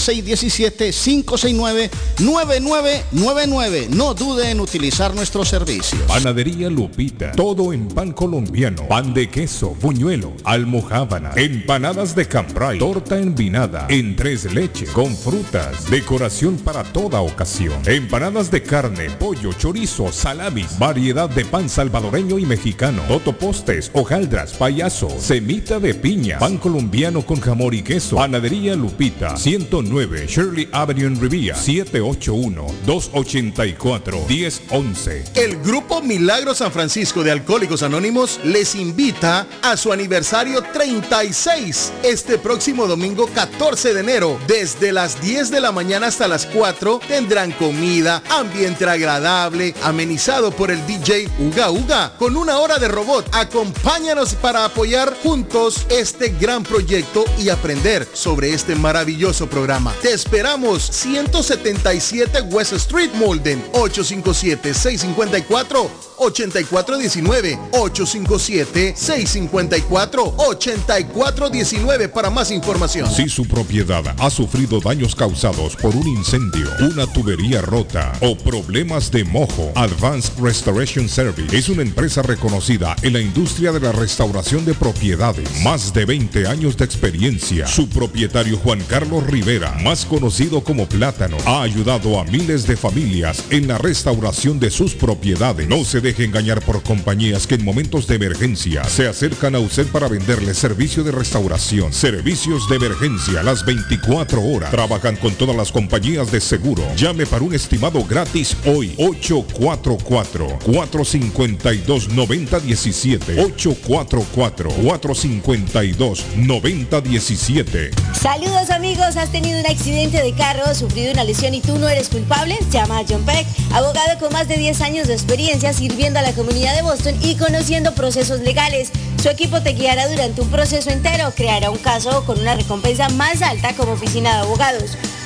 617-569-9999. No dude en utilizar nuestros servicios. Panadería Lupita. Todo en pan colombiano. Pan de queso, buñuelo, almojábana, empanadas de cambray, torta envinada, en tres leches, con frutas, decoración para toda ocasión. Empanadas de carne, pollo, chorizo, salamis, variedad de pan salvadoreño y mexicano, totopostes, hojaldras, payaso, semita de piña, pan colombiano con jamón y queso. Panadería Lupita, 109 Shirley Avenue en Rivia, 781-284-1011. El Grupo Milagro San Francisco de Alcohólicos Anónimos les invita a su aniversario 36 este próximo domingo 14 de enero. Desde las 10 de la mañana hasta las 4 tendrán comida, ambiente agradable, amenizado por el DJ Uga Uga con una hora de robot. Acompáñanos para apoyar juntos este gran proyecto y aprender sobre este maravilloso programa. Te esperamos 177 West Street Molden 857 654 8419 857-654-8419 para más información. Si su propiedad ha sufrido daños causados por un incendio, una tubería rota o problemas de mojo, Advanced Restoration Service es una empresa reconocida en la industria de la restauración de propiedades. Más de 20 años de experiencia. Su propietario Juan Carlos Rivera, más conocido como Plátano, ha ayudado a miles de familias en la restauración de sus propiedades. No se deje engañar por compañías que en momentos de emergencia se acercan a usted para venderle servicio de restauración, servicios de emergencia las 24 horas. Trabajan con todas las compañías de seguro. Llame para un estimado gratis hoy. 844-452-9017. 844-452-9017. Saludos amigos, ¿has tenido un accidente de carro, sufrido una lesión y tú no eres culpable? Llama a John Peck, abogado con más de 10 años de experiencia sirviendo a la comunidad de Boston y conociendo procesos legales. Su equipo te guiará durante un proceso entero, creará un caso con una recompensa más alta como oficina de abogados.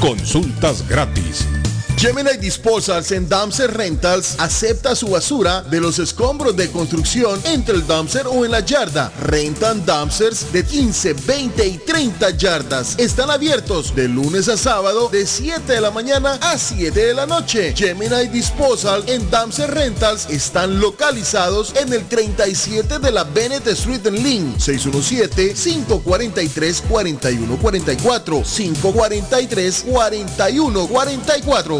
Consultas gratis. Gemini Disposals en Dumpster Rentals acepta su basura de los escombros de construcción entre el dumpster o en la yarda. Rentan dumpsters de 15, 20 y 30 yardas. Están abiertos de lunes a sábado de 7 de la mañana a 7 de la noche. Gemini Disposal en Dumpster Rentals están localizados en el 37 de la Bennett Street en Lynn. 617-543-4144. 543-4144.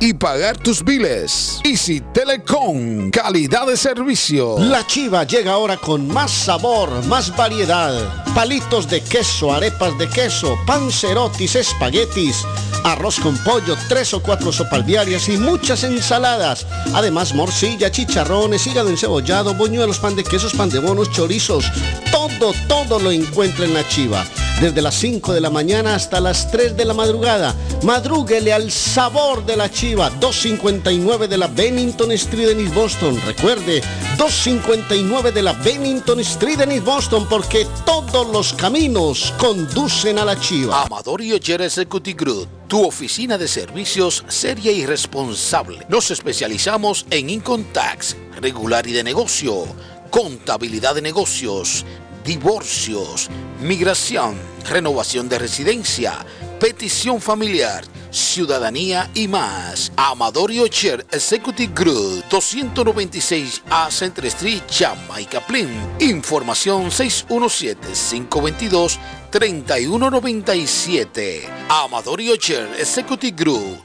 y pagar tus biles. Easy Telecom, calidad de servicio. La chiva llega ahora con más sabor, más variedad. Palitos de queso, arepas de queso, pancerotis, espaguetis, arroz con pollo, tres o cuatro sopalviarias y muchas ensaladas. Además, morcilla, chicharrones, hígado encebollado, boñuelos, pan de quesos, pan de bonos, chorizos. Todo, todo lo encuentra en la chiva. Desde las 5 de la mañana hasta las 3 de la madrugada. Madrúguele al sabor de la chiva. 259 de la Bennington Street en East Boston. Recuerde, 259 de la Bennington Street en East Boston porque todos los caminos conducen a la chiva. Amador y Executive Group, tu oficina de servicios seria y responsable. Nos especializamos en income tax, regular y de negocio, contabilidad de negocios, divorcios, migración, renovación de residencia, petición familiar, ciudadanía y más. Amador y Ocher Executive Group, 296 A Central Street, Jamaica Plain. Información 617-522-3197. Amador y Ocher Executive Group,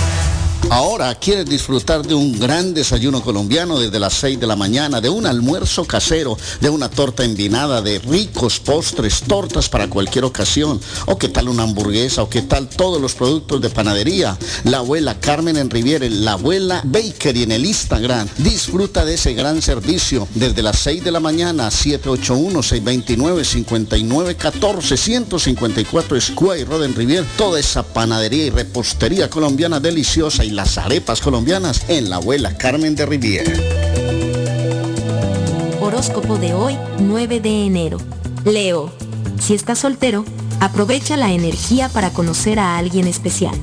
Ahora quieres disfrutar de un gran desayuno colombiano desde las 6 de la mañana, de un almuerzo casero, de una torta envinada, de ricos postres, tortas para cualquier ocasión, o qué tal una hamburguesa, o qué tal todos los productos de panadería. La abuela Carmen en Riviera, la abuela Bakery en el Instagram. Disfruta de ese gran servicio desde las 6 de la mañana, 781-629-5914, 154 Square Road en Riviera. Toda esa panadería y repostería colombiana deliciosa y las arepas colombianas en la abuela Carmen de Riviera. Horóscopo de hoy, 9 de enero. Leo, si estás soltero, aprovecha la energía para conocer a alguien especial.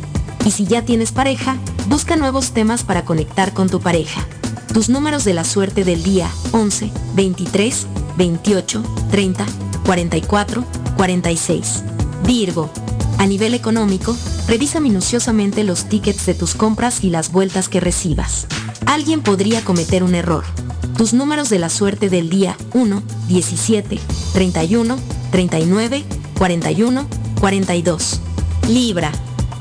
Y si ya tienes pareja, busca nuevos temas para conectar con tu pareja. Tus números de la suerte del día 11, 23, 28, 30, 44, 46. Virgo. A nivel económico, revisa minuciosamente los tickets de tus compras y las vueltas que recibas. Alguien podría cometer un error. Tus números de la suerte del día 1, 17, 31, 39, 41, 42. Libra.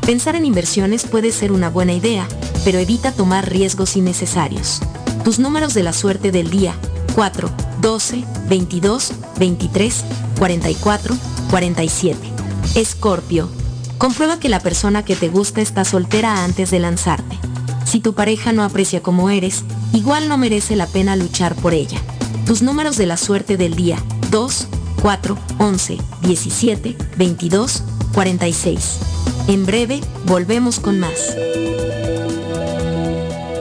Pensar en inversiones puede ser una buena idea, pero evita tomar riesgos innecesarios. Tus números de la suerte del día 4, 12, 22, 23, 44, 47. Escorpio. Comprueba que la persona que te gusta está soltera antes de lanzarte. Si tu pareja no aprecia como eres, igual no merece la pena luchar por ella. Tus números de la suerte del día 2, 4, 11, 17, 22, 46. En breve, volvemos con más.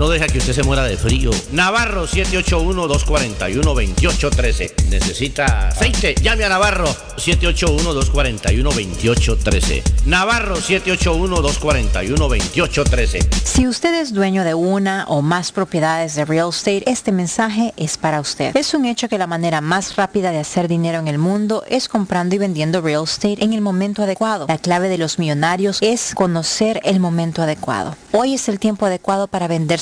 no deja que usted se muera de frío. Navarro 781-241-2813. ¿Necesita aceite? Llame a Navarro 781-241-2813. Navarro 781-241-2813. Si usted es dueño de una o más propiedades de real estate, este mensaje es para usted. Es un hecho que la manera más rápida de hacer dinero en el mundo es comprando y vendiendo real estate en el momento adecuado. La clave de los millonarios es conocer el momento adecuado. Hoy es el tiempo adecuado para vender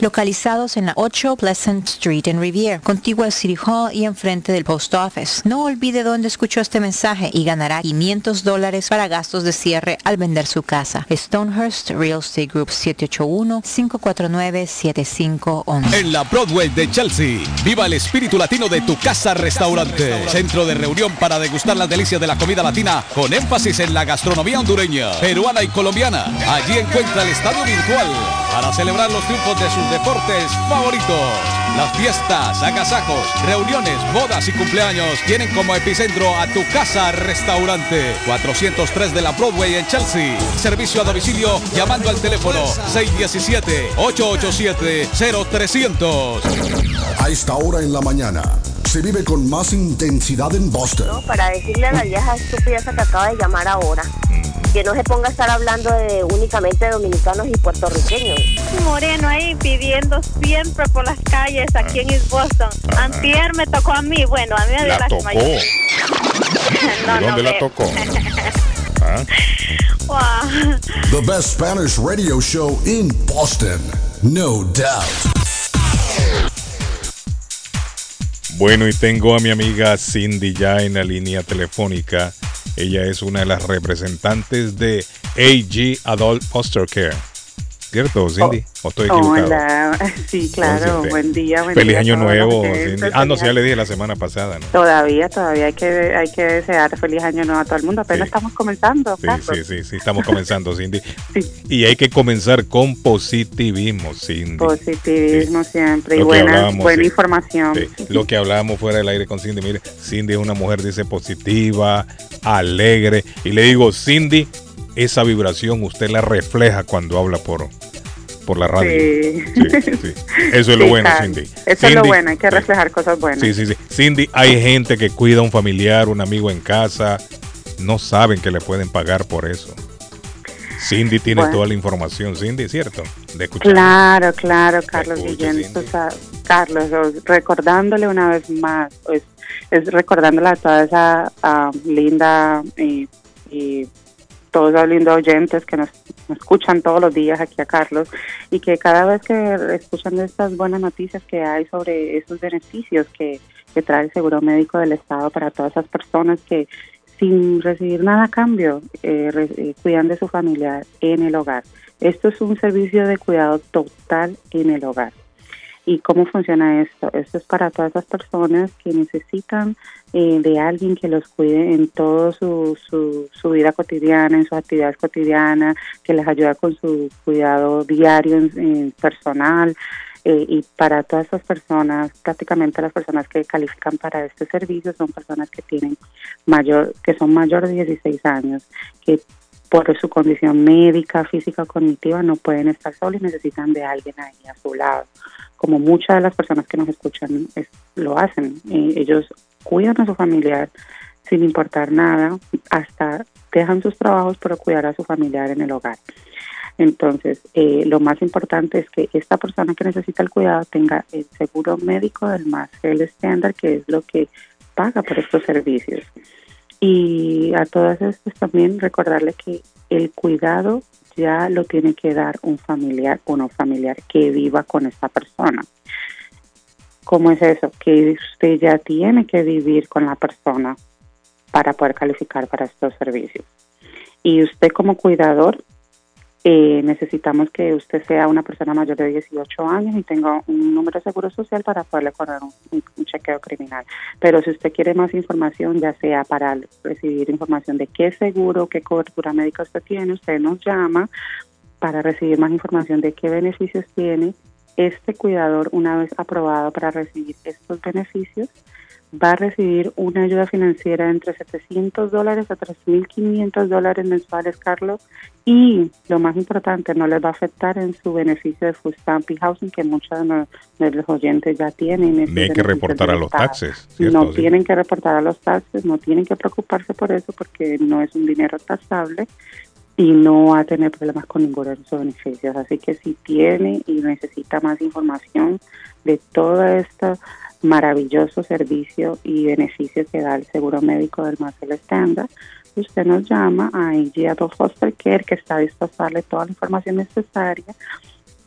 localizados en la 8 Pleasant Street en Riviera, contigua al City Hall y enfrente del Post Office. No olvide dónde escuchó este mensaje y ganará 500 dólares para gastos de cierre al vender su casa. Stonehurst Real Estate Group 781-549-7511. En la Broadway de Chelsea, viva el espíritu latino de tu casa restaurante. Centro de reunión para degustar las delicias de la comida latina con énfasis en la gastronomía hondureña, peruana y colombiana. Allí encuentra el estadio virtual para celebrar los triunfos de sus deportes favoritos. Las fiestas, agasajos, reuniones, bodas y cumpleaños tienen como epicentro a tu casa restaurante 403 de la Broadway en Chelsea. Servicio a domicilio llamando al teléfono 617-887-0300. A esta hora en la mañana se vive con más intensidad en Boston. Para decirle a la vieja estúpida esa que acaba de llamar ahora, que no se ponga a estar hablando de únicamente dominicanos y puertorriqueños. Moreno ahí pidiendo siempre por las calles aquí en East Boston. Antier me tocó a mí, bueno, a mí me dio La las tocó. mayores. No, ¿De no, dónde la tocó? ¿Ah? Wow. The best Spanish radio show in Boston. No doubt. Bueno, y tengo a mi amiga Cindy ya en la línea telefónica. Ella es una de las representantes de AG Adult Foster Care. ¿Cierto, Cindy? ¿O estoy equivocado? Hola, sí, claro, buen día. Buen Feliz día año nuevo, Cindy. Ah, no, sí, ya le dije la semana pasada, ¿no? Todavía, todavía hay que, hay que desear feliz año nuevo a todo el mundo. Apenas estamos comenzando, Sí, Carlos. sí, sí, sí, estamos comenzando, Cindy. Y hay que comenzar con positivismo, Cindy. Positivismo siempre y Lo buena, buena sí. información. Sí, Lo que hablábamos fuera del aire con Cindy, mire, Cindy es una mujer, dice, positiva, alegre. Y le digo, Cindy, esa vibración usted la refleja cuando habla por, por la radio. Sí. Sí, sí. Eso es lo bueno. Cindy. Eso es lo bueno, hay que reflejar cosas buenas. Sí, sí, sí. Cindy, hay gente que cuida a un familiar, un amigo en casa, no saben que le pueden pagar por eso. Cindy tiene Bueno. toda la información, Cindy, ¿cierto? De escuchar. Claro, claro, Carlos escucho, Guillén. Carlos, os- recordándole una vez más, pues, es recordándole a toda esa ah, linda y, y todos los lindos oyentes que nos, escuchan todos los días aquí a Carlos y que cada vez que escuchan estas buenas noticias que hay sobre esos beneficios que, trae el seguro médico del Estado para todas esas personas que sin recibir nada a cambio eh, eh, cuidan de su familiar en el hogar. Esto es un servicio de cuidado total en el hogar. ¿Y cómo funciona esto? Esto es para todas esas personas que necesitan eh, de alguien que los cuide en toda su, su, su vida cotidiana, en sus actividades cotidianas, que les ayuda con su cuidado diario en, personal. eh, y para todas esas personas, prácticamente las personas que califican para este servicio son personas que tienen mayor, que son mayor de 16 años, que por su condición médica, física cognitiva no pueden estar solos y necesitan de alguien ahí a su lado. Como muchas de las personas que nos escuchan es- lo hacen. Ellos cuidan a su familiar sin importar nada, hasta dejan sus trabajos para cuidar a su familiar en el hogar. Entonces, eh, lo más importante es que esta persona que necesita el cuidado tenga el seguro médico del más el estándar, que es lo que paga por estos servicios. Y a todas estas también recordarle que el cuidado ya lo tiene que dar un familiar o no familiar que viva con esta persona. ¿Cómo es eso? Que usted ya tiene que vivir con la persona para poder calificar para estos servicios. Y usted como cuidador, eh, necesitamos que usted sea una persona mayor de 18 años y tenga un número de seguro social para poderle correr un, un- un chequeo criminal. Pero si usted quiere más información, ya sea para recibir información de qué seguro, qué cobertura médica usted tiene, usted nos llama para recibir más información de qué beneficios tiene. Este cuidador, una vez aprobado para recibir estos beneficios, va a recibir una ayuda financiera entre 700 dólares a 3.500 dólares mensuales, Carlos. Y lo más importante, no les va a afectar en su beneficio de food stamp y housing, que muchos de, los oyentes ya tienen. Ni hay que reportar a los taxes, ¿cierto? No Sí. tienen que reportar a los taxes, no tienen que preocuparse por eso porque no es un dinero taxable y no va a tener problemas con ninguno de sus beneficios. Así que si tiene y necesita más información de todo este maravilloso servicio y beneficio que da el seguro médico del Marcel Standard, usted nos llama a AG Adult Foster Care, que está dispuesto a darle toda la información necesaria.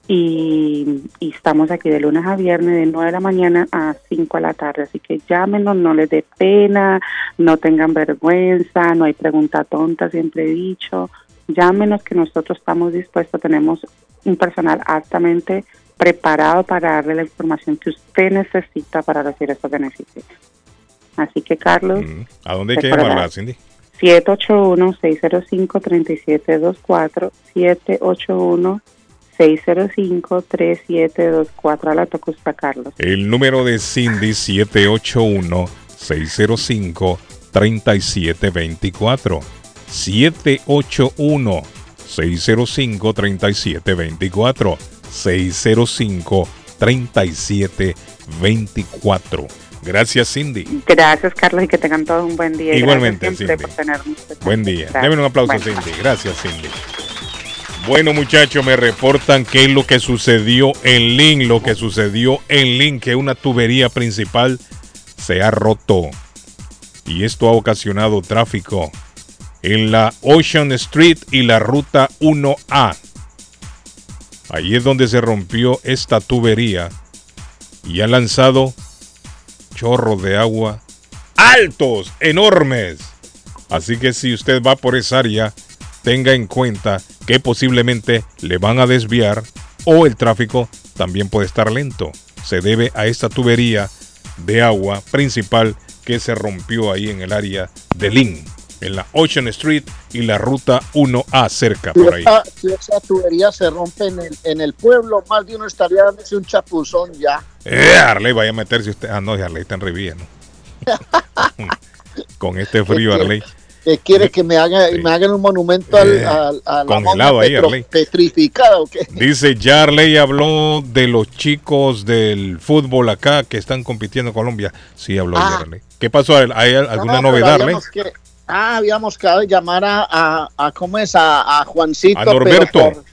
Y, y estamos aquí de lunes a viernes de 9 de la mañana a 5 de la tarde. Así que llámenos, no les dé pena, no tengan vergüenza, no hay pregunta tonta, siempre he dicho. Llámenos que nosotros estamos dispuestos, tenemos un personal altamente preparado para darle la información que usted necesita para recibir estos beneficios. Así que, Carlos, ¿A dónde hay que llamarla, Cindy? 781-605-3724, 781-605-3724. A la tocusta, Carlos. El número de Cindy 781-605-3724. 781-605-3724. 605-3724. Gracias, Cindy. Gracias, Carlos, y que tengan todos un buen día. Igualmente, Cindy. por. Buen día. Deme un aplauso, Bueno. Cindy. Gracias, Cindy. Bueno, muchachos, me reportan qué es lo que sucedió en Lynn. Lo que sucedió en Lynn, que una tubería principal se ha roto. Y esto ha ocasionado tráfico en la Ocean Street y la ruta 1A. Ahí es donde se rompió esta tubería y ha lanzado chorros de agua altos, enormes, Así que si usted va por esa área, tenga en cuenta que posiblemente le van a desviar o el tráfico también puede estar lento. Se debe a esta tubería de agua principal que se rompió ahí en el área de Lynn, en la Ocean Street y la ruta 1A cerca Si por ahí. esa, si esa tubería se rompe en el, en el pueblo, más de uno estaría dándose un chapuzón ya. Eh, Arley, vaya a meterse usted. Ah, no, Arley está en Rivía, ¿no? Con este frío, Arley. que quiere que me, haga, me hagan un monumento al, Eh, al- congelado ahí, petro- Arley. petrificada o qué. Dice, ya Arley habló de los chicos del fútbol acá que están compitiendo en Colombia. Sí, habló Ah. Arley. ¿Qué pasó? ¿Hay alguna No, no, novedad, Arley? Ah, habíamos quedado de llamar a, a, a- ¿cómo es? A, a Juancito. A pero Norberto. por-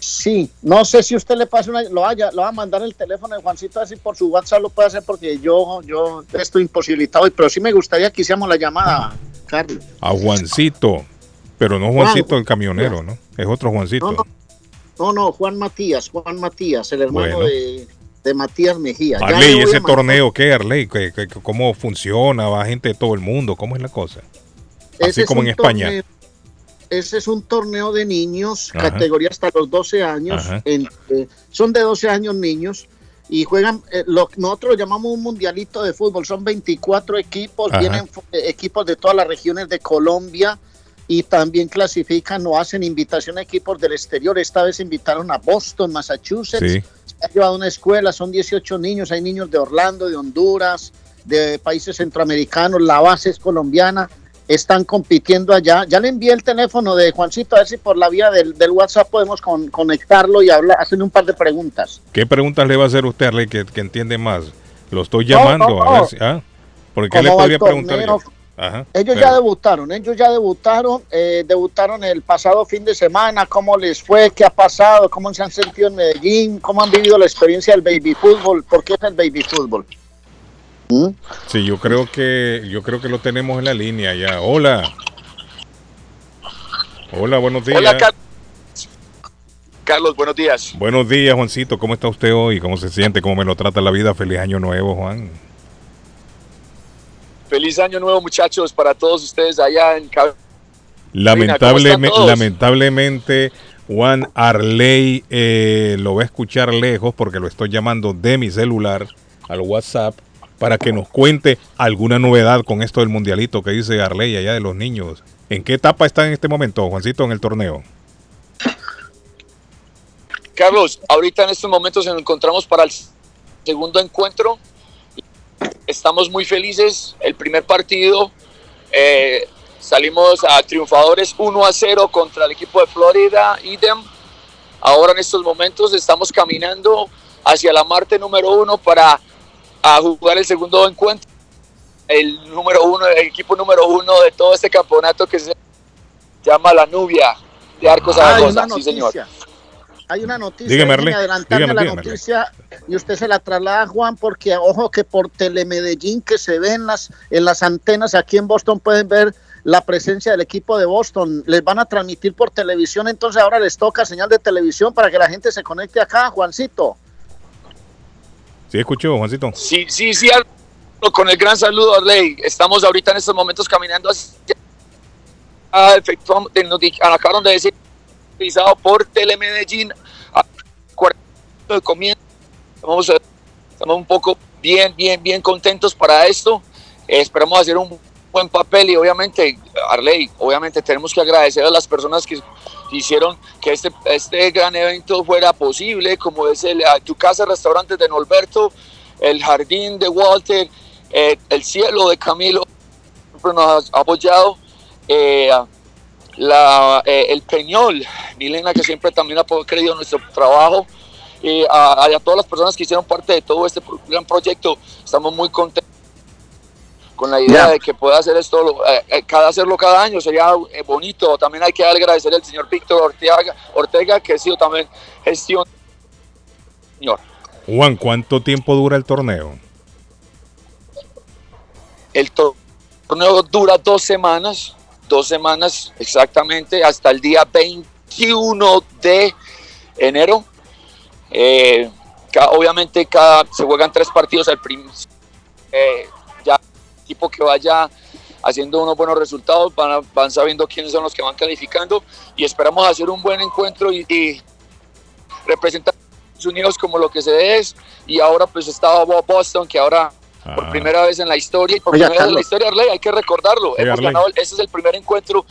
sí, no sé si usted le pasa una, lo vaya, lo va a mandar el teléfono de Juancito, así por su WhatsApp lo puede hacer porque yo, yo estoy imposibilitado, pero sí me gustaría que hiciéramos la llamada, Carlos. A Juancito. Pero no Juancito el camionero, ¿no? Es otro Juancito. No, No, no, Juan Matías, Juan Matías, el hermano Bueno. de, de Matías Mejía. Arley, ese torneo qué, Arley? ¿Qué- qué- ¿Cómo funciona? ¿Va gente de todo el mundo? ¿Cómo es la cosa? Así es como en un España. torneo- ese es un torneo de niños, Ajá. categoría hasta los 12 años. Entre- son de 12 años niños y juegan, eh, lo nosotros lo llamamos un mundialito de fútbol. Son 24 equipos, Ajá. vienen eh, equipos de todas las regiones de Colombia y también clasifican o hacen invitación a equipos del exterior. Esta vez invitaron a Boston, Massachusetts. Sí. Se ha llevado una escuela, son 18 niños, hay niños de Orlando, de Honduras, de países centroamericanos, la base es colombiana, están compitiendo allá. Ya le envié el teléfono de Juancito, a ver si por la vía del, del WhatsApp podemos con- conectarlo y hablar, hacerle un par de preguntas. ¿Qué preguntas le va a hacer usted, Arley, que, que entiende más? Lo estoy No, llamando. no, a ver si- ¿ah? ¿Por qué le ¿Cómo va podría preguntar yo? Ajá. Ellos pero- ya debutaron, ellos ya debutaron, eh, debutaron el pasado fin de semana, cómo les fue, qué ha pasado, cómo se han sentido en Medellín, cómo han vivido la experiencia del baby fútbol, por qué es el baby fútbol. Sí, yo creo que yo creo que lo tenemos en la línea ya. Hola. Hola, buenos días. Hola, Car- Carlos, buenos días. Buenos días, Juancito. ¿Cómo está usted hoy? ¿Cómo se siente? ¿Cómo me lo trata la vida? Feliz año nuevo, Juan. Feliz año nuevo, muchachos, para todos ustedes allá en Cab- Lamentablemente, lamentablemente, Juan Arley eh, lo va a escuchar lejos porque lo estoy llamando de mi celular al WhatsApp para que nos cuente alguna novedad con esto del mundialito que dice Arley allá de los niños. ¿En qué etapa está en este momento, Juancito, en el torneo? Carlos, ahorita en estos momentos nos encontramos para el segundo encuentro. Estamos muy felices. El primer partido eh, salimos a triunfadores 1 a 0 contra el equipo de Florida, Idem. Ahora en estos momentos estamos caminando hacia la Marte número uno para a jugar el segundo encuentro. El número uno, el equipo número uno de todo este campeonato que se llama la Nubia de Arcos Ah, hay Zaragoza. una Sí, señor. noticia. Hay una noticia, Dígame, déjeme Arley. adelantarme Dígame, la dígame, noticia y usted se la traslada a Juan porque ojo que por Telemedellín que se ve en las, en las antenas aquí en Boston pueden ver la presencia del equipo de Boston. Les van a transmitir por televisión, entonces ahora les toca señal de televisión para que la gente se conecte acá, Juancito. ¿Sí escuchó, Juancito? Sí, sí, sí, con el gran saludo, Arley. Estamos ahorita en estos momentos caminando hacia ah, efectuamos- nos acabaron de decir realizado por Telemedellín a 40 de comienzo. Estamos, eh, estamos un poco bien, bien, bien contentos para esto. Eh, esperamos hacer un buen papel y obviamente, Arley, obviamente tenemos que agradecer a las personas que hicieron que este, este gran evento fuera posible, como es el, ah, Tu Casa Restaurante de Norberto, el Jardín de Walter, eh, el Cielo de Camilo, siempre nos ha apoyado, eh, eh, el Peñol, Milena, que siempre también ha creído nuestro trabajo, y a, todas las personas que hicieron parte de todo este gran proyecto, estamos muy contentos con la idea de que pueda hacer esto, eh, eh, cada hacerlo cada año sería eh, bonito. También hay que agradecer al señor Víctor Ortega, Ortega, que ha sido también gestión. Señor, Juan, ¿cuánto tiempo dura el torneo? el to- torneo dura dos semanas, dos semanas exactamente, hasta el día 21 de enero. Eh, ca- obviamente cada, se juegan tres partidos al eh, el equipo que vaya haciendo unos buenos resultados, van, van sabiendo quiénes son los que van calificando y esperamos hacer un buen encuentro y, y representar a Estados Unidos como lo que se es y ahora pues estaba Boston que ahora por primera vez en la historia y por Oiga, primera vez en la Carlos. historia Arley, hay que recordarlo, Sí, hemos Arley. ganado, ese es el primer encuentro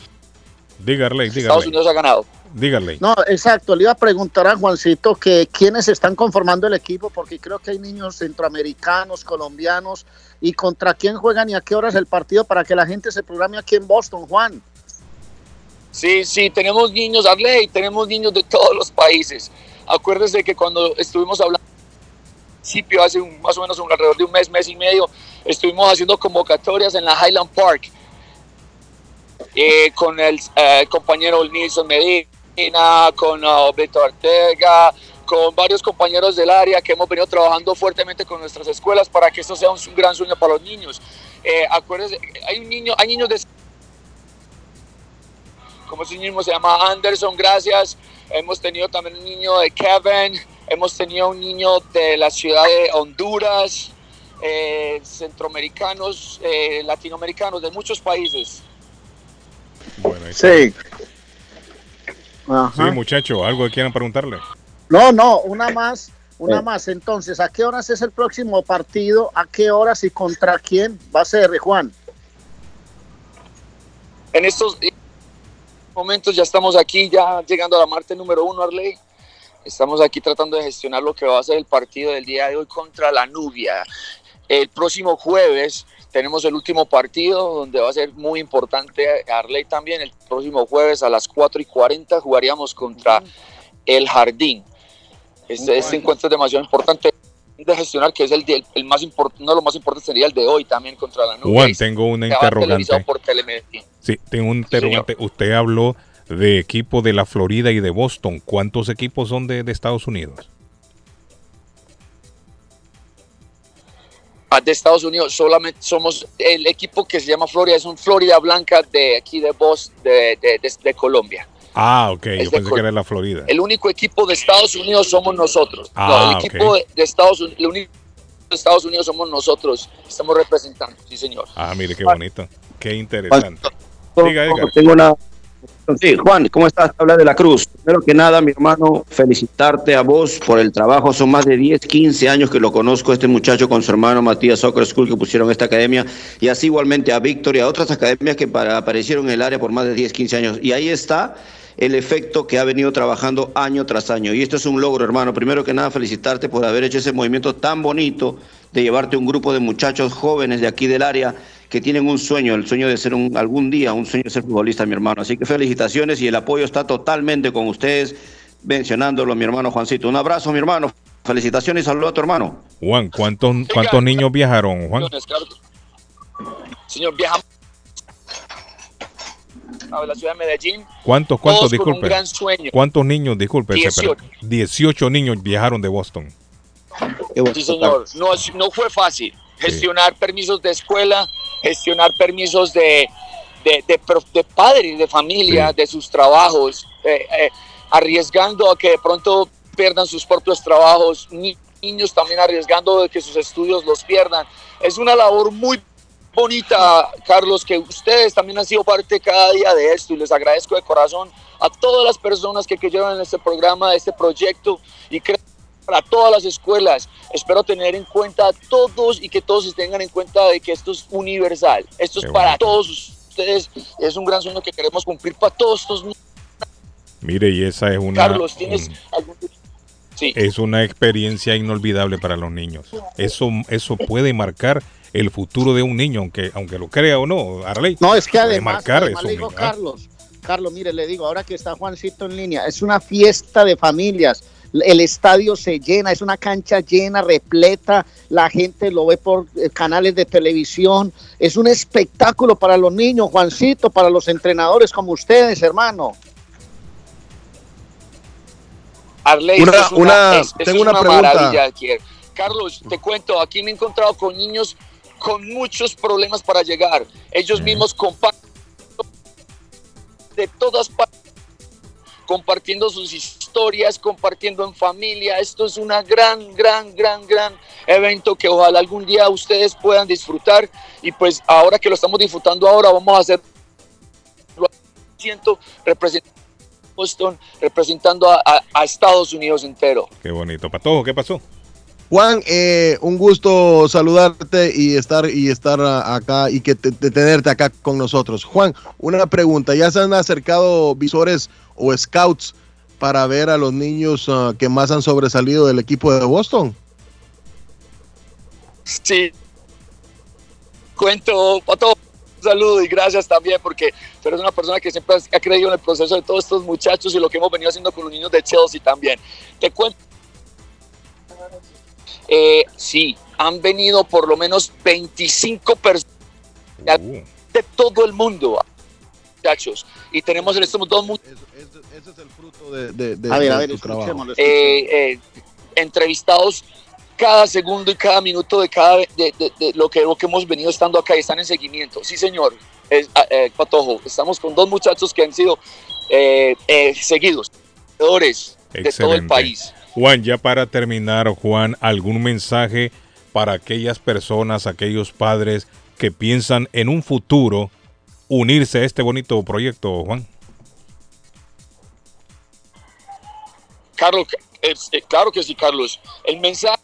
Dígale, que Estados dígale. Unidos ha ganado. Dígale. No, exacto. Le iba a preguntar a Juancito que quiénes están conformando el equipo, porque creo que hay niños centroamericanos, colombianos, y contra quién juegan y a qué hora es el partido para que la gente se programe aquí en Boston, Juan. Sí, sí, tenemos niños, Arley, tenemos niños de todos los países. Acuérdese que cuando estuvimos hablando al principio, hace un- más o menos un, alrededor de un mes, mes y medio, estuvimos haciendo convocatorias en la Highland Park eh, con el eh, compañero Nilson Medina, con uh, Víctor Ortega, con varios compañeros del área que hemos venido trabajando fuertemente con nuestras escuelas para que esto sea un, un gran sueño para los niños. Eh, acuérdense, hay un niño, hay niños de como ese niño se llama Anderson, gracias. Hemos tenido también un niño de Kevin, hemos tenido un niño de la ciudad de Honduras, eh, centroamericanos, eh, latinoamericanos, de muchos países. Sí. Sí, muchacho, algo que quieran preguntarle. No, no, una más, una Eh. más. Entonces, ¿a qué horas es el próximo partido? ¿A qué horas y contra quién va a ser, Juan? En estos momentos ya estamos aquí, ya llegando a la Marte número uno, Arley. Estamos aquí tratando de gestionar lo que va a ser el partido del día de hoy contra la Nubia. El próximo jueves tenemos el último partido donde va a ser muy importante Arley también. El próximo jueves a las 4 y 40 jugaríamos contra el Jardín. Este, este encuentro es demasiado importante de gestionar, que es el, más importante, uno de los más importantes sería el de hoy también contra la Nubia. Juan, tengo una interrogante. por. Sí, tengo un interrogante. Usted habló de equipo de la Florida y de Boston. ¿Cuántos equipos son de, de Estados Unidos? De Estados Unidos solamente somos el equipo que se llama Florida es un Florida Blanca de aquí de Boston de, de, de- de Colombia Ah, ok, Es yo pensé Col- que era la Florida. el único equipo de Estados Unidos somos nosotros Ah, no, el ok. equipo de, de Estados Unidos el único de Estados Unidos somos nosotros estamos representando sí señor Ah, mire qué bonito. Qué interesante. Diga, Edgar. Tengo una. Sí, Juan, ¿cómo estás? Habla de la Cruz. Primero que nada, mi hermano, felicitarte a vos por el trabajo. Son más de 10, 15 años que lo conozco, este muchacho con su hermano Matías Soccer School que pusieron esta academia. Y así igualmente a Víctor y a otras academias que para- aparecieron en el área por más de 10, 15 años. Y ahí está el efecto que ha venido trabajando año tras año. Y esto es un logro, hermano. Primero que nada, felicitarte por haber hecho ese movimiento tan bonito de llevarte un grupo de muchachos jóvenes de aquí del área que tienen un sueño, el sueño de ser un, algún día, un sueño de ser futbolista, mi hermano. Así que felicitaciones y el apoyo está totalmente con ustedes, mencionándolo, mi hermano Juancito. Un abrazo, mi hermano. Felicitaciones y saludos a tu hermano. Juan, ¿cuántos, cuántos niños viajaron, Juan? señor viajamos a la ciudad de Medellín ¿Cuántos, cuántos, todos con un disculpe? gran sueño ¿Cuántos niños, disculpe? se 18. per- 18 niños viajaron de Boston. Sí, señor. No, no fue fácil gestionar permisos de escuela, gestionar permisos de, de, de, de padres, de familia, de sus trabajos, eh, eh, arriesgando a que de pronto pierdan sus propios trabajos, ni- niños también arriesgando de que sus estudios los pierdan. Es una labor muy bonita, Carlos, que ustedes también han sido parte cada día de esto y les agradezco de corazón a todas las personas que, que llevan este programa, este proyecto y creo para todas las escuelas. Espero tener en cuenta a todos y que todos tengan en cuenta de que esto es universal. Esto es para bonito. todos ustedes. Es un gran sueño que queremos cumplir para todos estos niños. Mire, y esa es una, Carlos, ¿tienes algún... Sí. es una experiencia inolvidable para los niños. Eso, eso puede marcar el futuro de un niño, aunque, aunque lo crea o no, Arley. No, es que además, marcar además eso, le digo. Carlos, Carlos, mire, le digo, ahora que está Juancito en línea, es una fiesta de familias. El estadio se llena, es una cancha llena, repleta, la gente lo ve por eh, canales de televisión, es un espectáculo para los niños, Juancito, para los entrenadores como ustedes, hermano. Arley, Una- es una- es- tengo es una pregunta. maravilla aquí. Carlos, te cuento, aquí me he encontrado con niños con muchos problemas para llegar. Ellos mismos comparten de todas partes compartiendo sus historias, compartiendo en familia. Esto es una gran, gran, gran, gran evento que ojalá algún día ustedes puedan disfrutar. Y pues ahora que lo estamos disfrutando ahora, vamos a hacer siento representando Boston, representando a, a Estados Unidos entero. Qué bonito. Patojo, ¿qué pasó? Juan, eh, un gusto saludarte y estar y estar acá y que te, tenerte acá con nosotros. Juan, una pregunta, ¿ya se han acercado visores o scouts para ver a los niños uh, que más han sobresalido del equipo de Boston? Sí. Cuento, Pato, un saludo y gracias también porque tú eres una persona que siempre ha creído en el proceso de todos estos muchachos y lo que hemos venido haciendo con los niños de Chelsea también. Te cuento eh, sí, han venido por lo menos 25 personas de todo el mundo, muchachos. Y tenemos en estos dos Ese es el fruto de, a ver, a ver, eh, eh, entrevistados cada segundo y cada minuto de cada de, lo que lo que hemos venido estando acá y están en seguimiento. Sí, señor, es, eh, Patojo. Estamos con dos muchachos que han sido eh, seguidos, de todo el país. Juan, ya para terminar, Juan, ¿algún mensaje para aquellas personas, aquellos padres que piensan en un futuro unirse a este bonito proyecto, Juan? Carlos, eh, claro que sí, Carlos. El mensaje,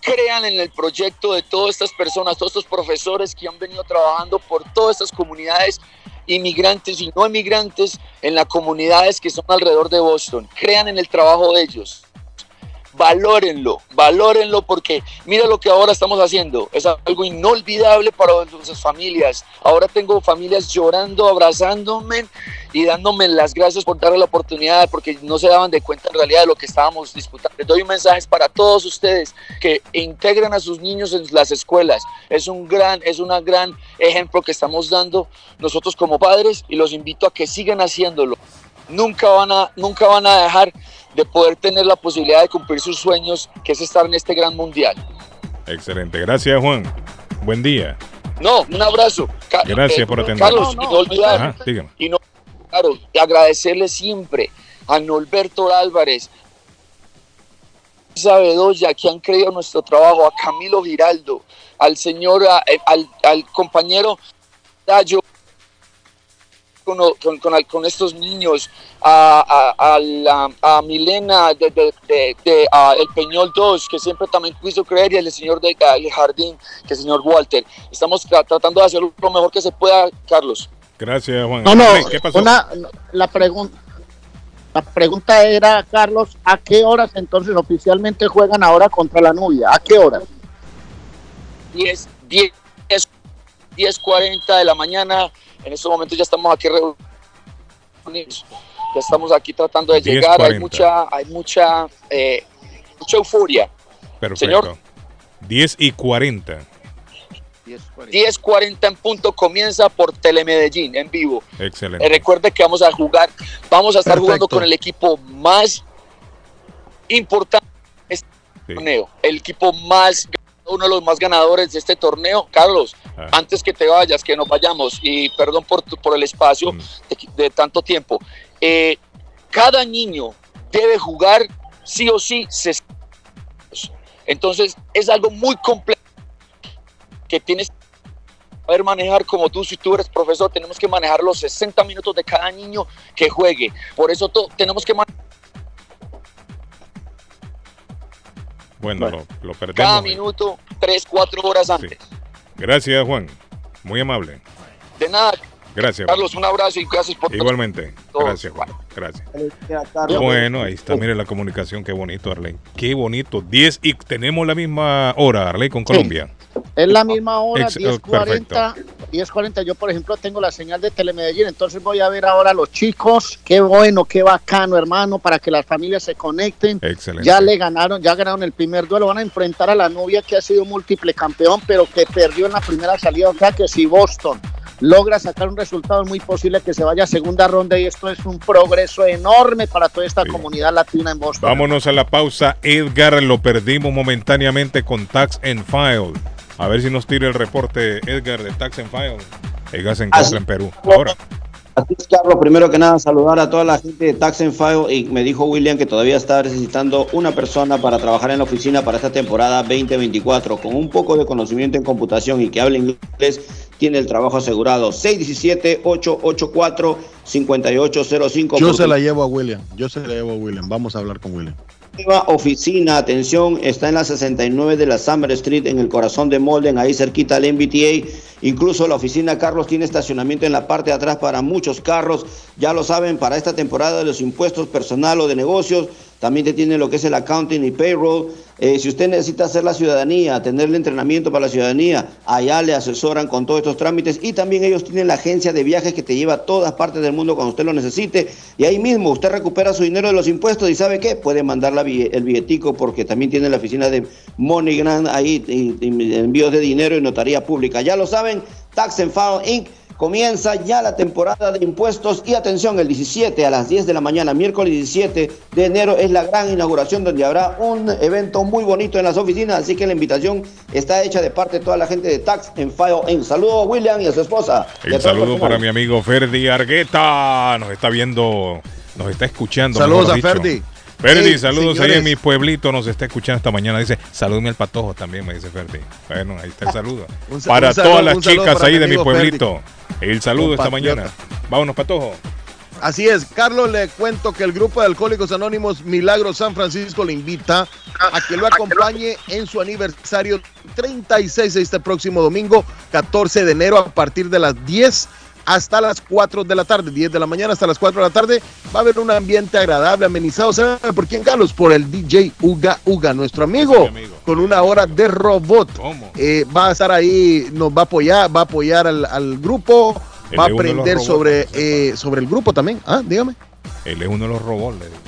crean en el proyecto de todas estas personas, todos estos profesores que han venido trabajando por todas estas comunidades inmigrantes y no inmigrantes en las comunidades que son alrededor de Boston. Crean en el trabajo de ellos valórenlo, valórenlo porque mira lo que ahora estamos haciendo, es algo inolvidable para nuestras familias. Ahora tengo familias llorando, abrazándome y dándome las gracias por darle la oportunidad porque no se daban de cuenta en realidad de lo que estábamos disputando. Les doy un mensaje para todos ustedes que integren a sus niños en las escuelas. Es un gran, es una gran ejemplo que estamos dando nosotros como padres y los invito a que sigan haciéndolo. Nunca van a, nunca van a dejar de poder tener la posibilidad de cumplir sus sueños, que es estar en este gran mundial. Excelente, gracias Juan. Buen día. No, un abrazo. Gracias por atender. Carlos, y no olvidar, y no, claro, agradecerle siempre a Norberto Álvarez, a Bedoya, que han creído nuestro trabajo, a Camilo Giraldo, al señor, al, al compañero Dayo con, con, estos niños, a, a, Milena de, El Peñol 2, que siempre también quiso creer, y el señor de el Jardín, que es el señor Walter. Estamos tratando de hacer lo mejor que se pueda, Carlos. Gracias, Juan. No, no, ¿Qué pasó? la pregunta. La pregunta era, Carlos, ¿a qué horas entonces oficialmente juegan ahora contra la Nubia? ¿A qué horas? 10, 10, 10.40 de la mañana en estos momentos ya estamos aquí reunidos, ya estamos aquí tratando de llegar, hay mucha, hay mucha, eh, mucha euforia. Perfecto. Señor. 10 y 40. 10.40 en punto comienza por Telemedellín en vivo. Excelente. Eh, recuerde que vamos a jugar, vamos a estar jugando con el equipo más importante de este torneo, el equipo más uno de los más ganadores de este torneo. Carlos, ah. antes que te vayas, que nos vayamos, y perdón por, por el espacio mm. de, tanto tiempo, eh, cada niño debe jugar sí o sí Entonces es algo muy complejo que tienes que saber manejar como tú, si tú eres profesor, tenemos que manejar los 60 minutos de cada niño que juegue. Por eso tenemos que manejar Bueno, Lo, perdemos. Cada minuto, tres, cuatro horas antes. Gracias, Juan. Muy amable. De nada. Gracias. Carlos, un abrazo y gracias por Igualmente. Gracias, Juan. Gracias. Bueno, ahí está. Mire la comunicación. Qué bonito, Arley. Qué bonito. 10 y tenemos la misma hora, Arley, con Colombia. Es la misma hora, 10.40. 10.40. Yo, por ejemplo, tengo la señal de Telemedellín, entonces voy a ver ahora a los chicos. Qué bueno, qué bacano, hermano, para que las familias se conecten. Excelente. Ya le ganaron, ya ganaron el primer duelo. Van a enfrentar a la novia que ha sido múltiple campeón, pero que perdió en la primera salida. O sea que si Boston logra sacar un resultado, es muy posible que se vaya a segunda ronda y esto es un progreso enorme para toda esta comunidad latina en Boston. Vámonos a la pausa. Edgar lo perdimos momentáneamente con Tax and File. A ver si nos tira el reporte Edgar de Tax and File. Edgar se encuentra en Perú. Ahora. Así es, Carlos, primero que nada, saludar a toda la gente de Tax and File y me dijo William que todavía está necesitando una persona para trabajar en la oficina para esta temporada 2024 con un poco de conocimiento en computación y que hable inglés, tiene el trabajo asegurado. 617-884-5805. Yo se la llevo a William, yo se la llevo a William, vamos a hablar con William. Nueva oficina, atención, está en la 69 de la Summer Street, en el corazón de Molden, ahí cerquita al MBTA. Incluso la oficina Carlos tiene estacionamiento en la parte de atrás para muchos carros. Ya lo saben, para esta temporada de los impuestos personal o de negocios, también te tiene lo que es el accounting y payroll. Eh, si usted necesita hacer la ciudadanía, tener el entrenamiento para la ciudadanía, allá le asesoran con todos estos trámites y también ellos tienen la agencia de viajes que te lleva a todas partes del mundo cuando usted lo necesite y ahí mismo usted recupera su dinero de los impuestos y sabe qué, puede mandar el billetico porque también tiene la oficina de MoneyGram ahí, envíos de dinero y notaría pública. Ya lo saben, Tax and File Inc. Comienza ya la temporada de impuestos y atención, el 17 a las 10 de la mañana, miércoles 17 de enero, es la gran inauguración donde habrá un evento muy bonito en las oficinas, así que la invitación está hecha de parte de toda la gente de Tax and File Inc. Saludo a William y a su esposa. El saludo para mi amigo Ferdi Argueta. Nos está viendo, nos está escuchando. Saludos a dicho. Ferdi. Ferdi, saludos ahí señores. en mi pueblito. Nos está escuchando esta mañana. Dice, salúdame al patojo también, me dice Ferdi. Bueno, ahí está el saludo. Un para un saludo- todas las chicas ahí de mi pueblito. El saludo esta mañana. Vámonos, patojo. Así es, Carlos, le cuento que el grupo de Alcohólicos Anónimos Milagro San Francisco le invita a que lo acompañe en su aniversario 36 este próximo domingo, 14 de enero, a partir de las 10 hasta las 4 de la tarde, 10 de la mañana hasta las 4 de la tarde. Va a haber un ambiente agradable, amenizado. ¿Sabe por quién, Carlos? Por el DJ Uga Uga, nuestro amigo, con una hora de robot. Eh, va a estar ahí, nos va a apoyar, va a apoyar al, al grupo, Él va a aprender sobre, eh, sobre el grupo también. Ah, dígame. Él es uno de los robots. le digo.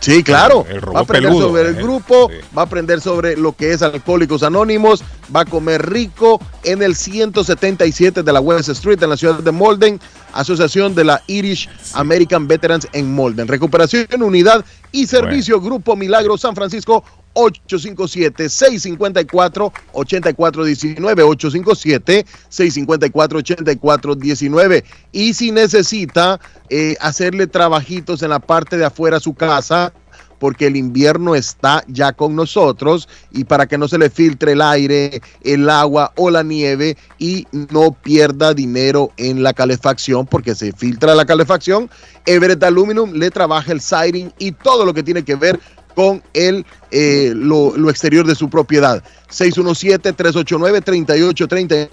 Sí, claro. El va a aprender peludo, sobre el ¿eh? grupo, va a aprender sobre lo que es Alcohólicos Anónimos, va a comer rico en el 177 de la West Street en la ciudad de Molden, Asociación de la Irish American Veterans en Molden. Recuperación, unidad y servicio Grupo Milagro San Francisco 857-654-8419, 857-654-8419. Y si necesita eh, hacerle trabajitos en la parte de afuera de su casa, porque el invierno está ya con nosotros y para que no se le filtre el aire, el agua o la nieve y no pierda dinero en la calefacción porque se filtra la calefacción, Everett Aluminum le trabaja el siding y todo lo que tiene que ver con el, eh, lo, lo exterior de su propiedad. 617-389-3839,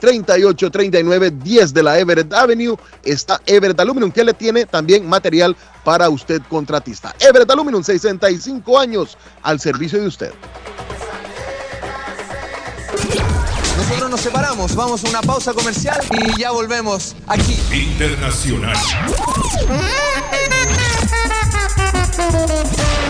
617-389-3839, 10 de la Everett Avenue. Está Everett Aluminum, que le tiene también material para usted contratista. Everett Aluminum, 65 años al servicio de usted. Nosotros nos separamos, vamos a una pausa comercial y ya volvemos aquí. Internacional. Música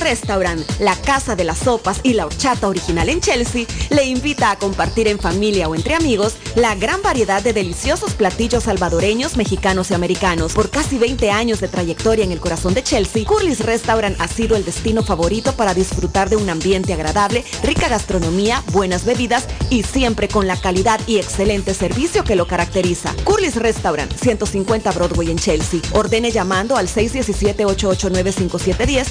Restaurant, la casa de las sopas y la horchata original en Chelsea, le invita a compartir en familia o entre amigos la gran variedad de deliciosos platillos salvadoreños, mexicanos y americanos. Por casi 20 años de trayectoria en el corazón de Chelsea, Curly's Restaurant ha sido el destino favorito para disfrutar de un ambiente agradable, rica gastronomía, buenas bebidas y siempre con la calidad y excelente servicio que lo caracteriza. Curly's Restaurant, 150 Broadway en Chelsea. Ordene llamando al 617-889-5710,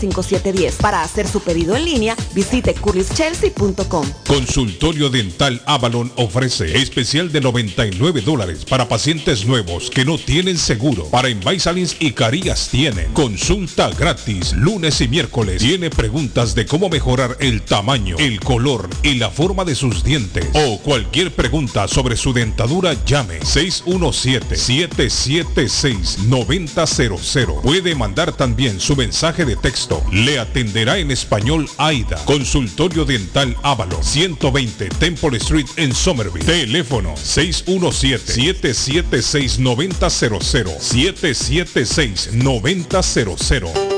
889-5710. Para hacer su pedido en línea, visite curlyschelsea.com. Consultorio Dental Avalon ofrece especial de 99 dólares para pacientes nuevos que no tienen seguro. Para Invisalins y Carías tiene consulta gratis lunes y miércoles. Tiene preguntas de cómo mejorar el tamaño, el color y la forma de sus dientes. O cualquier pregunta sobre su dentadura, llame 617-776-9000. Puede mandar también su mensaje de texto. Le atenderá en español AIDA. Consultorio Dental Avalon 120 Temple Street en Somerville. Teléfono 617-776-9000. 776-9000.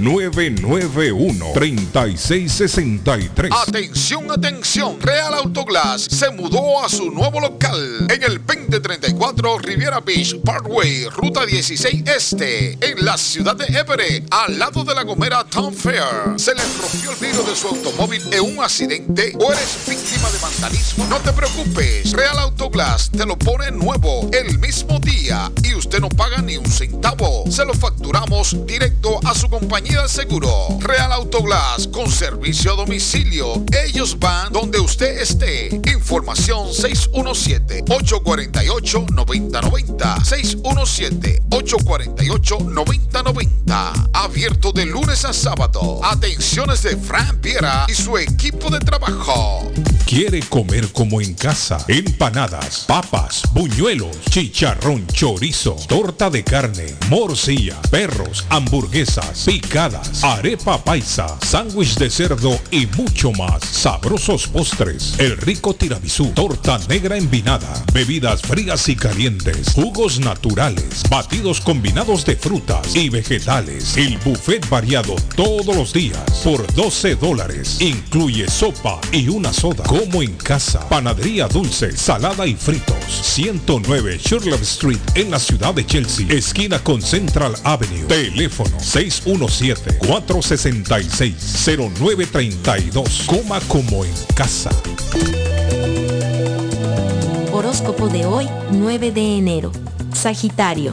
991-3663. Atención, atención. Real Autoglass se mudó a su nuevo local en el 2034 Riviera Beach Parkway, Ruta 16 Este, en la ciudad de Everett, al lado de la Gomera Town Fair. ¿Se le rompió el vidrio de su automóvil en un accidente o eres víctima de vandalismo? No te preocupes. Real Autoglass te lo pone nuevo el mismo día y usted no paga ni un centavo. Se lo facturamos directo a su compañía seguro. Real Autoglass con servicio a domicilio. Ellos van donde usted esté. Información 617-848-9090. 617-848-9090. Abierto de lunes a sábado. Atenciones de Fran Piera y su equipo de trabajo. ¿Quiere comer como en casa? Empanadas, papas, buñuelos, chicharrón, chorizo, torta de carne, morcilla, perros, hamburguesas, picadas, arepa paisa, sándwich de cerdo y mucho más. Sabrosos postres, el rico tiramisú, torta negra envinada, bebidas frías y calientes, jugos naturales, batidos combinados de frutas y vegetales. El buffet variado todos los días por 12 dólares. Incluye sopa y una soda. Como en casa. Panadería dulce, salada y fritos. 109 Sherlock Street en la ciudad de Chelsea. Esquina con Central Avenue. Teléfono 617-466-0932. Coma como en casa. Horóscopo de hoy, 9 de enero. Sagitario.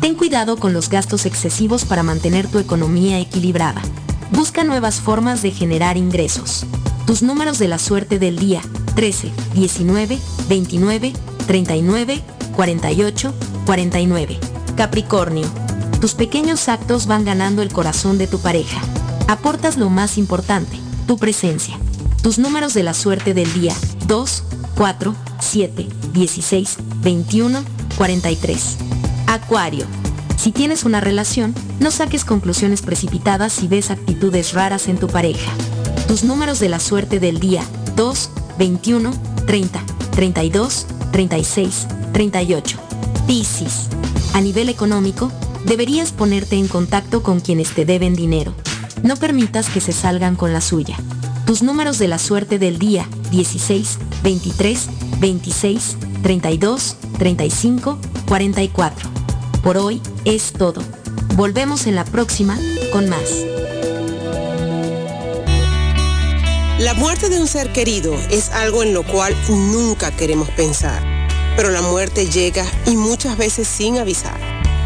Ten cuidado con los gastos excesivos para mantener tu economía equilibrada. Busca nuevas formas de generar ingresos. Tus números de la suerte del día 13, 19, 29, 39, 48, 49. Capricornio. Tus pequeños actos van ganando el corazón de tu pareja. Aportas lo más importante, tu presencia. Tus números de la suerte del día 2, 4, 7, 16, 21, 43. Acuario. Si tienes una relación, no saques conclusiones precipitadas si ves actitudes raras en tu pareja. Tus números de la suerte del día 2, 21, 30, 32, 36, 38. Piscis. A nivel económico, deberías ponerte en contacto con quienes te deben dinero. No permitas que se salgan con la suya. Tus números de la suerte del día 16, 23, 26, 32, 35, 44. Por hoy es todo. Volvemos en la próxima con más. La muerte de un ser querido es algo en lo cual nunca queremos pensar, pero la muerte llega y muchas veces sin avisar.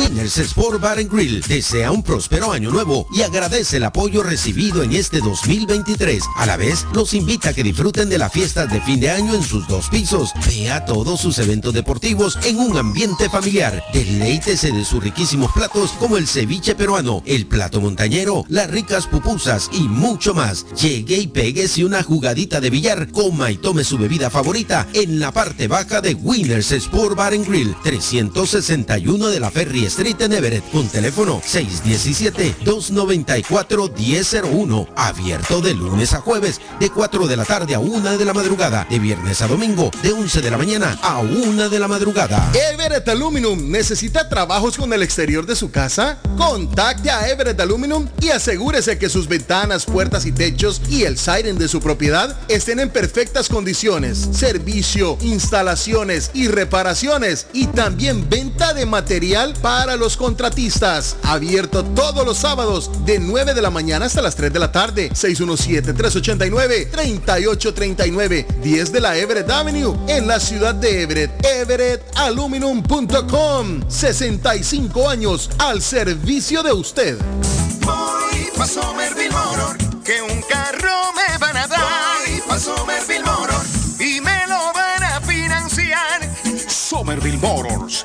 Winners Sport Bar and Grill desea un próspero año nuevo y agradece el apoyo recibido en este 2023. A la vez, los invita a que disfruten de la fiesta de fin de año en sus dos pisos. Vea todos sus eventos deportivos en un ambiente familiar. Deleítese de sus riquísimos platos como el ceviche peruano, el plato montañero, las ricas pupusas y mucho más. Llegue y péguese una jugadita de billar, coma y tome su bebida favorita en la parte baja de Winners Sport Bar and Grill, 361 de la Ferry Street en Everett, con teléfono 617-294-1001, abierto de lunes a jueves, de 4 de la tarde a 1 de la madrugada, de viernes a domingo, de 11 de la mañana a 1 de la madrugada. Everett Aluminum, ¿necesita trabajos con el exterior de su casa? Contacte a Everett Aluminum y asegúrese que sus ventanas, puertas y techos y el siren de su propiedad estén en perfectas condiciones. Servicio, instalaciones y reparaciones y también venta de material para los contratistas. Abierto todos los sábados de 9 de la mañana hasta las 3 de la tarde. 617-389-3839. 10 de la Everett Avenue en la ciudad de Everett. EverettAluminum.com. 65 años al servicio de usted. Voy pa' Somerville Motor, que un carro me van a dar. Voy pa' Somerville Motor y me lo van a financiar. Somerville Motors.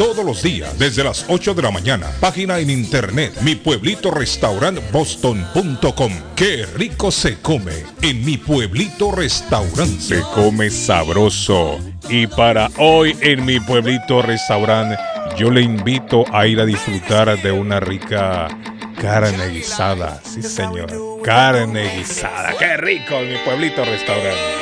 todos los días desde las 8 de la mañana. Página en internet mi pueblito boston.com. Qué rico se come en mi pueblito restaurante. Se come sabroso. Y para hoy en mi pueblito restaurante, yo le invito a ir a disfrutar de una rica carne guisada. Sí, señor carne guisada. ¡Qué rico! en Mi pueblito restaurante.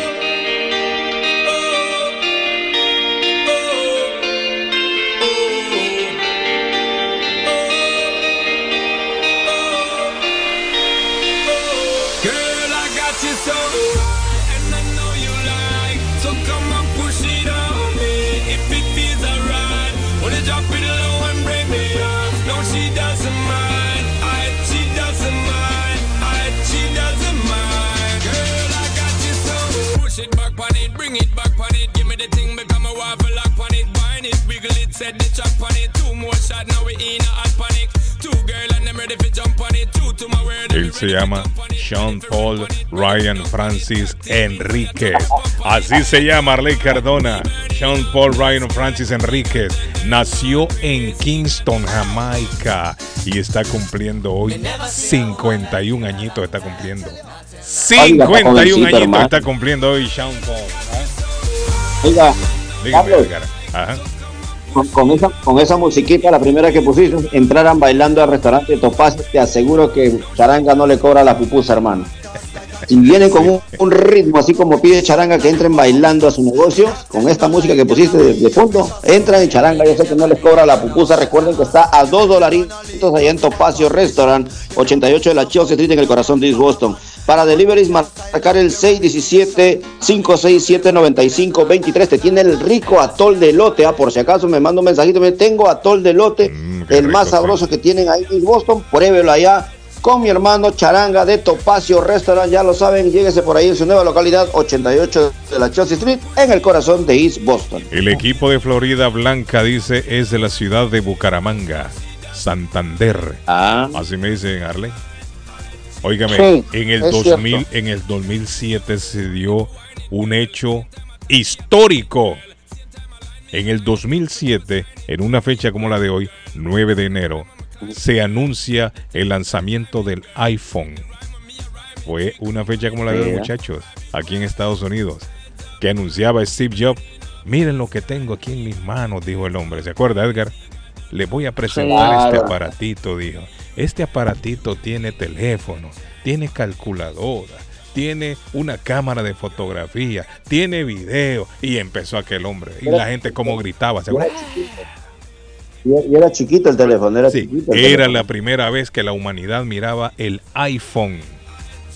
Wiggle it, set the track on it. Two more shot, now we in a hot panic. Two girl and them ready for jump on it. Two to my word. Él se llama Sean Paul Ryan Francis Enríquez. Así se llama Arley Cardona. Sean Paul Ryan Francis Enríquez nació en Kingston, Jamaica y está cumpliendo hoy 51 añitos. Está cumpliendo. 51 jovencito, añitos está cumpliendo hoy Sean Paul. Oiga, Dígame, Carlos. Ajá. Con, esa, con esa musiquita, la primera que pusiste, entraran bailando al restaurante Topacio, te aseguro que Charanga no le cobra la pupusa, hermano. Si vienen con un, un ritmo así como pide Charanga que entren bailando a su negocio, con esta música que pusiste de, de fondo, entran en Charanga, yo sé que no les cobra la pupusa, recuerden que está a dos dolaritos allá en Topacio Restaurant, 88 de la Chelsea Street en el corazón de East Boston. Para deliveries, marcar el 617-567-9523. Te tiene el rico atol de lote. Ah, por si acaso me manda un mensajito. Me tengo atol de lote, el más sabroso que tienen ahí en Boston. Pruébelo allá con mi hermano Charanga de Topacio Restaurant. Ya lo saben, lléguese por ahí en su nueva localidad, 88 de la Chelsea Street, en el corazón de East Boston. El equipo de Florida Blanca dice es de la ciudad de Bucaramanga, Santander. Así me dicen, Arley. Óigame, Sí, en el es 2000, cierto. en el 2007 se dio un hecho histórico. En el 2007, en una fecha como la de hoy, 9 de enero, se anuncia el lanzamiento del iPhone. Fue una fecha como la de Mira. muchachos, aquí en Estados Unidos, que anunciaba Steve Jobs. Miren lo que tengo aquí en mis manos, dijo el hombre. ¿Se acuerda, Edgar? Le voy a presentar este aparatito, dijo. Este aparatito tiene teléfono, tiene calculadora, tiene una cámara de fotografía, tiene video. Y empezó aquel hombre. Y la gente como gritaba. ¿se acuerda? Y era chiquito el teléfono, era Sí, chiquito. el era teléfono. la primera vez que la humanidad miraba el iPhone.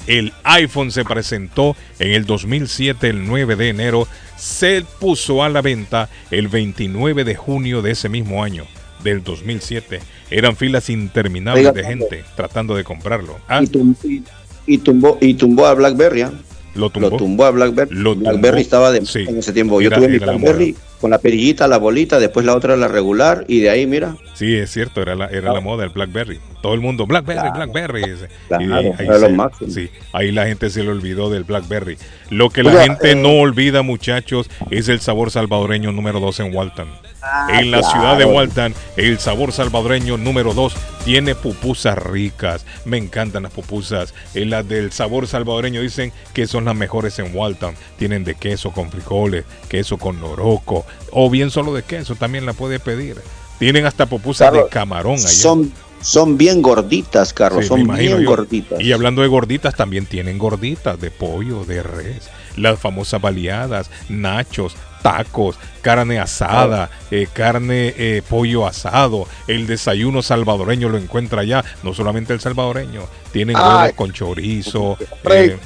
El iPhone se presentó en el 2007, el 9 de enero. Se puso a la venta el 29 de junio de ese mismo año, del 2007. Eran filas interminables Oiga, de gente tratando de comprarlo. Ah, Y, tum- y- y tumbó, y tumbó a BlackBerry. ¿ah? Lo tumbó. a BlackBerry. Lo BlackBerry tumbó. estaba de Sí. en ese tiempo. Yo Era- tuve mi BlackBerry con la perillita, la bolita, después la otra la regular y de ahí, mira. Sí, es cierto, era la, era la moda el BlackBerry. Todo el mundo, BlackBerry, Claro. BlackBerry. ese. Claro, y ahí, era lo se- máximo. sí, ahí la gente se le olvidó del BlackBerry. Lo que la Oiga, gente eh, no olvida, muchachos, es el sabor salvadoreño número 2 en Walton. Ah, en la claro. ciudad de Walton, el sabor salvadoreño número 2 tiene pupusas ricas. Me encantan las pupusas. Eh, las del sabor salvadoreño dicen que son las mejores en Walton. Tienen de queso con frijoles, queso con noroco, o bien solo de queso, también la puede pedir. Tienen hasta pupusas Carlos, de camarón allá. Son, son bien gorditas, Carlos, Sí, son bien yo. gorditas. Y hablando de gorditas, también tienen gorditas de pollo, de res, las famosas baleadas, nachos, tacos, carne asada, eh, carne, eh, pollo asado. El desayuno salvadoreño lo encuentra allá, no solamente el salvadoreño, tienen huevos con chorizo. eh,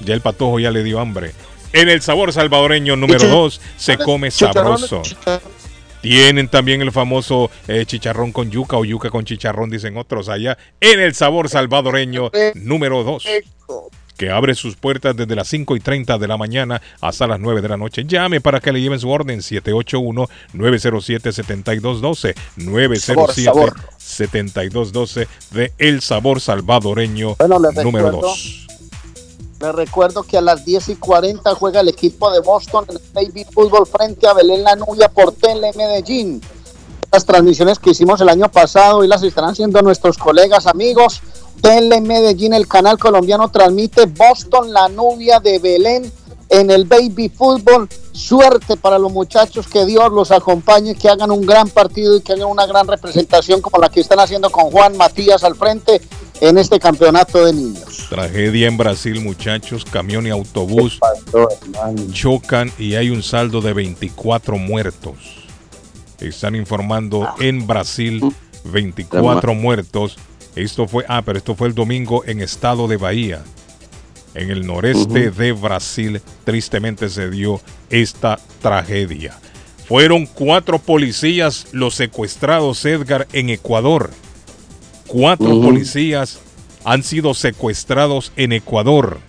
ya el patojo ya le dio hambre. En el sabor salvadoreño número chi- 2 se come sabroso. Tienen también el famoso eh, chicharrón con yuca o yuca con chicharrón, dicen otros allá, en el sabor salvadoreño número 2, que abre sus puertas desde las 5 y 30 de la mañana hasta las 9 de la noche. Llame para que le lleven su orden 781-907-7212, 907-7212 de El Sabor Salvadoreño Bueno, número recuerdo- 2. Les recuerdo que a las 10 y 40 juega el equipo de Boston en el Baby Fútbol frente a Belén La Nubia por Tele Medellín. Las transmisiones que hicimos el año pasado y las estarán haciendo nuestros colegas amigos. Tele Medellín, el canal colombiano, transmite Boston La Nubia de Belén en el Baby Fútbol. Suerte para los muchachos, que Dios los acompañe, que hagan un gran partido y que hagan una gran representación como la que están haciendo con Juan Matías al frente. en este campeonato de niños. Tragedia en Brasil, muchachos. Camión y autobús chocan y hay un saldo de 24 muertos. Están informando en Brasil 24 muertos. Esto fue, ah, pero esto fue el domingo en estado de Bahía. En el noreste de Brasil, tristemente se dio esta tragedia. Fueron cuatro policías los secuestrados, Edgar, en Ecuador. Cuatro policías han sido secuestrados en Ecuador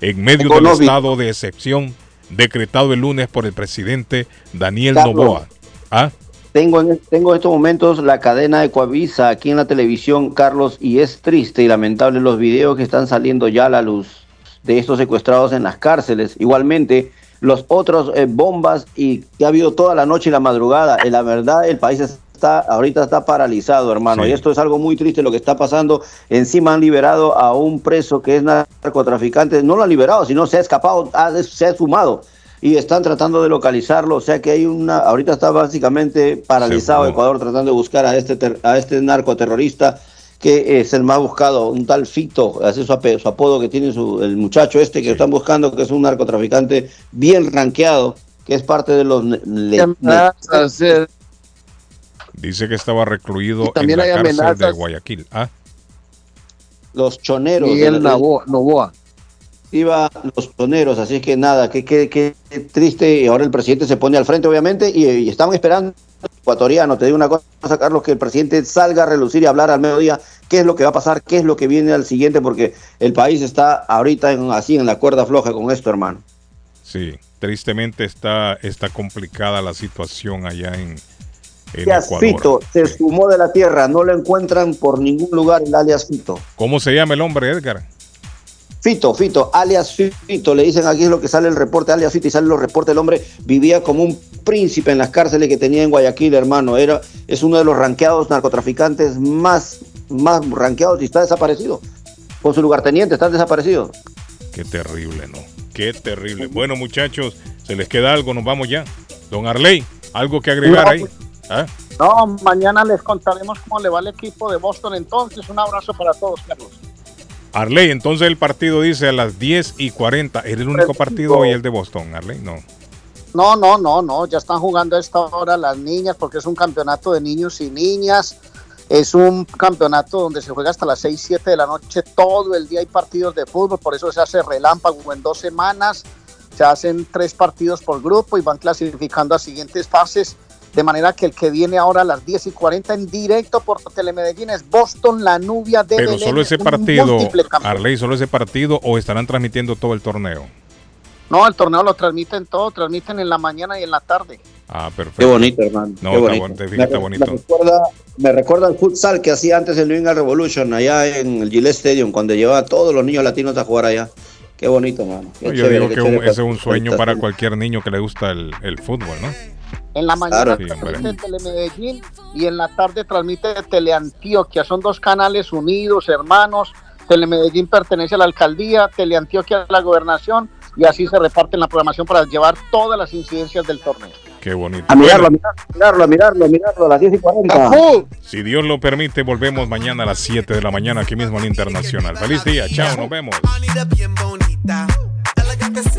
en medio del estado de excepción decretado el lunes por el presidente Daniel Carlos. Novoa. ¿Ah? Tengo en, tengo en estos momentos la cadena de Coavisa aquí en la televisión, Carlos, y es triste y lamentable los videos que están saliendo ya a la luz de estos secuestrados en las cárceles. Igualmente, los otros eh, bombas y que ha habido toda la noche y la madrugada. Eh, la verdad, el país está ahorita está paralizado, hermano. Sí. Y esto es algo muy triste lo que está pasando. Encima han liberado a un preso que es narcotraficante. No lo han liberado, sino se ha escapado, ha- se ha esfumado y están tratando de localizarlo, o sea que hay una, ahorita está básicamente paralizado. Ecuador tratando de buscar a este ter- a este narcoterrorista que es el más buscado, un tal Fito, así es su, ape- su apodo que tiene su, el muchacho este que están buscando, que es un narcotraficante bien rankeado, que es parte de los ne- Dice que estaba recluido en también la hay cárcel de amenazas. Guayaquil. ¿Ah? los choneros. de Miguel Novoa. Novoa. iba los choneros, así es que nada, qué qué- qué triste, y ahora el presidente se pone al frente obviamente y, y estamos esperando ecuatoriano, te digo una cosa Carlos, que el presidente salga a relucir y hablar al mediodía qué es lo que va a pasar, qué es lo que viene al siguiente, porque el país está ahorita en- así en la cuerda floja con esto, hermano. Sí, tristemente está, está complicada la situación allá en, en Alias Ecuador. Fito se sumó de la tierra, no lo encuentran por ningún lugar el alias Fito. ¿Cómo se llama el hombre, Edgar? Fito, Fito, alias Fito, le dicen aquí es lo que sale el reporte, alias Fito, y sale los reportes, el hombre vivía como un príncipe en las cárceles que tenía en Guayaquil, hermano, era, es uno de los ranqueados narcotraficantes más, más ranqueados y está desaparecido. Con su lugarteniente están desaparecidos. Qué terrible, ¿no? Qué terrible. Bueno, muchachos, se les queda algo, nos vamos ya. Don Arley, algo que agregar No, ahí. ¿Ah? No, mañana les contaremos cómo le va al equipo de Boston entonces. Un abrazo para todos, Carlos. Arley, entonces el partido dice a las 10 y 40. ¿Es el único partido hoy el de Boston, Arley? No. No, no, no, no, ya están jugando a esta hora las niñas porque es un campeonato de niños y niñas. Es un campeonato donde se juega hasta las 6, 7 de la noche. Todo el día hay partidos de fútbol, por eso se hace relámpago en dos semanas. Se hacen tres partidos por grupo y van clasificando a siguientes fases. De manera que el que viene ahora a las 10 y 40 en directo por Telemedellín es Boston, la nubia de Pero Belén, solo ese partido. Arley, solo ese partido o estarán transmitiendo todo el torneo. No, el torneo lo transmiten todo, transmiten en la mañana y en la tarde. Ah, perfecto. Qué bonito, hermano. No, qué está bonito. bonito, Me, está bonito. me recuerda, me recuerda al futsal que hacía antes el New England Revolution allá en el Gillette Stadium, cuando llevaba a todos los niños latinos a jugar allá. Qué bonito, hermano. Qué No, yo digo que un- ese es un sueño para cualquier niño que le gusta el, el fútbol, ¿no? En la mañana Claro. Transmite. Telemedellín y en la tarde transmite Teleantioquia. Son dos canales unidos, hermanos. Telemedellín pertenece a la alcaldía, Teleantioquia a la gobernación y así se reparten la programación para llevar todas las incidencias del torneo. Qué bonito. A mirarlo, a mirarlo, a mirarlo, a mirarlo, a las 10 y 40. Si Dios lo permite, volvemos mañana a las 7 de la mañana aquí mismo en Internacional. Feliz día, chao, nos vemos.